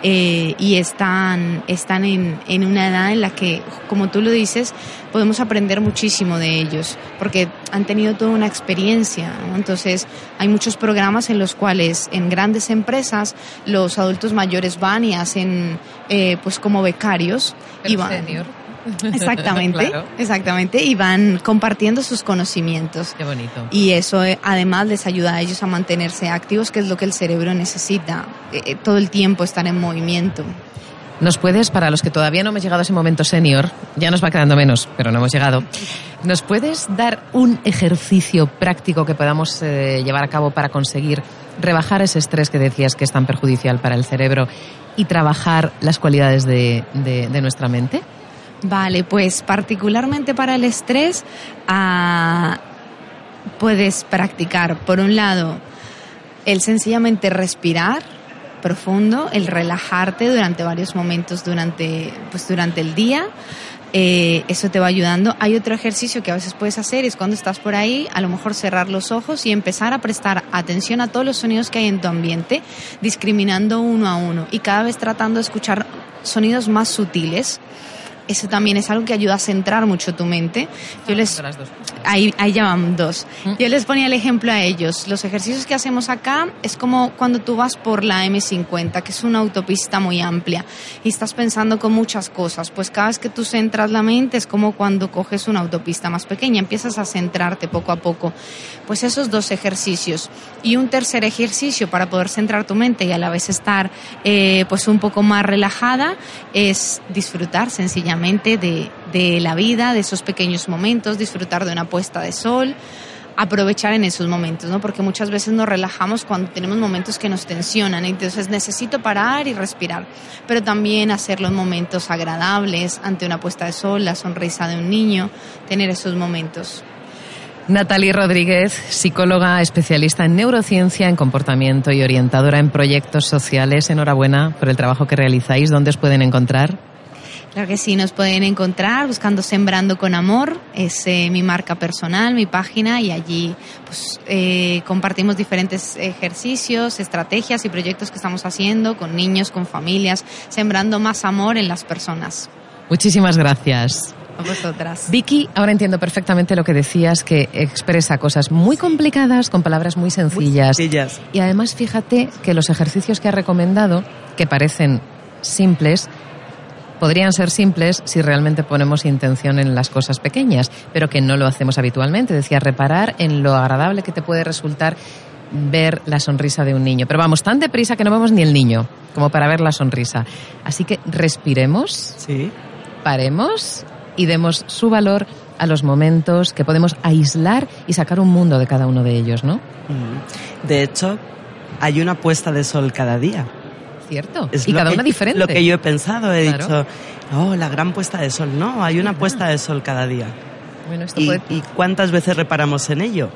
eh, y están, están en, en una edad en la que, como tú lo dices, podemos aprender muchísimo de ellos, porque han tenido toda una experiencia. Entonces, hay muchos programas en los cuales en grandes empresas los adultos mayores van y hacen, eh, pues como becarios. y van, Exactamente, exactamente, y van compartiendo sus conocimientos. Qué bonito. Y eso eh, además les ayuda a ellos a mantenerse activos, que es lo que el cerebro necesita, eh, todo el tiempo estar en movimiento. ¿Nos puedes, para los que todavía no hemos llegado a ese momento senior, ya nos va quedando menos, pero no hemos llegado, ¿nos puedes dar un ejercicio práctico que podamos eh, llevar a cabo para conseguir rebajar ese estrés que decías que es tan perjudicial para el cerebro y trabajar las cualidades de, de, de nuestra mente? Vale, pues particularmente para el estrés ah, puedes practicar, por un lado, el sencillamente respirar profundo, el relajarte durante varios momentos durante, pues, durante el día. Eh, eso te va ayudando. Hay otro ejercicio que a veces puedes hacer, es cuando estás por ahí, a lo mejor cerrar los ojos y empezar a prestar atención a todos los sonidos que hay en tu ambiente, discriminando uno a uno y cada vez tratando de escuchar sonidos más sutiles eso también es algo que ayuda a centrar mucho tu mente. Yo les, ahí, ahí ya van dos. Yo les ponía el ejemplo a ellos. Los ejercicios que hacemos acá es como cuando tú vas por la M50, que es una autopista muy amplia, y estás pensando con muchas cosas. Pues cada vez que tú centras la mente es como cuando coges una autopista más pequeña, empiezas a centrarte poco a poco. Pues esos dos ejercicios. Y un tercer ejercicio para poder centrar tu mente y a la vez estar eh, pues un poco más relajada es disfrutar sencillamente de, la vida, de esos pequeños momentos, disfrutar de una puesta de sol, aprovechar en esos momentos, ¿no? Porque muchas veces nos relajamos cuando tenemos momentos que nos tensionan, entonces necesito parar y respirar, pero también hacerlo en momentos agradables, ante una puesta de sol, la sonrisa de un niño, tener esos momentos. Natalie Rodríguez, psicóloga especialista en neurociencia, en comportamiento y orientadora en proyectos sociales. Enhorabuena por el trabajo que realizáis. ¿Dónde os pueden encontrar? Claro que sí, nos pueden encontrar buscando Sembrando con Amor, es eh, mi marca personal, mi página, y allí pues, eh, compartimos diferentes ejercicios, estrategias y proyectos que estamos haciendo con niños, con familias, sembrando más amor en las personas. Muchísimas gracias. A vosotras. Vicky, ahora entiendo perfectamente lo que decías, que expresa cosas muy complicadas con palabras muy sencillas. Muy sencillas. Y además fíjate que los ejercicios que ha recomendado, que parecen simples, podrían ser simples si realmente ponemos intención en las cosas pequeñas, pero que no lo hacemos habitualmente. Decía, reparar en lo agradable que te puede resultar ver la sonrisa de un niño. Pero vamos tan deprisa que no vemos ni el niño como para ver la sonrisa. Así que respiremos, sí. paremos y demos su valor a los momentos que podemos aislar y sacar un mundo de cada uno de ellos, ¿no? Mm. De hecho, hay una puesta de sol cada día. Cierto. Es y cada que, una diferente. Lo que yo he pensado, he claro. dicho, oh, la gran puesta de sol. No, hay una puesta de sol cada día. Bueno, esto y, puede... ¿Y cuántas veces reparamos en ello?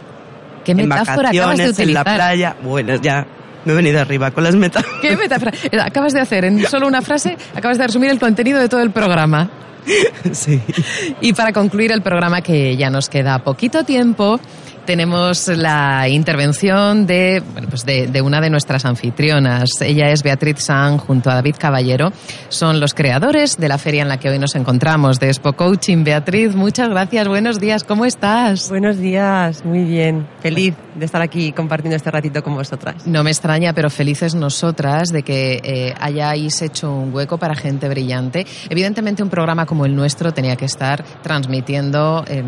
¿Qué en metáfora acabas de utilizar? en la playa. Bueno, ya me he venido arriba con las metáforas. ¿Qué metáfora? Acabas de hacer en solo una frase, acabas de resumir el contenido de todo el programa. Sí. Y para concluir el programa, que ya nos queda poquito tiempo, tenemos la intervención de, bueno, pues de, de, una de nuestras anfitrionas. Ella es Beatriz San junto a David Caballero. Son los creadores de la feria en la que hoy nos encontramos, de Expo Coaching. Beatriz, muchas gracias. Buenos días. ¿Cómo estás? Buenos días. Muy bien. Feliz de estar aquí compartiendo este ratito con vosotras. No me extraña, pero felices nosotras de que eh, hayáis hecho un hueco para gente brillante. Evidentemente, un programa como el nuestro tenía que estar transmitiendo eh,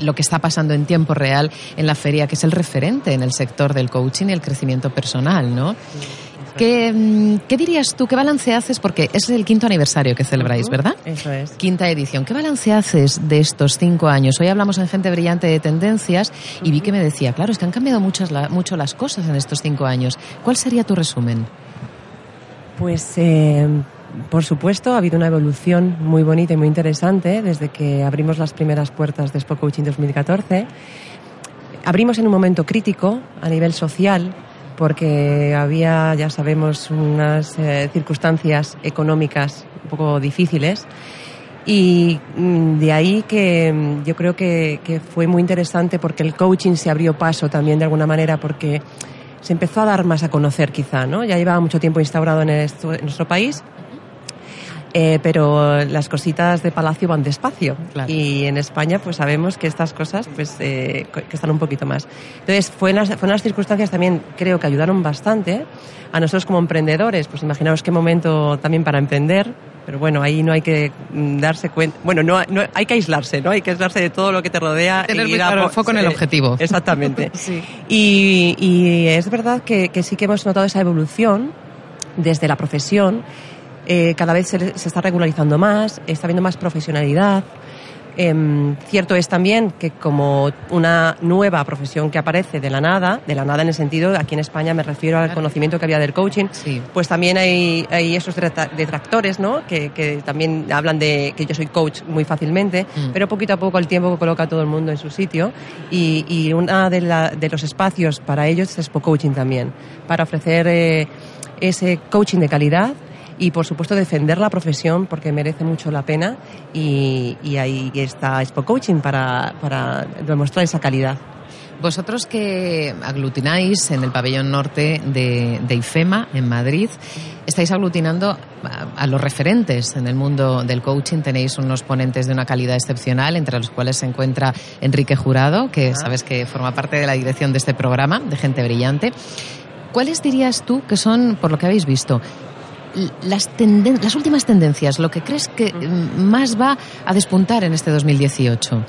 lo que está pasando en tiempo real en la feria, que es el referente en el sector del coaching y el crecimiento personal, ¿no? ¿Qué, ¿Qué, dirías tú? ¿Qué balance haces? Porque es el quinto aniversario que celebráis, ¿verdad? Eso es. Quinta edición. ¿Qué balance haces de estos cinco años? Hoy hablamos en Gente Brillante de Tendencias y vi que me decía, claro, es que han cambiado muchas, mucho las cosas en estos cinco años. ¿Cuál sería tu resumen? Pues, eh, por supuesto, ha habido una evolución muy bonita y muy interesante desde que abrimos las primeras puertas de Expo Coaching 2014 abrimos en un momento crítico a nivel social porque había, ya sabemos, unas eh, circunstancias económicas un poco difíciles. Y mm, de ahí que mm, yo creo que, fue muy interesante porque el coaching se abrió paso también de alguna manera porque se empezó a dar más a conocer quizá, ¿no? Ya llevaba mucho tiempo instaurado en nuestro país, eh, pero las cositas de Palacio van despacio. Claro. Y en España, pues sabemos que estas cosas, pues, eh, que están un poquito más. Entonces, fue unas, fue unas circunstancias también, creo que ayudaron bastante a nosotros como emprendedores. Pues imaginaos qué momento también para emprender. Pero bueno, ahí no hay que darse cuenta. Bueno, no, no hay que aislarse, ¿no? Hay que aislarse de todo lo que te rodea. Tener y muy claro el foco en el objetivo. Exactamente. sí. y, y es verdad que, que sí que hemos notado esa evolución desde la profesión eh, cada vez se, se, está regularizando más, está habiendo más profesionalidad. Eh, cierto es también que como una nueva profesión que aparece de la nada, de la nada en el sentido, aquí en España me refiero al conocimiento que había del coaching, sí. pues también hay, hay esos detractores, ¿no? Que, que, también hablan de que yo soy coach muy fácilmente, mm. pero poquito a poco el tiempo coloca a todo el mundo en su sitio y, y uno de, la, de, los espacios para ellos es Coaching también, para ofrecer eh, ese coaching de calidad y por supuesto defender la profesión porque merece mucho la pena y, y ahí está Expo Coaching para, para demostrar esa calidad. Vosotros que aglutináis en el pabellón norte de, de, IFEMA, en Madrid, estáis aglutinando a, a, los referentes en el mundo del coaching. Tenéis unos ponentes de una calidad excepcional, entre los cuales se encuentra Enrique Jurado, que sabes que forma parte de la dirección de este programa, de Gente Brillante. ¿Cuáles dirías tú que son, por lo que habéis visto, las, las últimas tendencias, lo que crees que más va a despuntar en este 2018?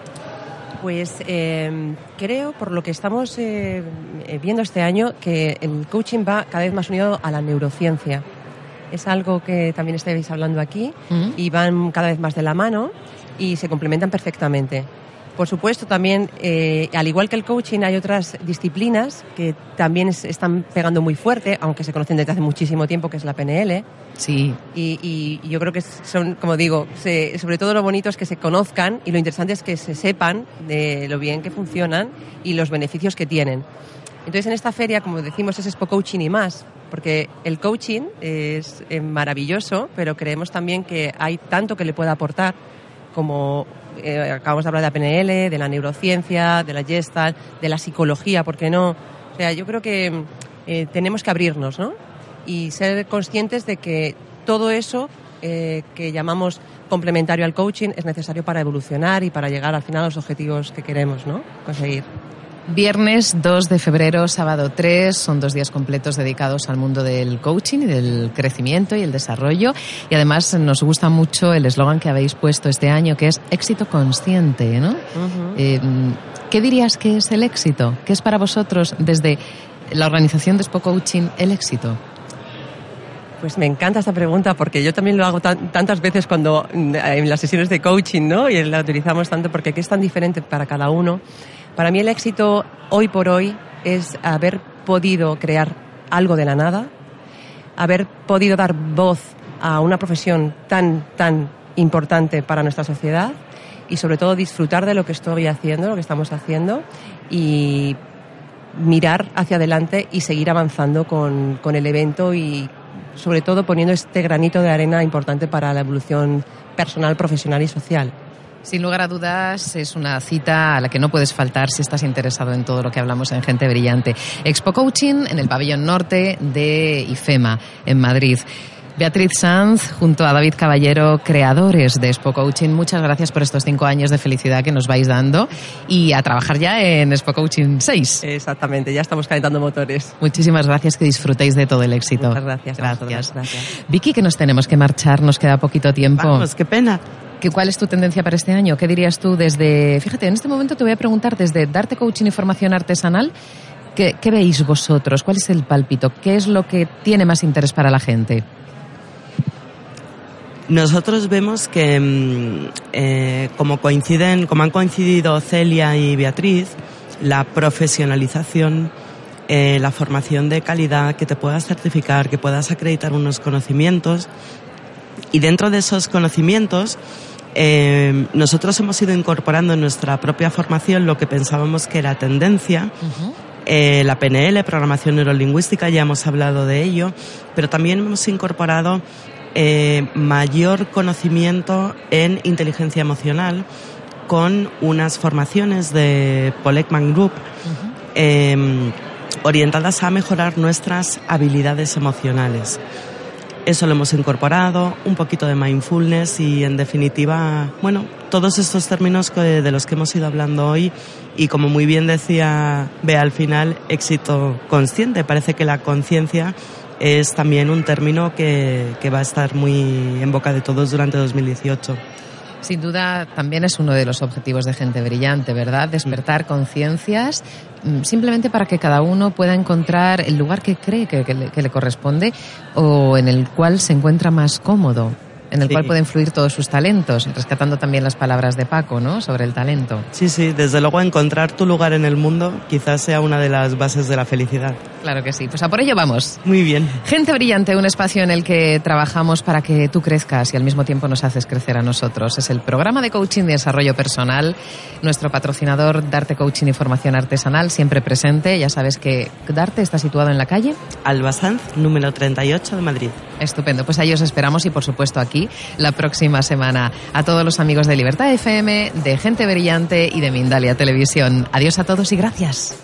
Pues eh, creo, por lo que estamos eh, viendo este año, que el coaching va cada vez más unido a la neurociencia. Es algo que también estáis hablando aquí uh -huh. y van cada vez más de la mano y se complementan perfectamente. Por supuesto, también, eh, al igual que el coaching, hay otras disciplinas que también es, están pegando muy fuerte, aunque se conocen desde hace muchísimo tiempo, que es la PNL. Sí. Y, y, y yo creo que son, como digo, se, sobre todo lo bonito es que se conozcan y lo interesante es que se sepan de lo bien que funcionan y los beneficios que tienen. Entonces, en esta feria, como decimos, es Expo Coaching y más, porque el coaching es eh, maravilloso, pero creemos también que hay tanto que le puede aportar como eh, acabamos de hablar de la PNL, de la neurociencia, de la Gestalt, de la psicología, ¿por qué no? O sea, yo creo que eh, tenemos que abrirnos, ¿no? Y ser conscientes de que todo eso eh, que llamamos complementario al coaching es necesario para evolucionar y para llegar al final a los objetivos que queremos, ¿no? Conseguir. Viernes 2 de febrero, sábado 3, son dos días completos dedicados al mundo del coaching y del crecimiento y el desarrollo. Y además nos gusta mucho el eslogan que habéis puesto este año, que es éxito consciente, ¿no? Uh -huh. eh, ¿Qué dirías que es el éxito? ¿Qué es para vosotros desde la organización de Expo Coaching el éxito? Pues me encanta esta pregunta porque yo también lo hago tan, tantas veces cuando en las sesiones de coaching, ¿no? Y la utilizamos tanto porque es tan diferente para cada uno. Para mí el éxito hoy por hoy es haber podido crear algo de la nada, haber podido dar voz a una profesión tan, tan importante para nuestra sociedad y sobre todo disfrutar de lo que estoy haciendo, lo que estamos haciendo y mirar hacia adelante y seguir avanzando con, con el evento y sobre todo poniendo este granito de arena importante para la evolución personal, profesional y social. Sin lugar a dudas, es una cita a la que no puedes faltar si estás interesado en todo lo que hablamos en Gente Brillante. Expo Coaching en el pabellón norte de IFEMA, en Madrid. Beatriz Sanz, junto a David Caballero, creadores de Expo Coaching, muchas gracias por estos cinco años de felicidad que nos vais dando y a trabajar ya en Expo Coaching 6. Exactamente, ya estamos calentando motores. Muchísimas gracias, que disfrutéis de todo el éxito. Muchas gracias. Gracias. gracias. Vicky, que nos tenemos que marchar, nos queda poquito tiempo. Vamos, qué pena. ¿Cuál es tu tendencia para este año? ¿Qué dirías tú desde... Fíjate, en este momento te voy a preguntar desde darte coaching y formación artesanal, ¿qué, veis vosotros? ¿Cuál es el pálpito? ¿Qué es lo que tiene más interés para la gente? Nosotros vemos que eh, como coinciden, como han coincidido Celia y Beatriz, la profesionalización, eh, la formación de calidad, que te puedas certificar, que puedas acreditar unos conocimientos y dentro de esos conocimientos Eh, nosotros hemos ido incorporando en nuestra propia formación lo que pensábamos que era tendencia. Eh, la PNL, programación neurolingüística, ya hemos hablado de ello, pero también hemos incorporado eh, mayor conocimiento en inteligencia emocional con unas formaciones de Paul Ekman Group em, orientadas a mejorar nuestras habilidades emocionales. Eso lo hemos incorporado, un poquito de mindfulness y en definitiva, bueno, todos estos términos de los que hemos ido hablando hoy y como muy bien decía Bea al final, éxito consciente. Parece que la conciencia es también un término que, que va a estar muy en boca de todos durante 2018. Sin duda, también es uno de los objetivos de Gente Brillante, ¿verdad? Despertar conciencias mm, simplemente para que cada uno pueda encontrar el lugar que cree que, le, corresponde o en el cual se encuentra más cómodo en el cual pueden fluir todos sus talentos, rescatando también las palabras de Paco, ¿no? Sobre el talento. Sí, sí, desde luego encontrar tu lugar en el mundo quizás sea una de las bases de la felicidad. Claro que sí, pues a por ello vamos. Muy bien. Gente Brillante, un espacio en el que trabajamos para que tú crezcas y al mismo tiempo nos haces crecer a nosotros. Es el programa de coaching de desarrollo personal, nuestro patrocinador Darte Coaching y Formación Artesanal, siempre presente. Ya sabes que Darte está situado en la calle. Albasanz, número 38 de Madrid. Estupendo, pues ahí os esperamos y por supuesto la próxima semana. A todos los amigos de Libertad FM, de Gente Brillante y de Mindalia Televisión. Adiós a todos y gracias.